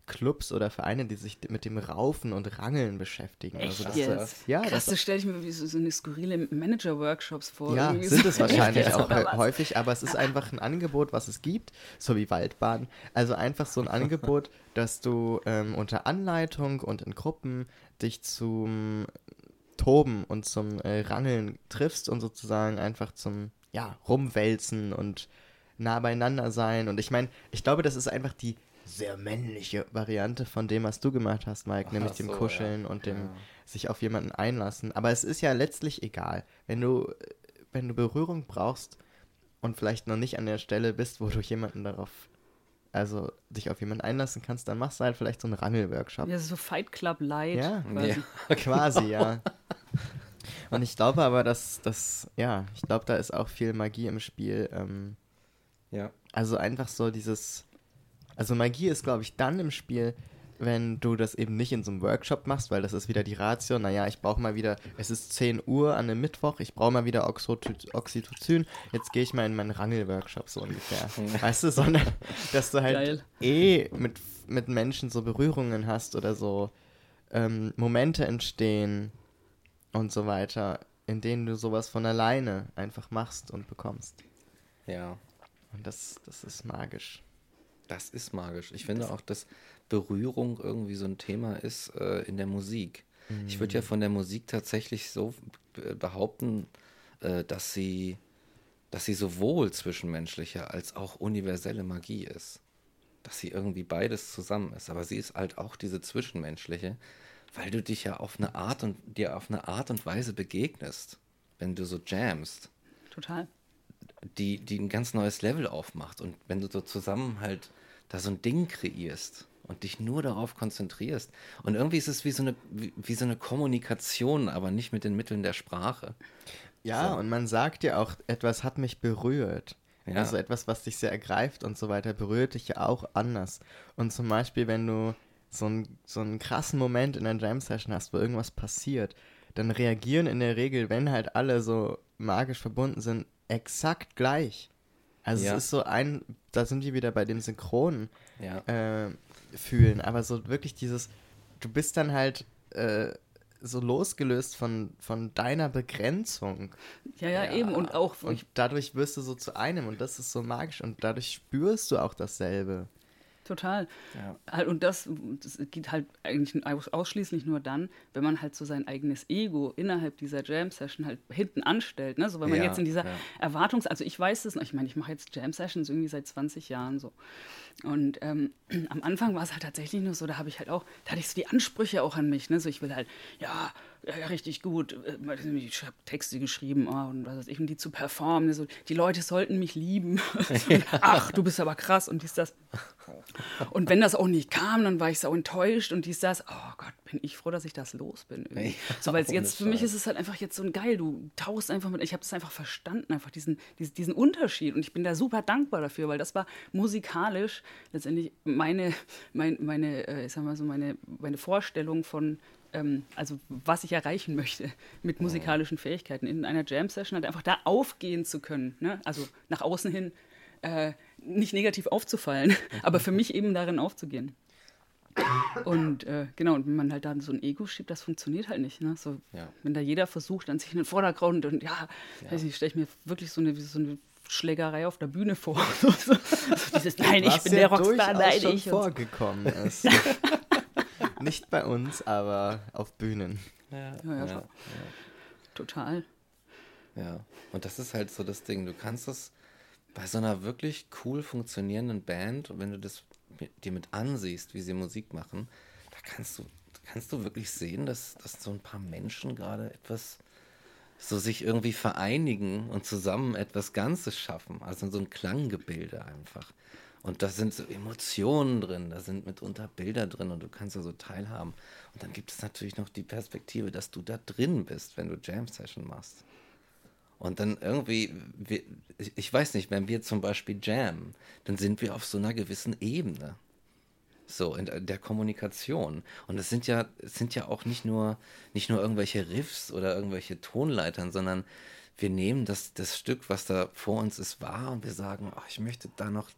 Clubs oder Vereine, die sich mit dem Raufen und Rangeln beschäftigen. Echt das, jetzt? Ja, Krass, das, das stelle ich mir wie so, so eine skurrile Manager-Workshops vor. ja, sind so. es wahrscheinlich Echt auch häufig, aber es ist einfach ein Angebot, was es gibt, so wie Waldbaden. Also einfach so ein Angebot, dass du ähm, unter Anleitung und in Gruppen dich zum Toben und zum äh, Rangeln triffst und sozusagen einfach zum, ja, Rumwälzen und nah beieinander sein. Und ich meine, ich glaube, das ist einfach die sehr männliche Variante von dem, was du gemacht hast, Mike, nämlich Ach dem so, Kuscheln ja. und dem Ja. sich auf jemanden einlassen. Aber es ist ja letztlich egal. Wenn du, wenn du Berührung brauchst und vielleicht noch nicht an der Stelle bist, wo du jemanden darauf, also dich auf jemanden einlassen kannst, dann machst du halt vielleicht so einen Rangel-Workshop. Ja, so Fight Club Light. Ja, quasi. Ja. Quasi, ja. Und ich glaube aber, dass das, ja, ich glaube, da ist auch viel Magie im Spiel. Ähm, Ja. also einfach so dieses, also Magie ist, glaube ich, dann im Spiel, wenn du das eben nicht in so einem Workshop machst, weil das ist wieder die Ratio, naja, ich brauche mal wieder, es ist 10 Uhr an einem Mittwoch, ich brauche mal wieder Oxyto- Oxytocin, jetzt gehe ich mal in meinen Rangel-Workshop so ungefähr. weißt du, sondern dass du halt Geil. eh mit, mit Menschen so Berührungen hast oder so ähm, Momente entstehen und so weiter, in denen du sowas von alleine einfach machst und bekommst. Ja. Und das, das ist magisch. Das ist magisch. Ich finde auch, dass Berührung irgendwie so ein Thema ist äh, in der Musik. Ich würde ja von der Musik tatsächlich so be- behaupten, äh, dass sie, dass sie sowohl zwischenmenschliche als auch universelle Magie ist. Dass sie irgendwie beides zusammen ist. Aber sie ist halt auch diese zwischenmenschliche, weil du dich ja auf eine Art und dir auf eine Art und Weise begegnest, wenn du so jamst Total. die, die ein ganz neues Level aufmacht. Und wenn du so zusammen halt da so ein Ding kreierst und dich nur darauf konzentrierst. Und irgendwie ist es wie so eine, wie, wie so eine Kommunikation, aber nicht mit den Mitteln der Sprache. Ja, So. und man sagt ja auch, etwas hat mich berührt. Ja. Also etwas, was dich sehr ergreift und so weiter, berührt dich ja auch anders. Und zum Beispiel, wenn du so, ein, so einen krassen Moment in einer Jam-Session hast, wo irgendwas passiert, dann reagieren in der Regel, wenn halt alle so magisch verbunden sind, exakt gleich. Also Ja. es ist so ein, da sind wir wieder bei dem Synchronen Ja. äh, fühlen, aber so wirklich dieses, du bist dann halt äh, so losgelöst von, von deiner Begrenzung. Ja, ja, eben. Und auch, Und dadurch wirst du so zu einem und das ist so magisch und dadurch spürst du auch dasselbe. Total. Ja. Halt, Und das, das geht halt eigentlich aus- ausschließlich nur dann, wenn man halt so sein eigenes Ego innerhalb dieser Jam-Session halt hinten anstellt. Ne? So, wenn man Ja, jetzt in dieser ja. Erwartungs-, also ich weiß es noch, ich meine, ich mache jetzt Jam-Sessions irgendwie seit 20 Jahren so. Und ähm, am Anfang war es halt tatsächlich nur so, da habe ich halt auch, da hatte ich so die Ansprüche auch an mich. Ne? So, ich will halt, ja, ja, richtig gut. äh, Ich habe Texte geschrieben oh, und was weiß ich, um die zu performen. So, die Leute sollten mich lieben. Ach, du bist aber krass und dies, das. Und wenn das auch nicht kam, dann war ich so enttäuscht und dies, das. Oh Gott, bin ich froh, dass ich das los bin. Ja, so, weil jetzt für mich ist es halt einfach jetzt so ein geil. Du tauchst einfach mit. Ich habe das einfach verstanden, einfach diesen, diesen, diesen Unterschied. Und ich bin da super dankbar dafür, weil das war musikalisch letztendlich meine, mein, meine, äh, ich sag mal so, meine, meine Vorstellung von. Ähm, also was ich erreichen möchte mit musikalischen Fähigkeiten in einer Jam-Session, halt einfach da aufgehen zu können. Ne? Also nach außen hin äh, nicht negativ aufzufallen, aber für mich eben darin aufzugehen. Und äh, genau, und wenn man halt da so ein Ego schiebt, das funktioniert halt nicht. Ne? So, Ja. Wenn da jeder versucht, dann sich in den Vordergrund und ja, Ja. weiß ich stelle ich mir wirklich so eine, so eine Schlägerei auf der Bühne vor. so, so, dieses, nein, ich bin der Rockstar, nein, ich. Vorgekommen ist. Nicht bei uns, aber auf Bühnen. Ja, Ja, ja. Total. ja. Und das ist halt so das Ding. Du kannst das bei so einer wirklich cool funktionierenden Band, wenn du das mit, dir mit ansiehst, wie sie Musik machen, da kannst du, kannst du wirklich sehen, dass, dass so ein paar Menschen gerade etwas so sich irgendwie vereinigen und zusammen etwas Ganzes schaffen. Also so ein Klanggebilde einfach. Und da sind so Emotionen drin, da sind mitunter Bilder drin und du kannst da so teilhaben. Und dann gibt es natürlich noch die Perspektive, dass du da drin bist, wenn du Jam Session machst. Und dann irgendwie, ich, weiß nicht, wenn wir zum Beispiel jammen, dann sind wir auf so einer gewissen Ebene. So, in der- der Kommunikation. Und es sind ja, es sind ja auch nicht nur, nicht nur irgendwelche Riffs oder irgendwelche Tonleitern, sondern wir nehmen das, das Stück, was da vor uns ist, wahr und wir sagen, oh, ich möchte da noch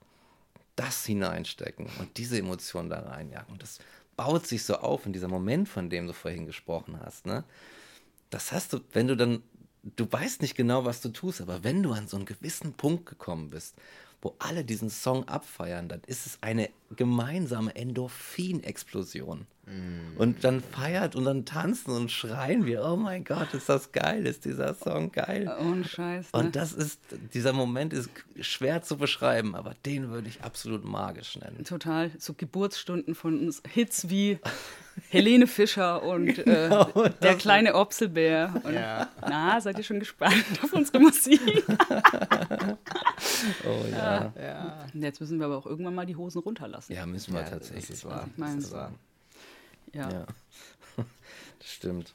das hineinstecken und diese Emotion da reinjagen. Und das baut sich so auf in dieser Moment, von dem du vorhin gesprochen hast. Ne? Das hast du, wenn du dann, du weißt nicht genau, was du tust, aber wenn du an so einen gewissen Punkt gekommen bist, wo alle diesen Song abfeiern, dann ist es eine gemeinsame Endorphin-Explosion. Und dann feiert und dann tanzen und schreien wir, oh mein Gott, ist das geil, ist dieser Song geil. Ohne Scheiß. Ne? Und das ist, dieser Moment ist schwer zu beschreiben, aber den würde ich absolut magisch nennen. Total. So Geburtsstunden von uns. Hits wie Helene Fischer und äh, Genau, der kleine Opselbär. Und, Ja. Na, seid ihr schon gespannt auf unsere Musik? Oh ja. Ja. Jetzt müssen wir aber auch irgendwann mal die Hosen runterlassen. Ja, müssen wir Ja, tatsächlich. das ist wahr. Das ist wahr. Ja. Ja. Das stimmt.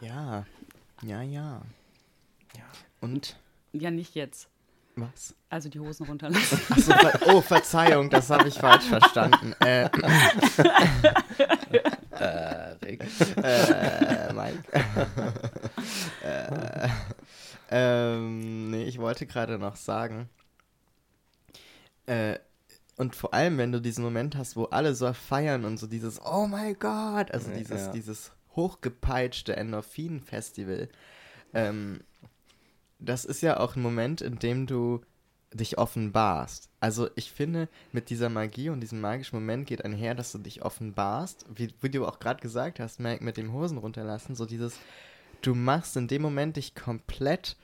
Ja. Ja, ja. Ja. Und Ja, nicht jetzt. Was? Also die Hosen runterlassen. Ver oh, Verzeihung, das habe ich falsch verstanden. Äh, Äh, Rick. äh, Mike. äh, ähm, nee, ich wollte gerade noch sagen. Äh, und vor allem, wenn du diesen Moment hast, wo alle so feiern und so dieses Oh my God, also dieses, ja. dieses hochgepeitschte Endorphin-Festival, ähm, das ist ja auch ein Moment, in dem du dich offenbarst. Also ich finde, mit dieser Magie und diesem magischen Moment geht einher, dass du dich offenbarst, wie, wie du auch gerade gesagt hast, Mike, mit dem Hosen runterlassen, so dieses, du machst in dem Moment dich komplett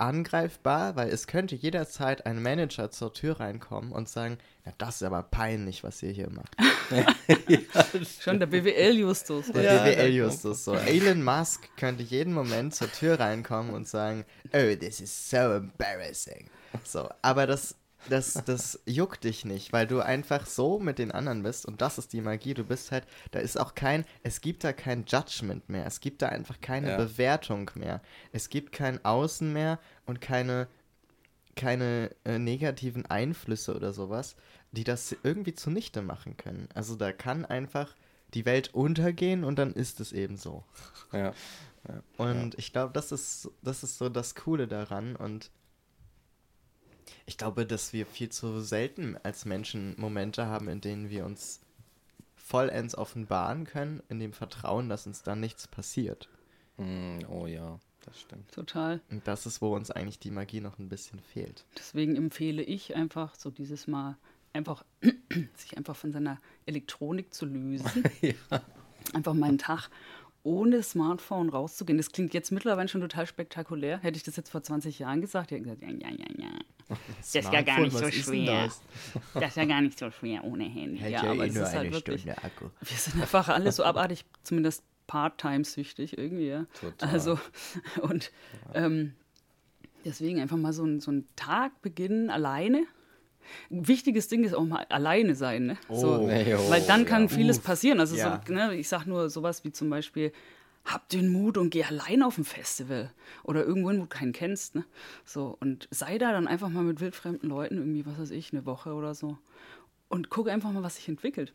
angreifbar, weil es könnte jederzeit ein Manager zur Tür reinkommen und sagen, na das ist aber peinlich, was ihr hier macht. Schon der BWL-Justus. Der Ja, BWL-Justus so. Elon Musk könnte jeden Moment zur Tür reinkommen und sagen, oh, this is so embarrassing. So, aber das, das, das juckt dich nicht, weil du einfach so mit den anderen bist und das ist die Magie. Du bist halt, da ist auch kein, es gibt da kein Judgment mehr. Es gibt da einfach keine Ja. Bewertung mehr. Es gibt kein Außen mehr und keine, keine äh, negativen Einflüsse oder sowas, die das irgendwie zunichte machen können. Also da kann einfach die Welt untergehen und dann ist es eben so. Ja. Und ich glaube, das ist, das ist so das Coole daran und ich glaube, dass wir viel zu selten als Menschen Momente haben, in denen wir uns vollends offenbaren können, in dem Vertrauen, dass uns dann nichts passiert. Hm, oh ja, das stimmt. Total. Und das ist, wo uns eigentlich die Magie noch ein bisschen fehlt. Deswegen empfehle ich einfach so dieses Mal einfach sich einfach von seiner Elektronik zu lösen. Einfach mal einen Tag ohne Smartphone rauszugehen. Das klingt jetzt mittlerweile schon total spektakulär. Hätte ich das jetzt vor 20 Jahren gesagt, hätte ich gesagt, ja, ja, ja, ja. Das ist ja gar nicht so ist schwer. das? Das ist ja gar nicht so schwer ohne Handy. Hält ja, ja, aber eh es nur ist halt wirklich. Stunde Akku. Wir sind einfach alle so abartig, zumindest part-time-süchtig irgendwie. Ja. Total. Also, und ähm, deswegen einfach mal so, ein- so einen Tag beginnen alleine. Ein wichtiges Ding ist auch mal alleine sein. Ne? so, Oh. Nee, oh, weil dann kann ja. vieles Uff, passieren. Also, ja. so, ne, ich sag nur sowas wie zum Beispiel. Hab den Mut und geh allein auf ein Festival oder irgendwo hin, wo du keinen kennst. Ne? So, und sei da dann einfach mal mit wildfremden Leuten, irgendwie, was weiß ich, eine Woche oder so. Und guck einfach mal, was sich entwickelt.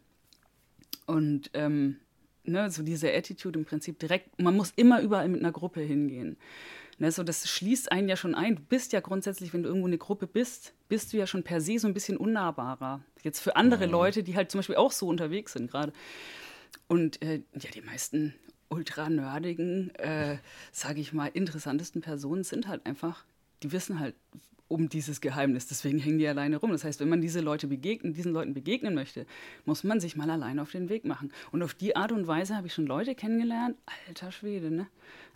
Und ähm, ne, so diese Attitude im Prinzip direkt, man muss immer überall mit einer Gruppe hingehen. Ne, so das schließt einen ja schon ein. Du bist ja grundsätzlich, wenn du irgendwo eine Gruppe bist, bist du ja schon per se so ein bisschen unnahbarer. Jetzt für andere Leute, die halt zum Beispiel auch so unterwegs sind gerade. Und äh, ja, die meisten ultra-nerdigen, äh, sage ich mal, interessantesten Personen sind halt einfach, die wissen halt um dieses Geheimnis, deswegen hängen die alleine rum. Das heißt, wenn man diese Leute begegnen, diesen Leuten begegnen möchte, muss man sich mal alleine auf den Weg machen. Und auf die Art und Weise habe ich schon Leute kennengelernt, alter Schwede, ne?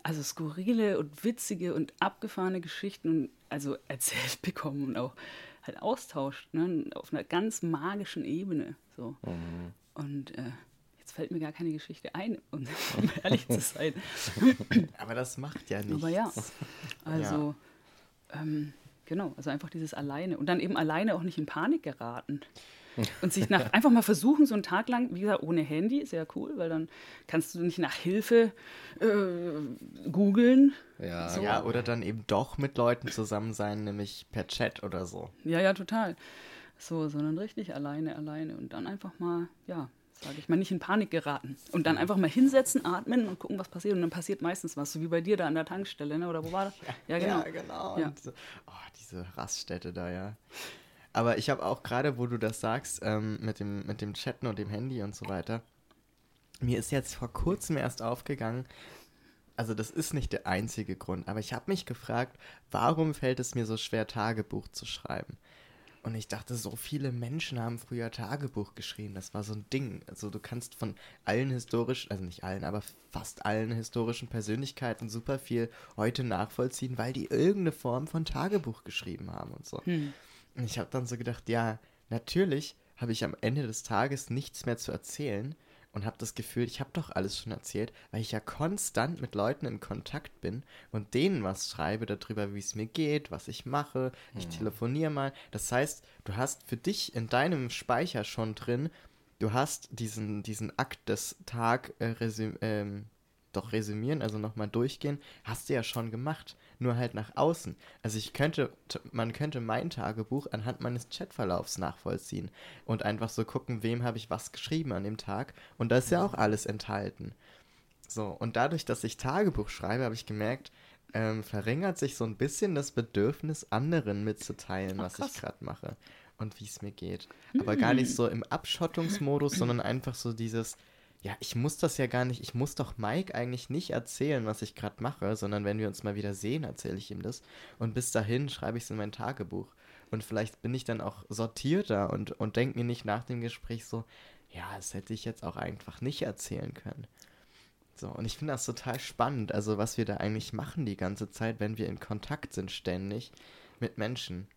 Also skurrile und witzige und abgefahrene Geschichten und also erzählt bekommen und auch halt austauscht, ne? Auf einer ganz magischen Ebene. So. Und äh, jetzt fällt mir gar keine Geschichte ein, um, um ehrlich zu sein. Aber das macht ja nichts. Aber ja, also ähm, genau, also einfach dieses alleine und dann eben alleine auch nicht in Panik geraten. Und sich nach, einfach mal versuchen, so einen Tag lang, wie gesagt, ohne Handy, sehr cool, weil dann kannst du nicht nach Hilfe äh, googeln. Ja, So. Ja, oder dann eben doch mit Leuten zusammen sein, nämlich per Chat oder so. Ja, ja, total. So, sondern richtig alleine, alleine. Und dann einfach mal, ja, sage ich mal, nicht in Panik geraten. Und dann einfach mal hinsetzen, atmen und gucken, was passiert. Und dann passiert meistens was, so wie bei dir da an der Tankstelle, ne? Oder wo war das? Ja, genau. Ja, genau. Ja. So, oh, diese Raststätte da, ja. Aber ich habe auch gerade, wo du das sagst, ähm, mit, dem, mit dem Chatten und dem Handy und so weiter, mir ist jetzt vor kurzem erst aufgegangen, also das ist nicht der einzige Grund, aber ich habe mich gefragt, warum fällt es mir so schwer, Tagebuch zu schreiben? Und ich dachte, so viele Menschen haben früher Tagebuch geschrieben. Das war so ein Ding. Also du kannst von allen historischen, also nicht allen, aber fast allen historischen Persönlichkeiten super viel heute nachvollziehen, weil die irgendeine Form von Tagebuch geschrieben haben und so. Und ich habe dann so gedacht, ja, natürlich habe ich am Ende des Tages nichts mehr zu erzählen und habe das Gefühl, ich habe doch alles schon erzählt, weil ich ja konstant mit Leuten in Kontakt bin und denen was schreibe darüber, wie es mir geht, was ich mache. Ich telefoniere mal. Das heißt, du hast für dich in deinem Speicher schon drin, du hast diesen, diesen Akt des Tag, äh, Resüm, ähm, doch resümieren, also nochmal durchgehen, hast du ja schon gemacht, nur halt nach außen. Also ich könnte, man könnte mein Tagebuch anhand meines Chatverlaufs nachvollziehen und einfach so gucken, wem habe ich was geschrieben an dem Tag und da ist ja auch alles enthalten. So, und dadurch, dass ich Tagebuch schreibe, habe ich gemerkt, ähm, verringert sich so ein bisschen das Bedürfnis, anderen mitzuteilen, Ach, was krass. ich gerade mache und wie es mir geht. Aber gar nicht so im Abschottungsmodus, sondern einfach so dieses, ja, ich muss das ja gar nicht, ich muss doch Mike eigentlich nicht erzählen, was ich gerade mache, sondern wenn wir uns mal wieder sehen, erzähle ich ihm das. Und bis dahin schreibe ich es in mein Tagebuch. Und vielleicht bin ich dann auch sortierter und, und denke mir nicht nach dem Gespräch so, ja, das hätte ich jetzt auch einfach nicht erzählen können. So, und ich finde das total spannend, also was wir da eigentlich machen die ganze Zeit, wenn wir in Kontakt sind ständig mit Menschen.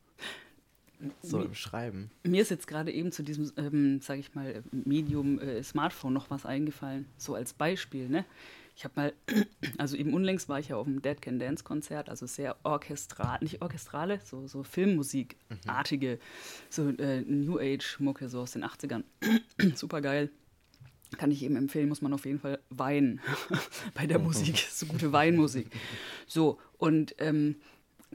So im Schreiben. Mir ist jetzt gerade eben zu diesem, ähm, sage ich mal, Medium äh, Smartphone noch was eingefallen. So als Beispiel, ne? Ich habe mal, also eben unlängst war ich ja auf dem Dead Can Dance Konzert, also sehr orchestral, nicht orchestrale, so, so Filmmusikartige, so äh, New Age Mucke, so aus den 80ern. Super geil. Kann ich eben empfehlen, muss man auf jeden Fall weinen bei der Musik. So gute Weinmusik. So, und ähm,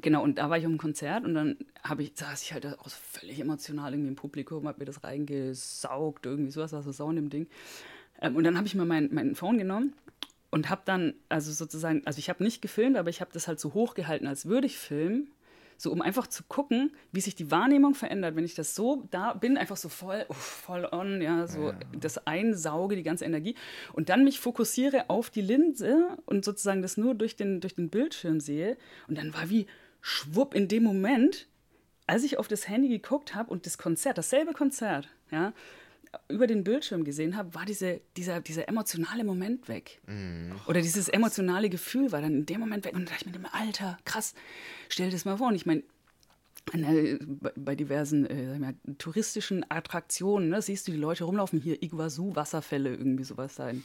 genau, und da war ich auf einem Konzert und dann habe ich, saß ich halt auch so völlig emotional irgendwie im Publikum, habe mir das reingesaugt, irgendwie sowas, war so sau in dem Ding. Ähm, und dann habe ich mir mein, mein Phone genommen und habe dann, also sozusagen, also ich habe nicht gefilmt, aber ich habe das halt so hochgehalten, als würde ich filmen. So, um einfach zu gucken, wie sich die Wahrnehmung verändert, wenn ich das so da bin, einfach so voll, uff, voll on, ja, so das einsauge, die ganze Energie und dann mich fokussiere auf die Linse und sozusagen das nur durch den, durch den Bildschirm sehe. Und dann war wie schwupp in dem Moment, als ich auf das Handy geguckt habe und das Konzert, dasselbe Konzert, ja, über den Bildschirm gesehen habe, war diese, dieser, dieser emotionale Moment weg. Oder dieses emotionale Gefühl war dann in dem Moment weg. Und da dachte ich mir Alter, krass, stell dir das mal vor. Und ich meine, bei- bei diversen äh, mal, touristischen Attraktionen, ne, siehst du die Leute rumlaufen, hier Iguazu-Wasserfälle, irgendwie sowas da in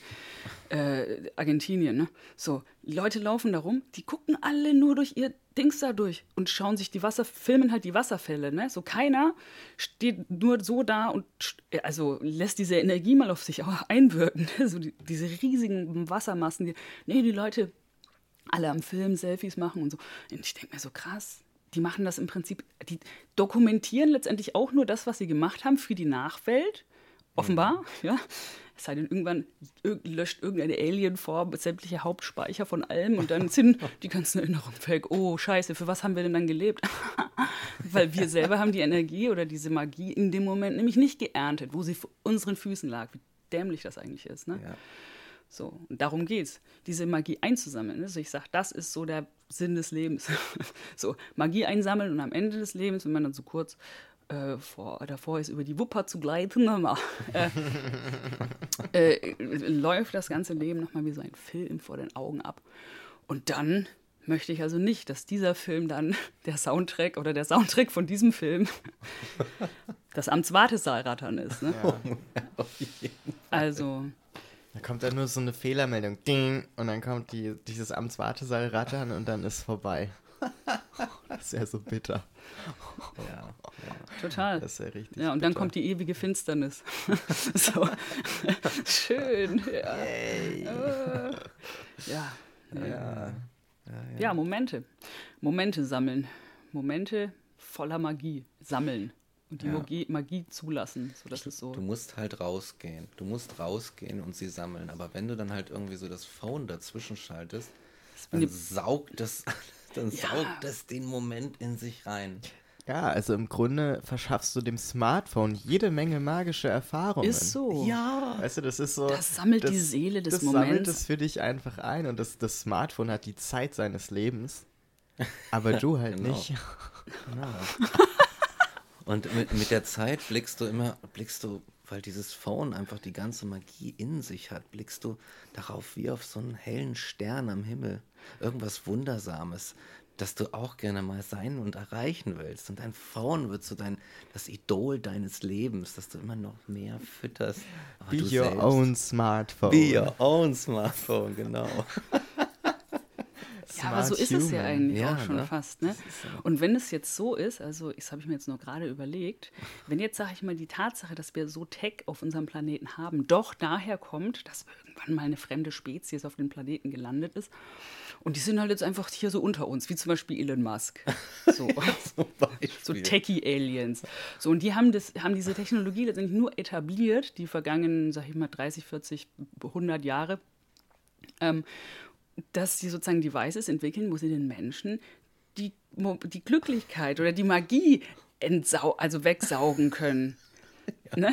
äh, Argentinien. Ne? So, die Leute laufen da rum, die gucken alle nur durch ihr Dings da durch und schauen sich die Wasser, filmen halt die Wasserfälle. Ne? So keiner steht nur so da und st- also lässt diese Energie mal auf sich auch einwirken. Ne? So die, diese riesigen Wassermassen. Die, nee, die Leute alle am Film Selfies machen und so. Und ich denke mir so krass. Die machen das im Prinzip, die dokumentieren letztendlich auch nur das, was sie gemacht haben für die Nachwelt. Offenbar, ja. Es sei denn, irgendwann ir- löscht irgendeine Alienform sämtliche Hauptspeicher von allem und dann sind die ganzen Erinnerungen weg. Oh, scheiße, für was haben wir denn dann gelebt? Weil wir selber haben die Energie oder diese Magie in dem Moment nämlich nicht geerntet, wo sie vor unseren Füßen lag. Wie dämlich das eigentlich ist, ne? Ja. So, und darum geht's, diese Magie einzusammeln. Also ich sage, das ist so der Sinn des Lebens. so, Magie einsammeln und am Ende des Lebens, wenn man dann so kurz äh, vor, davor ist, über die Wupper zu gleiten, äh, äh, läuft das ganze Leben nochmal wie so ein Film vor den Augen ab. Und dann möchte ich also nicht, dass dieser Film dann der Soundtrack oder der Soundtrack von diesem Film das Amtswartesaalrattern ist. Ne? Also, Da kommt dann nur so eine Fehlermeldung. Ding. Und dann kommt die, dieses Amtswartesaal rattern und dann ist vorbei. Das ist ja so bitter. Ja. total. Das ist ja richtig. Ja, und dann bitter. kommt die ewige Finsternis. so. Schön. Ja. Äh. ja. Ja. Ja. Ja, Momente. Momente sammeln. Momente voller Magie sammeln. Und die Ja. Magie, Magie zulassen. So, das ist so. Du musst halt rausgehen. Du musst rausgehen und sie sammeln. Aber wenn du dann halt irgendwie so das Phone dazwischen schaltest, dann Ne- saugt das, dann Ja. saugt das den Moment in sich rein. Ja, also im Grunde verschaffst du dem Smartphone jede Menge magische Erfahrungen. Ist so. Ja. Weißt du, das ist so. Das sammelt die Seele des das sammelt Moments. es für dich einfach ein und das, das Smartphone hat die Zeit seines Lebens. Aber du halt Genau. nicht. Und mit, mit der Zeit blickst du immer, blickst du, weil dieses Phone einfach die ganze Magie in sich hat, blickst du darauf wie auf so einen hellen Stern am Himmel. Irgendwas Wundersames, das du auch gerne mal sein und erreichen willst. Und dein Phone wird so dein, das Idol deines Lebens, das du immer noch mehr fütterst. Aber Be your selbst- own Smartphone. Be your own Smartphone, genau. Ja, aber so ist es ja human. eigentlich Ja, auch schon ne? fast. Ne? Und wenn es jetzt so ist, also das habe ich mir jetzt nur gerade überlegt, wenn jetzt, sage ich mal, die Tatsache, dass wir so Tech auf unserem Planeten haben, doch daher kommt, dass irgendwann mal eine fremde Spezies auf dem Planeten gelandet ist und die sind halt jetzt einfach hier so unter uns, wie zum Beispiel Elon Musk. So. Beispiel. So Techie-Aliens. So, und die haben, das, haben diese Technologie letztendlich nur etabliert, die vergangenen, sag ich mal, 30, 40, 100 Jahre, ähm, dass sie sozusagen Devices entwickeln, wo sie den Menschen die, die Glücklichkeit oder die Magie also wegsaugen können. Ne?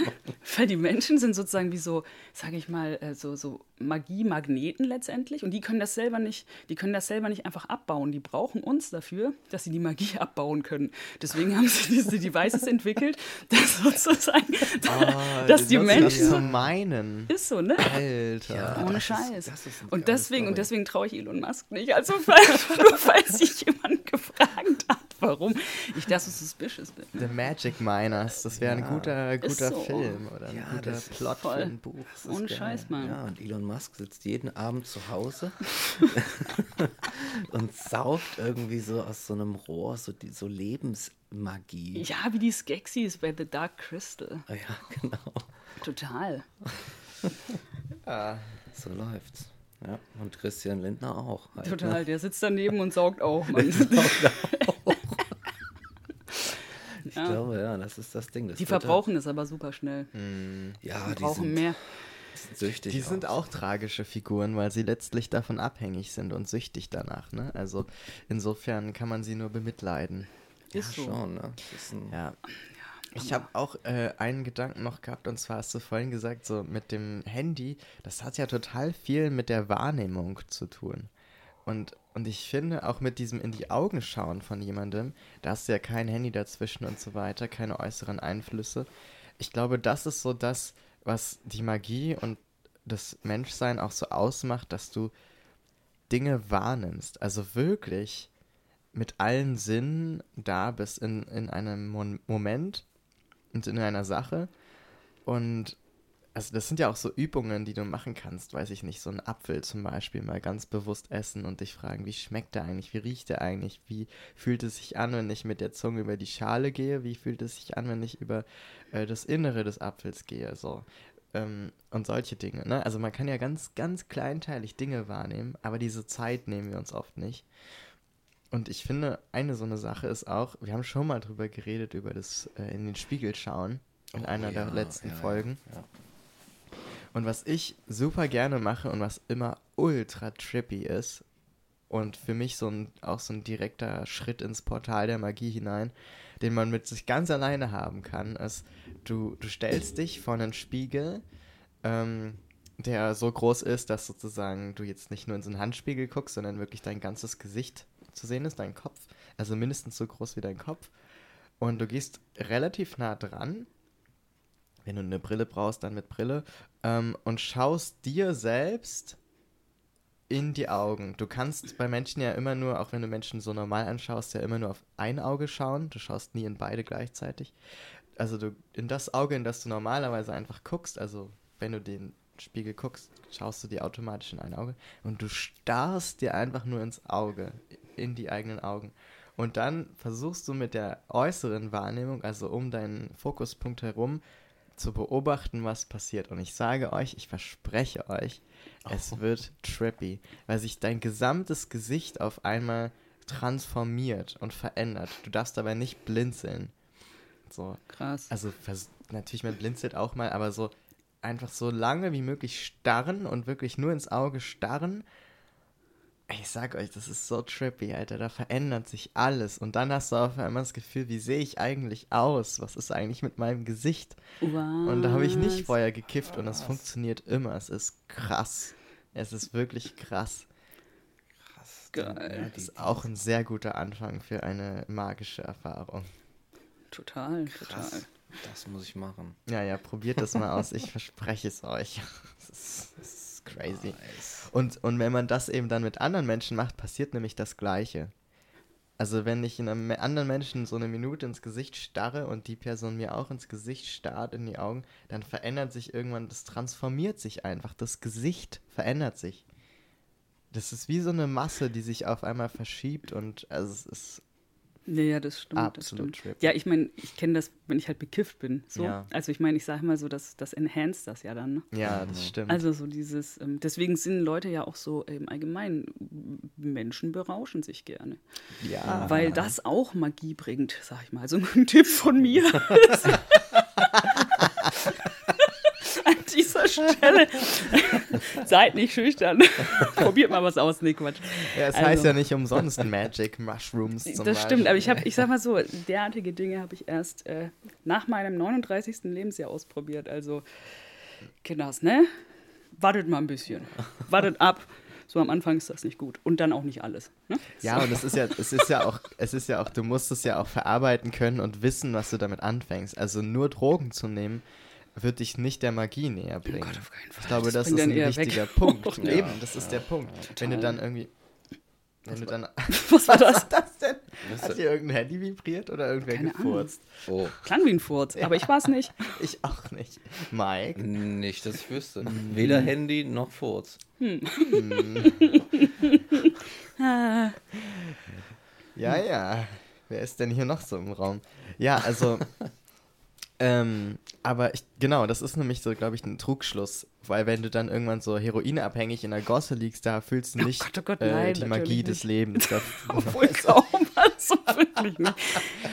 Weil die Menschen sind sozusagen wie so, sage ich mal, äh, so, so Magie-Magneten letztendlich. Und die können das selber nicht, die können das selber nicht einfach abbauen. Die brauchen uns dafür, dass sie die Magie abbauen können. Deswegen haben sie diese Devices entwickelt, dass sozusagen, Ah, dass die nutzen das Menschen. zu meinen. Ist so, ne? Alter. Ja. Ohne das ist- Scheiß. ist und deswegen, und deswegen traue ich Elon Musk nicht. Also falls, nur falls sich jemand gefragt hat, warum ich das so suspicious bin. The Magic Miners, das wäre ein guter, guter so. Film oder ein Ja, guter das ist Plot voll. für ein Buch. Das ist Ohne geil. Scheiß, Mann. Ja, und Elon Musk sitzt jeden Abend zu Hause und saugt irgendwie so aus so einem Rohr so, die, so Lebensmagie. Ja, wie die Skeksis bei The Dark Crystal. Ah ja, genau. Total. So läuft's. Ja, und Christian Lindner auch. Halt, Total. Der sitzt daneben und saugt auch, Mann. Ich glaube, ja, das ist das Ding. Das Die verbrauchen es aber super schnell. Ja, ja Die die brauchen sind, mehr. sind süchtig. Die sind auch tragische Figuren, weil sie letztlich davon abhängig sind und süchtig danach. Ne? Also insofern kann man sie nur bemitleiden. Ja, Ist so. schon, ne? Ist ein, Ja. Ich habe auch äh, einen Gedanken noch gehabt, und zwar hast du vorhin gesagt, so mit dem Handy, das hat ja total viel mit der Wahrnehmung zu tun. Und, und ich finde, auch mit diesem in die Augen schauen von jemandem, da hast du ja kein Handy dazwischen und so weiter, keine äußeren Einflüsse. Ich glaube, das ist so das, was die Magie und das Menschsein auch so ausmacht, dass du Dinge wahrnimmst. Also wirklich mit allen Sinnen da bist in, in einem Moment und in einer Sache. Und also das sind ja auch so Übungen, die du machen kannst, weiß ich nicht, so einen Apfel zum Beispiel mal ganz bewusst essen und dich fragen, wie schmeckt der eigentlich, wie riecht der eigentlich, wie fühlt es sich an, wenn ich mit der Zunge über die Schale gehe, wie fühlt es sich an, wenn ich über äh, das Innere des Apfels gehe, so. Ähm, und solche Dinge, ne? Also man kann ja ganz, ganz kleinteilig Dinge wahrnehmen, aber diese Zeit nehmen wir uns oft nicht. Und ich finde, eine so eine Sache ist auch, wir haben schon mal drüber geredet, über das äh, in den Spiegel schauen, in Oh einer der ja, letzten ja, ja, Folgen. ja. Und was ich super gerne mache und was immer ultra trippy ist und für mich so ein, auch so ein direkter Schritt ins Portal der Magie hinein, den man mit sich ganz alleine haben kann, ist, du, du stellst dich vor einen Spiegel, ähm, der so groß ist, dass sozusagen du jetzt nicht nur in so einen Handspiegel guckst, sondern wirklich dein ganzes Gesicht zu sehen ist, dein Kopf, also mindestens so groß wie dein Kopf. Und du gehst relativ nah dran, wenn du eine Brille brauchst, dann mit Brille, ähm, und schaust dir selbst in die Augen. Du kannst bei Menschen ja immer nur, auch wenn du Menschen so normal anschaust, ja immer nur auf ein Auge schauen. Du schaust nie in beide gleichzeitig. Also du in das Auge, in das du normalerweise einfach guckst, also wenn du den Spiegel guckst, schaust du dir automatisch in ein Auge und du starrst dir einfach nur ins Auge, in die eigenen Augen. Und dann versuchst du mit der äußeren Wahrnehmung, also um deinen Fokuspunkt herum, zu beobachten, was passiert. Und ich sage euch, ich verspreche euch, es wird trippy, weil sich dein gesamtes Gesicht auf einmal transformiert und verändert. Du darfst dabei nicht blinzeln. So. Krass. Also natürlich, man blinzelt auch mal, aber so einfach so lange wie möglich starren und wirklich nur ins Auge starren. Ich sag euch, das ist so trippy, Alter. Da verändert sich alles. Und dann hast du auf einmal das Gefühl, wie sehe ich eigentlich aus? Was ist eigentlich mit meinem Gesicht? Und da habe ich nicht vorher gekifft und es funktioniert immer. Es ist krass. Es ist wirklich krass. Krass. Geil. Das ist auch ein sehr guter Anfang für eine magische Erfahrung. Total, total. krass. Das muss ich machen. Ja, ja, probiert das mal aus. Ich verspreche es euch. Es ist, es ist crazy. Nice. Und, und wenn man das eben dann mit anderen Menschen macht, passiert nämlich das Gleiche. Also wenn ich einem anderen Menschen so eine Minute ins Gesicht starre und die Person mir auch ins Gesicht starrt, in die Augen, dann verändert sich irgendwann, das transformiert sich einfach. Das Gesicht verändert sich. das ist wie so eine Masse, die sich auf einmal verschiebt und also es ist Ja, ja, das stimmt. Das Absolut stimmt. trippy. Ja, ich meine, ich kenne das, wenn ich halt bekifft bin. So. Ja. Also ich meine, ich sage mal so, das, das enhanced das ja dann. Ne? ja, das stimmt. Also so dieses, ähm, deswegen sind Leute ja auch so im Allgemeinen, Menschen berauschen sich gerne. ja. Weil das auch Magie bringt, sag ich mal. So ein Tipp von mir. Dieser Stelle. Seid nicht schüchtern. Probiert mal was aus, nee, Quatsch. ja, es also- heißt ja nicht umsonst Magic Mushrooms Das stimmt, aber ich Beispiel. habe, ich sag mal so, derartige Dinge habe ich erst äh, nach meinem 39. Lebensjahr ausprobiert. Also, Kinders, ne? Wartet mal ein bisschen. Wartet ab. So am Anfang ist das nicht gut. Und dann auch nicht alles. Ne? Ja, und es ist ja, es ist ja auch, es ist ja auch, du musst es ja auch verarbeiten können und wissen, was du damit anfängst. Also nur Drogen zu nehmen, wird dich nicht der Magie näher bringen. Oh Gott, auf keinen Fall. Ich glaube, das, Das ist ein eher weg. wichtiger Punkt. Ja. Eben, das ist der Punkt. Wenn du dann irgendwie. Wenn du dann. Was war das? das denn? Was Hat hier irgendein Handy vibriert oder irgendwer Keine gefurzt? Oh, Klang wie ein Furz, aber ich war es nicht. Ich auch nicht. Mike? nicht, dass ich wüsste. Weder Handy noch Furz. Ah, Ja, ja. Wer ist denn hier noch so im Raum? Ja, also. Ähm, aber ich, genau, das ist nämlich so, glaube ich, ein Trugschluss. Weil wenn du dann irgendwann so heroinabhängig in der Gosse liegst, da fühlst du nicht Gott, oh Gott, äh, nein, die natürlich Magie des nicht. Lebens. Das, Obwohl kaum, also wirklich nicht.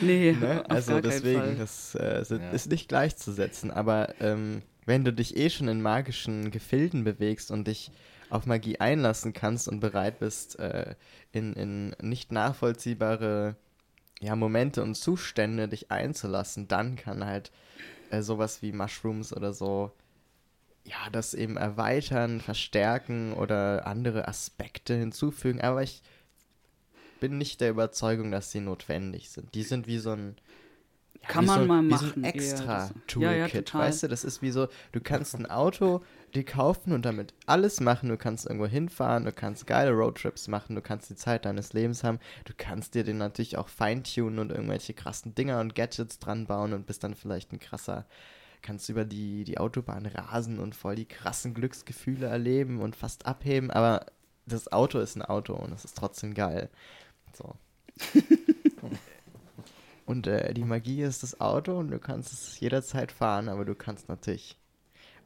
Nee, ne? auf Also deswegen, Fall. das äh, sind- Ja. ist nicht gleichzusetzen. Aber ähm, wenn du dich eh schon in magischen Gefilden bewegst und dich auf Magie einlassen kannst und bereit bist, äh, in, in nicht nachvollziehbare ja, Momente und Zustände dich einzulassen, dann kann halt äh, sowas wie Mushrooms oder so ja, das eben erweitern, verstärken oder andere Aspekte hinzufügen. Aber ich bin nicht der Überzeugung, dass sie notwendig sind. Die sind wie so ein ja, Kann wie man so, mal wie machen, So ein extra Toolkit, Ja, ja, weißt du? Das ist wie so, du kannst ein Auto dir kaufen und damit alles machen. Du kannst irgendwo hinfahren, du kannst geile Roadtrips machen, du kannst die Zeit deines Lebens haben. Du kannst dir den natürlich auch feintunen und irgendwelche krassen Dinger und Gadgets dran bauen und bist dann vielleicht ein krasser kannst über die, die Autobahn rasen und voll die krassen Glücksgefühle erleben und fast abheben, aber das Auto ist ein Auto und es ist trotzdem geil. So. und äh, die Magie ist das Auto und du kannst es jederzeit fahren, aber du kannst natürlich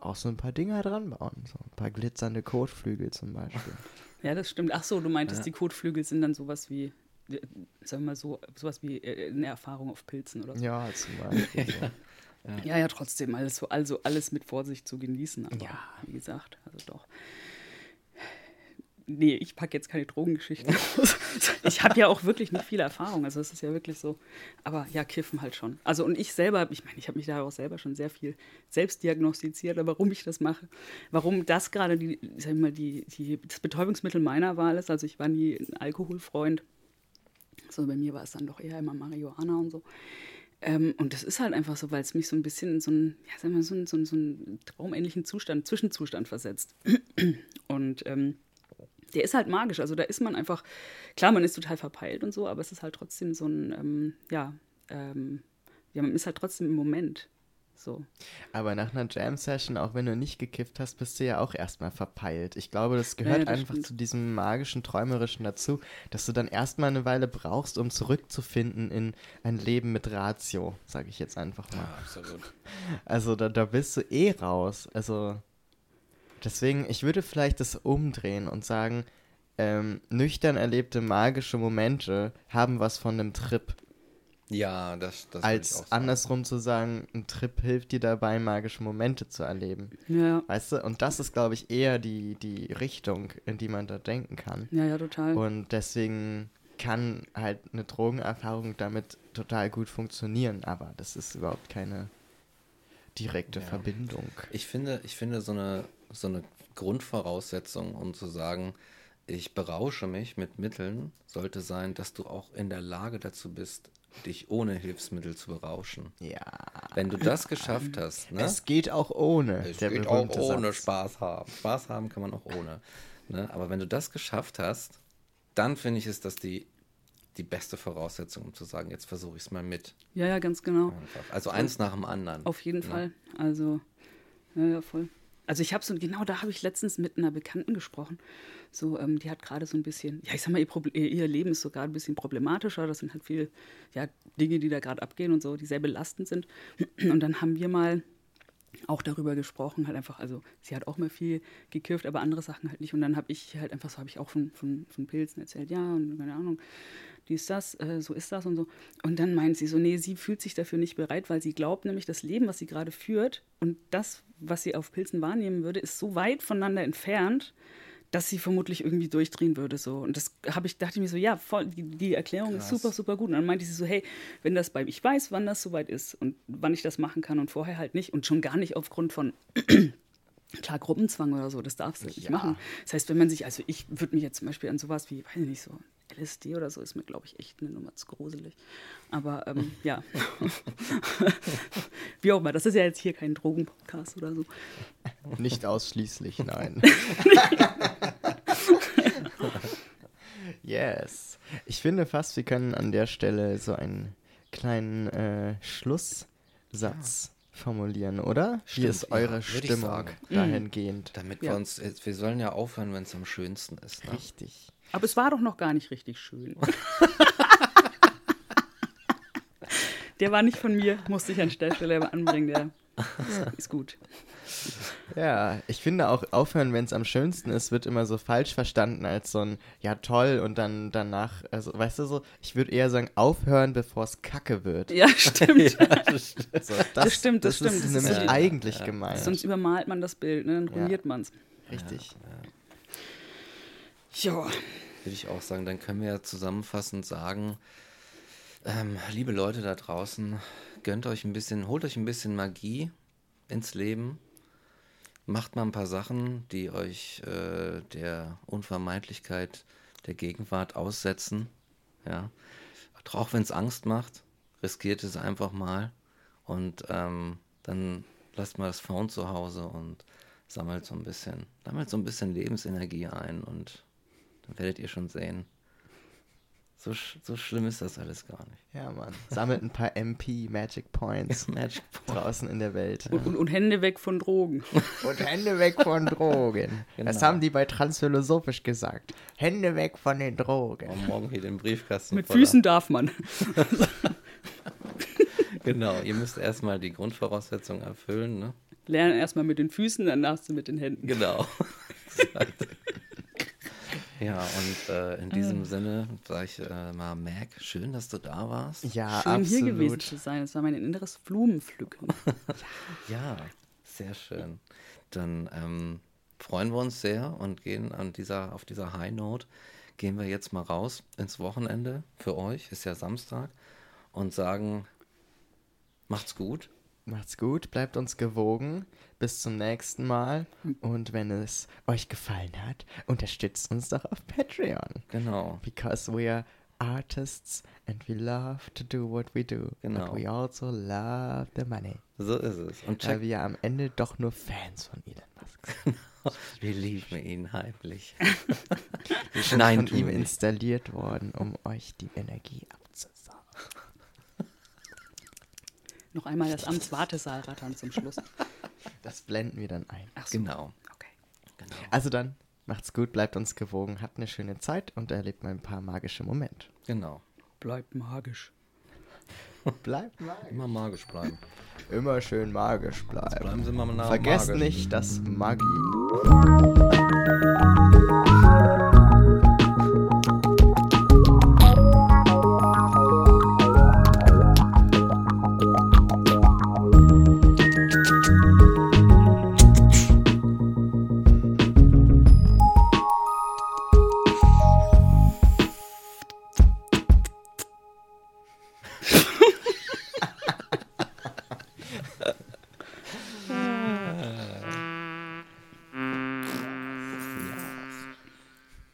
auch so ein paar Dinger dran bauen. So ein paar glitzernde Kotflügel zum Beispiel. Ja, das stimmt. Ach so, du meintest, Ja. die Kotflügel sind dann sowas wie, äh, sagen wir mal so, sowas wie äh, eine Erfahrung auf Pilzen oder so. ja, zum Beispiel. So. Ja, ja, trotzdem, alles so, also alles mit Vorsicht zu genießen. Aber Ja. wie gesagt, also doch. Nee, ich packe jetzt keine Drogengeschichten aus. Ich habe ja auch wirklich nicht viel Erfahrung. Also es ist ja wirklich so. Aber ja, kiffen halt schon. Also und ich selber, ich meine, ich habe mich da auch selber schon sehr viel selbst diagnostiziert, warum ich das mache, warum das gerade die, sag ich mal, die, die, das Betäubungsmittel meiner Wahl ist. Also ich war nie ein Alkoholfreund. So bei mir war es dann doch eher immer Marihuana und so. Ähm, und das ist halt einfach so, weil es mich so ein bisschen in so einen, ja, sag mal, so einen, so einen, so einen traumähnlichen Zustand, Zwischenzustand versetzt. Und ähm, der ist halt magisch. Also da ist man einfach, klar, man ist total verpeilt und so, aber es ist halt trotzdem so ein, ähm, ja, ähm, ja, man ist halt trotzdem im Moment. So. Aber nach einer Jam-Session, auch wenn du nicht gekifft hast, bist du ja auch erstmal verpeilt. Ich glaube, das gehört Ja, das einfach stimmt. zu diesem magischen, träumerischen dazu, dass du dann erstmal eine Weile brauchst, um zurückzufinden in ein Leben mit Ratio, sage ich jetzt einfach mal. absolut. Also da, da bist du eh raus. Also deswegen, ich würde vielleicht das umdrehen und sagen, ähm, nüchtern erlebte magische Momente haben was von einem Trip. Ja, das, das würd ich auch als sagen. andersrum zu sagen, ein Trip hilft dir dabei, magische Momente zu erleben. Ja, Weißt du? Und das ist, glaube ich, eher die, die Richtung, in die man da denken kann. ja, ja, total. Und deswegen kann halt eine Drogenerfahrung damit total gut funktionieren, aber das ist überhaupt keine direkte Ja. Verbindung. Ich finde, ich finde so eine, so eine Grundvoraussetzung, um zu sagen, ich berausche mich mit Mitteln, sollte sein, dass du auch in der Lage dazu bist, dich ohne Hilfsmittel zu berauschen. Ja. Wenn du das geschafft hast, ne? Es geht auch ohne. Es der geht auch ohne Satz. Spaß haben. Spaß haben kann man auch ohne. Ne? Aber wenn du das geschafft hast, dann finde ich, ist das die, die beste Voraussetzung, um zu sagen, jetzt versuche ich es mal mit. ja, ja, ganz genau. Einfach. Also eins nach dem anderen. Auf jeden ne? Fall. Also, ja, ja, voll. Also ich habe so, genau da habe ich letztens mit einer Bekannten gesprochen. So, ähm, die hat gerade so ein bisschen, ja, ich sag mal, ihr, ihr Leben ist so gerade ein bisschen problematischer. Das sind halt viele ja, Dinge, die da gerade abgehen und so, die sehr belastend sind. Und dann haben wir mal auch darüber gesprochen, halt einfach, also sie hat auch mal viel gekifft, aber andere Sachen halt nicht. Und dann habe ich halt einfach so, habe ich auch von, von, von Pilzen erzählt, ja, und keine Ahnung, wie ist das, äh, so ist das und so. Und dann meint sie so, nee, sie fühlt sich dafür nicht bereit, weil sie glaubt nämlich, das Leben, was sie gerade führt und das, was sie auf Pilzen wahrnehmen würde, ist so weit voneinander entfernt, dass sie vermutlich irgendwie durchdrehen würde. So. Und das habe ich, dachte ich mir so, ja, voll, die, die Erklärung Krass. ist super, super gut. Und dann meinte sie so, hey, wenn das bei, ich weiß, wann das soweit ist und wann ich das machen kann und vorher halt nicht und schon gar nicht aufgrund von Klar, Gruppenzwang oder so, das darfst du ja. nicht machen. Das heißt, wenn man sich, also ich würde mich jetzt zum Beispiel an sowas wie, weiß ich nicht, so LSD oder so, ist mir, glaube ich, echt eine Nummer zu gruselig. Aber ähm, ja. wie auch immer, das ist ja jetzt hier kein Drogenpodcast oder so. Nicht ausschließlich, nein. yes. Ich finde fast, wir können an der Stelle so einen kleinen äh, Schlusssatz formulieren, oder? Stimmt, Wie ist eure ja, Stimmung dahingehend? Damit wir uns, wir sollen ja aufhören, wenn es am schönsten ist. Ne? Richtig. Aber es war doch noch gar nicht richtig schön. der war nicht von mir, musste ich an der Stelle anbringen, der ist gut. Ja, ich finde auch aufhören, wenn es am schönsten ist, wird immer so falsch verstanden als so ein ja toll und dann danach, also weißt du so, ich würde eher sagen aufhören, bevor es kacke wird. Ja, stimmt. ja, das, so, das, das, stimmt, das, das stimmt. Ist das nämlich ist eigentlich ja. gemeint. Sonst übermalt man das Bild, ne? dann ruiniert ja. man es. Richtig. Ja. Würde ich auch sagen, dann können wir ja zusammenfassend sagen, ähm, liebe Leute da draußen, gönnt euch ein bisschen, holt euch ein bisschen Magie ins Leben macht mal ein paar Sachen, die euch äh, der Unvermeidlichkeit der Gegenwart aussetzen. Ja. Auch wenn es Angst macht, riskiert es einfach mal. Und ähm, dann lasst mal das Phone zu Hause und sammelt so ein bisschen, sammelt so ein bisschen Lebensenergie ein und dann werdet ihr schon sehen, so, so schlimm ist das alles gar nicht. Ja, Mann. Sammelt ein paar MP Magic Points Magic draußen in der Welt. Und, und, und, Hände weg von Drogen. Und Hände weg von Drogen. Genau. Das haben die bei Transphilosophisch gesagt. Hände weg von den Drogen. Und morgen hier den Briefkasten. Mit Füßen darf man. genau, ihr müsst erstmal die Grundvoraussetzungen erfüllen. Ne? Lernen erstmal mit den Füßen, dann darfst du mit den Händen. Genau. Ja, und äh, in diesem ah. Sinne sage ich äh, mal, Mac, schön, dass du da warst. Ja, schön absolut. hier gewesen zu sein. Es war mein inneres Blumenpflücken. ja, sehr schön. Dann ähm, freuen wir uns sehr und gehen an dieser, auf dieser High Note gehen wir jetzt mal raus ins Wochenende für euch, ist ja Samstag, und sagen, macht's gut. Macht's gut, bleibt uns gewogen. Bis zum nächsten Mal. Und wenn es euch gefallen hat, unterstützt uns doch auf Patreon. Genau. Because we are artists and we love to do what we do. Genau. But we also love the money. So ist es. Und Weil wir am Ende doch nur Fans von Elon Musk sind. wir lieben ihn heimlich. wir sind Nein, von ihm installiert worden, um euch die Energie abzusaugen. Noch einmal das Amtswartesaal rattern zum Schluss. Das blenden wir dann ein. Ach so. Genau. Okay. Genau. Also dann, macht's gut, bleibt uns gewogen, habt eine schöne Zeit und erlebt mal ein paar magische Momente. Genau. Bleibt magisch. bleibt magisch. Immer magisch bleiben. Immer schön magisch bleiben. Jetzt bleiben Sie mal nah Vergesst magisch. nicht das Magie.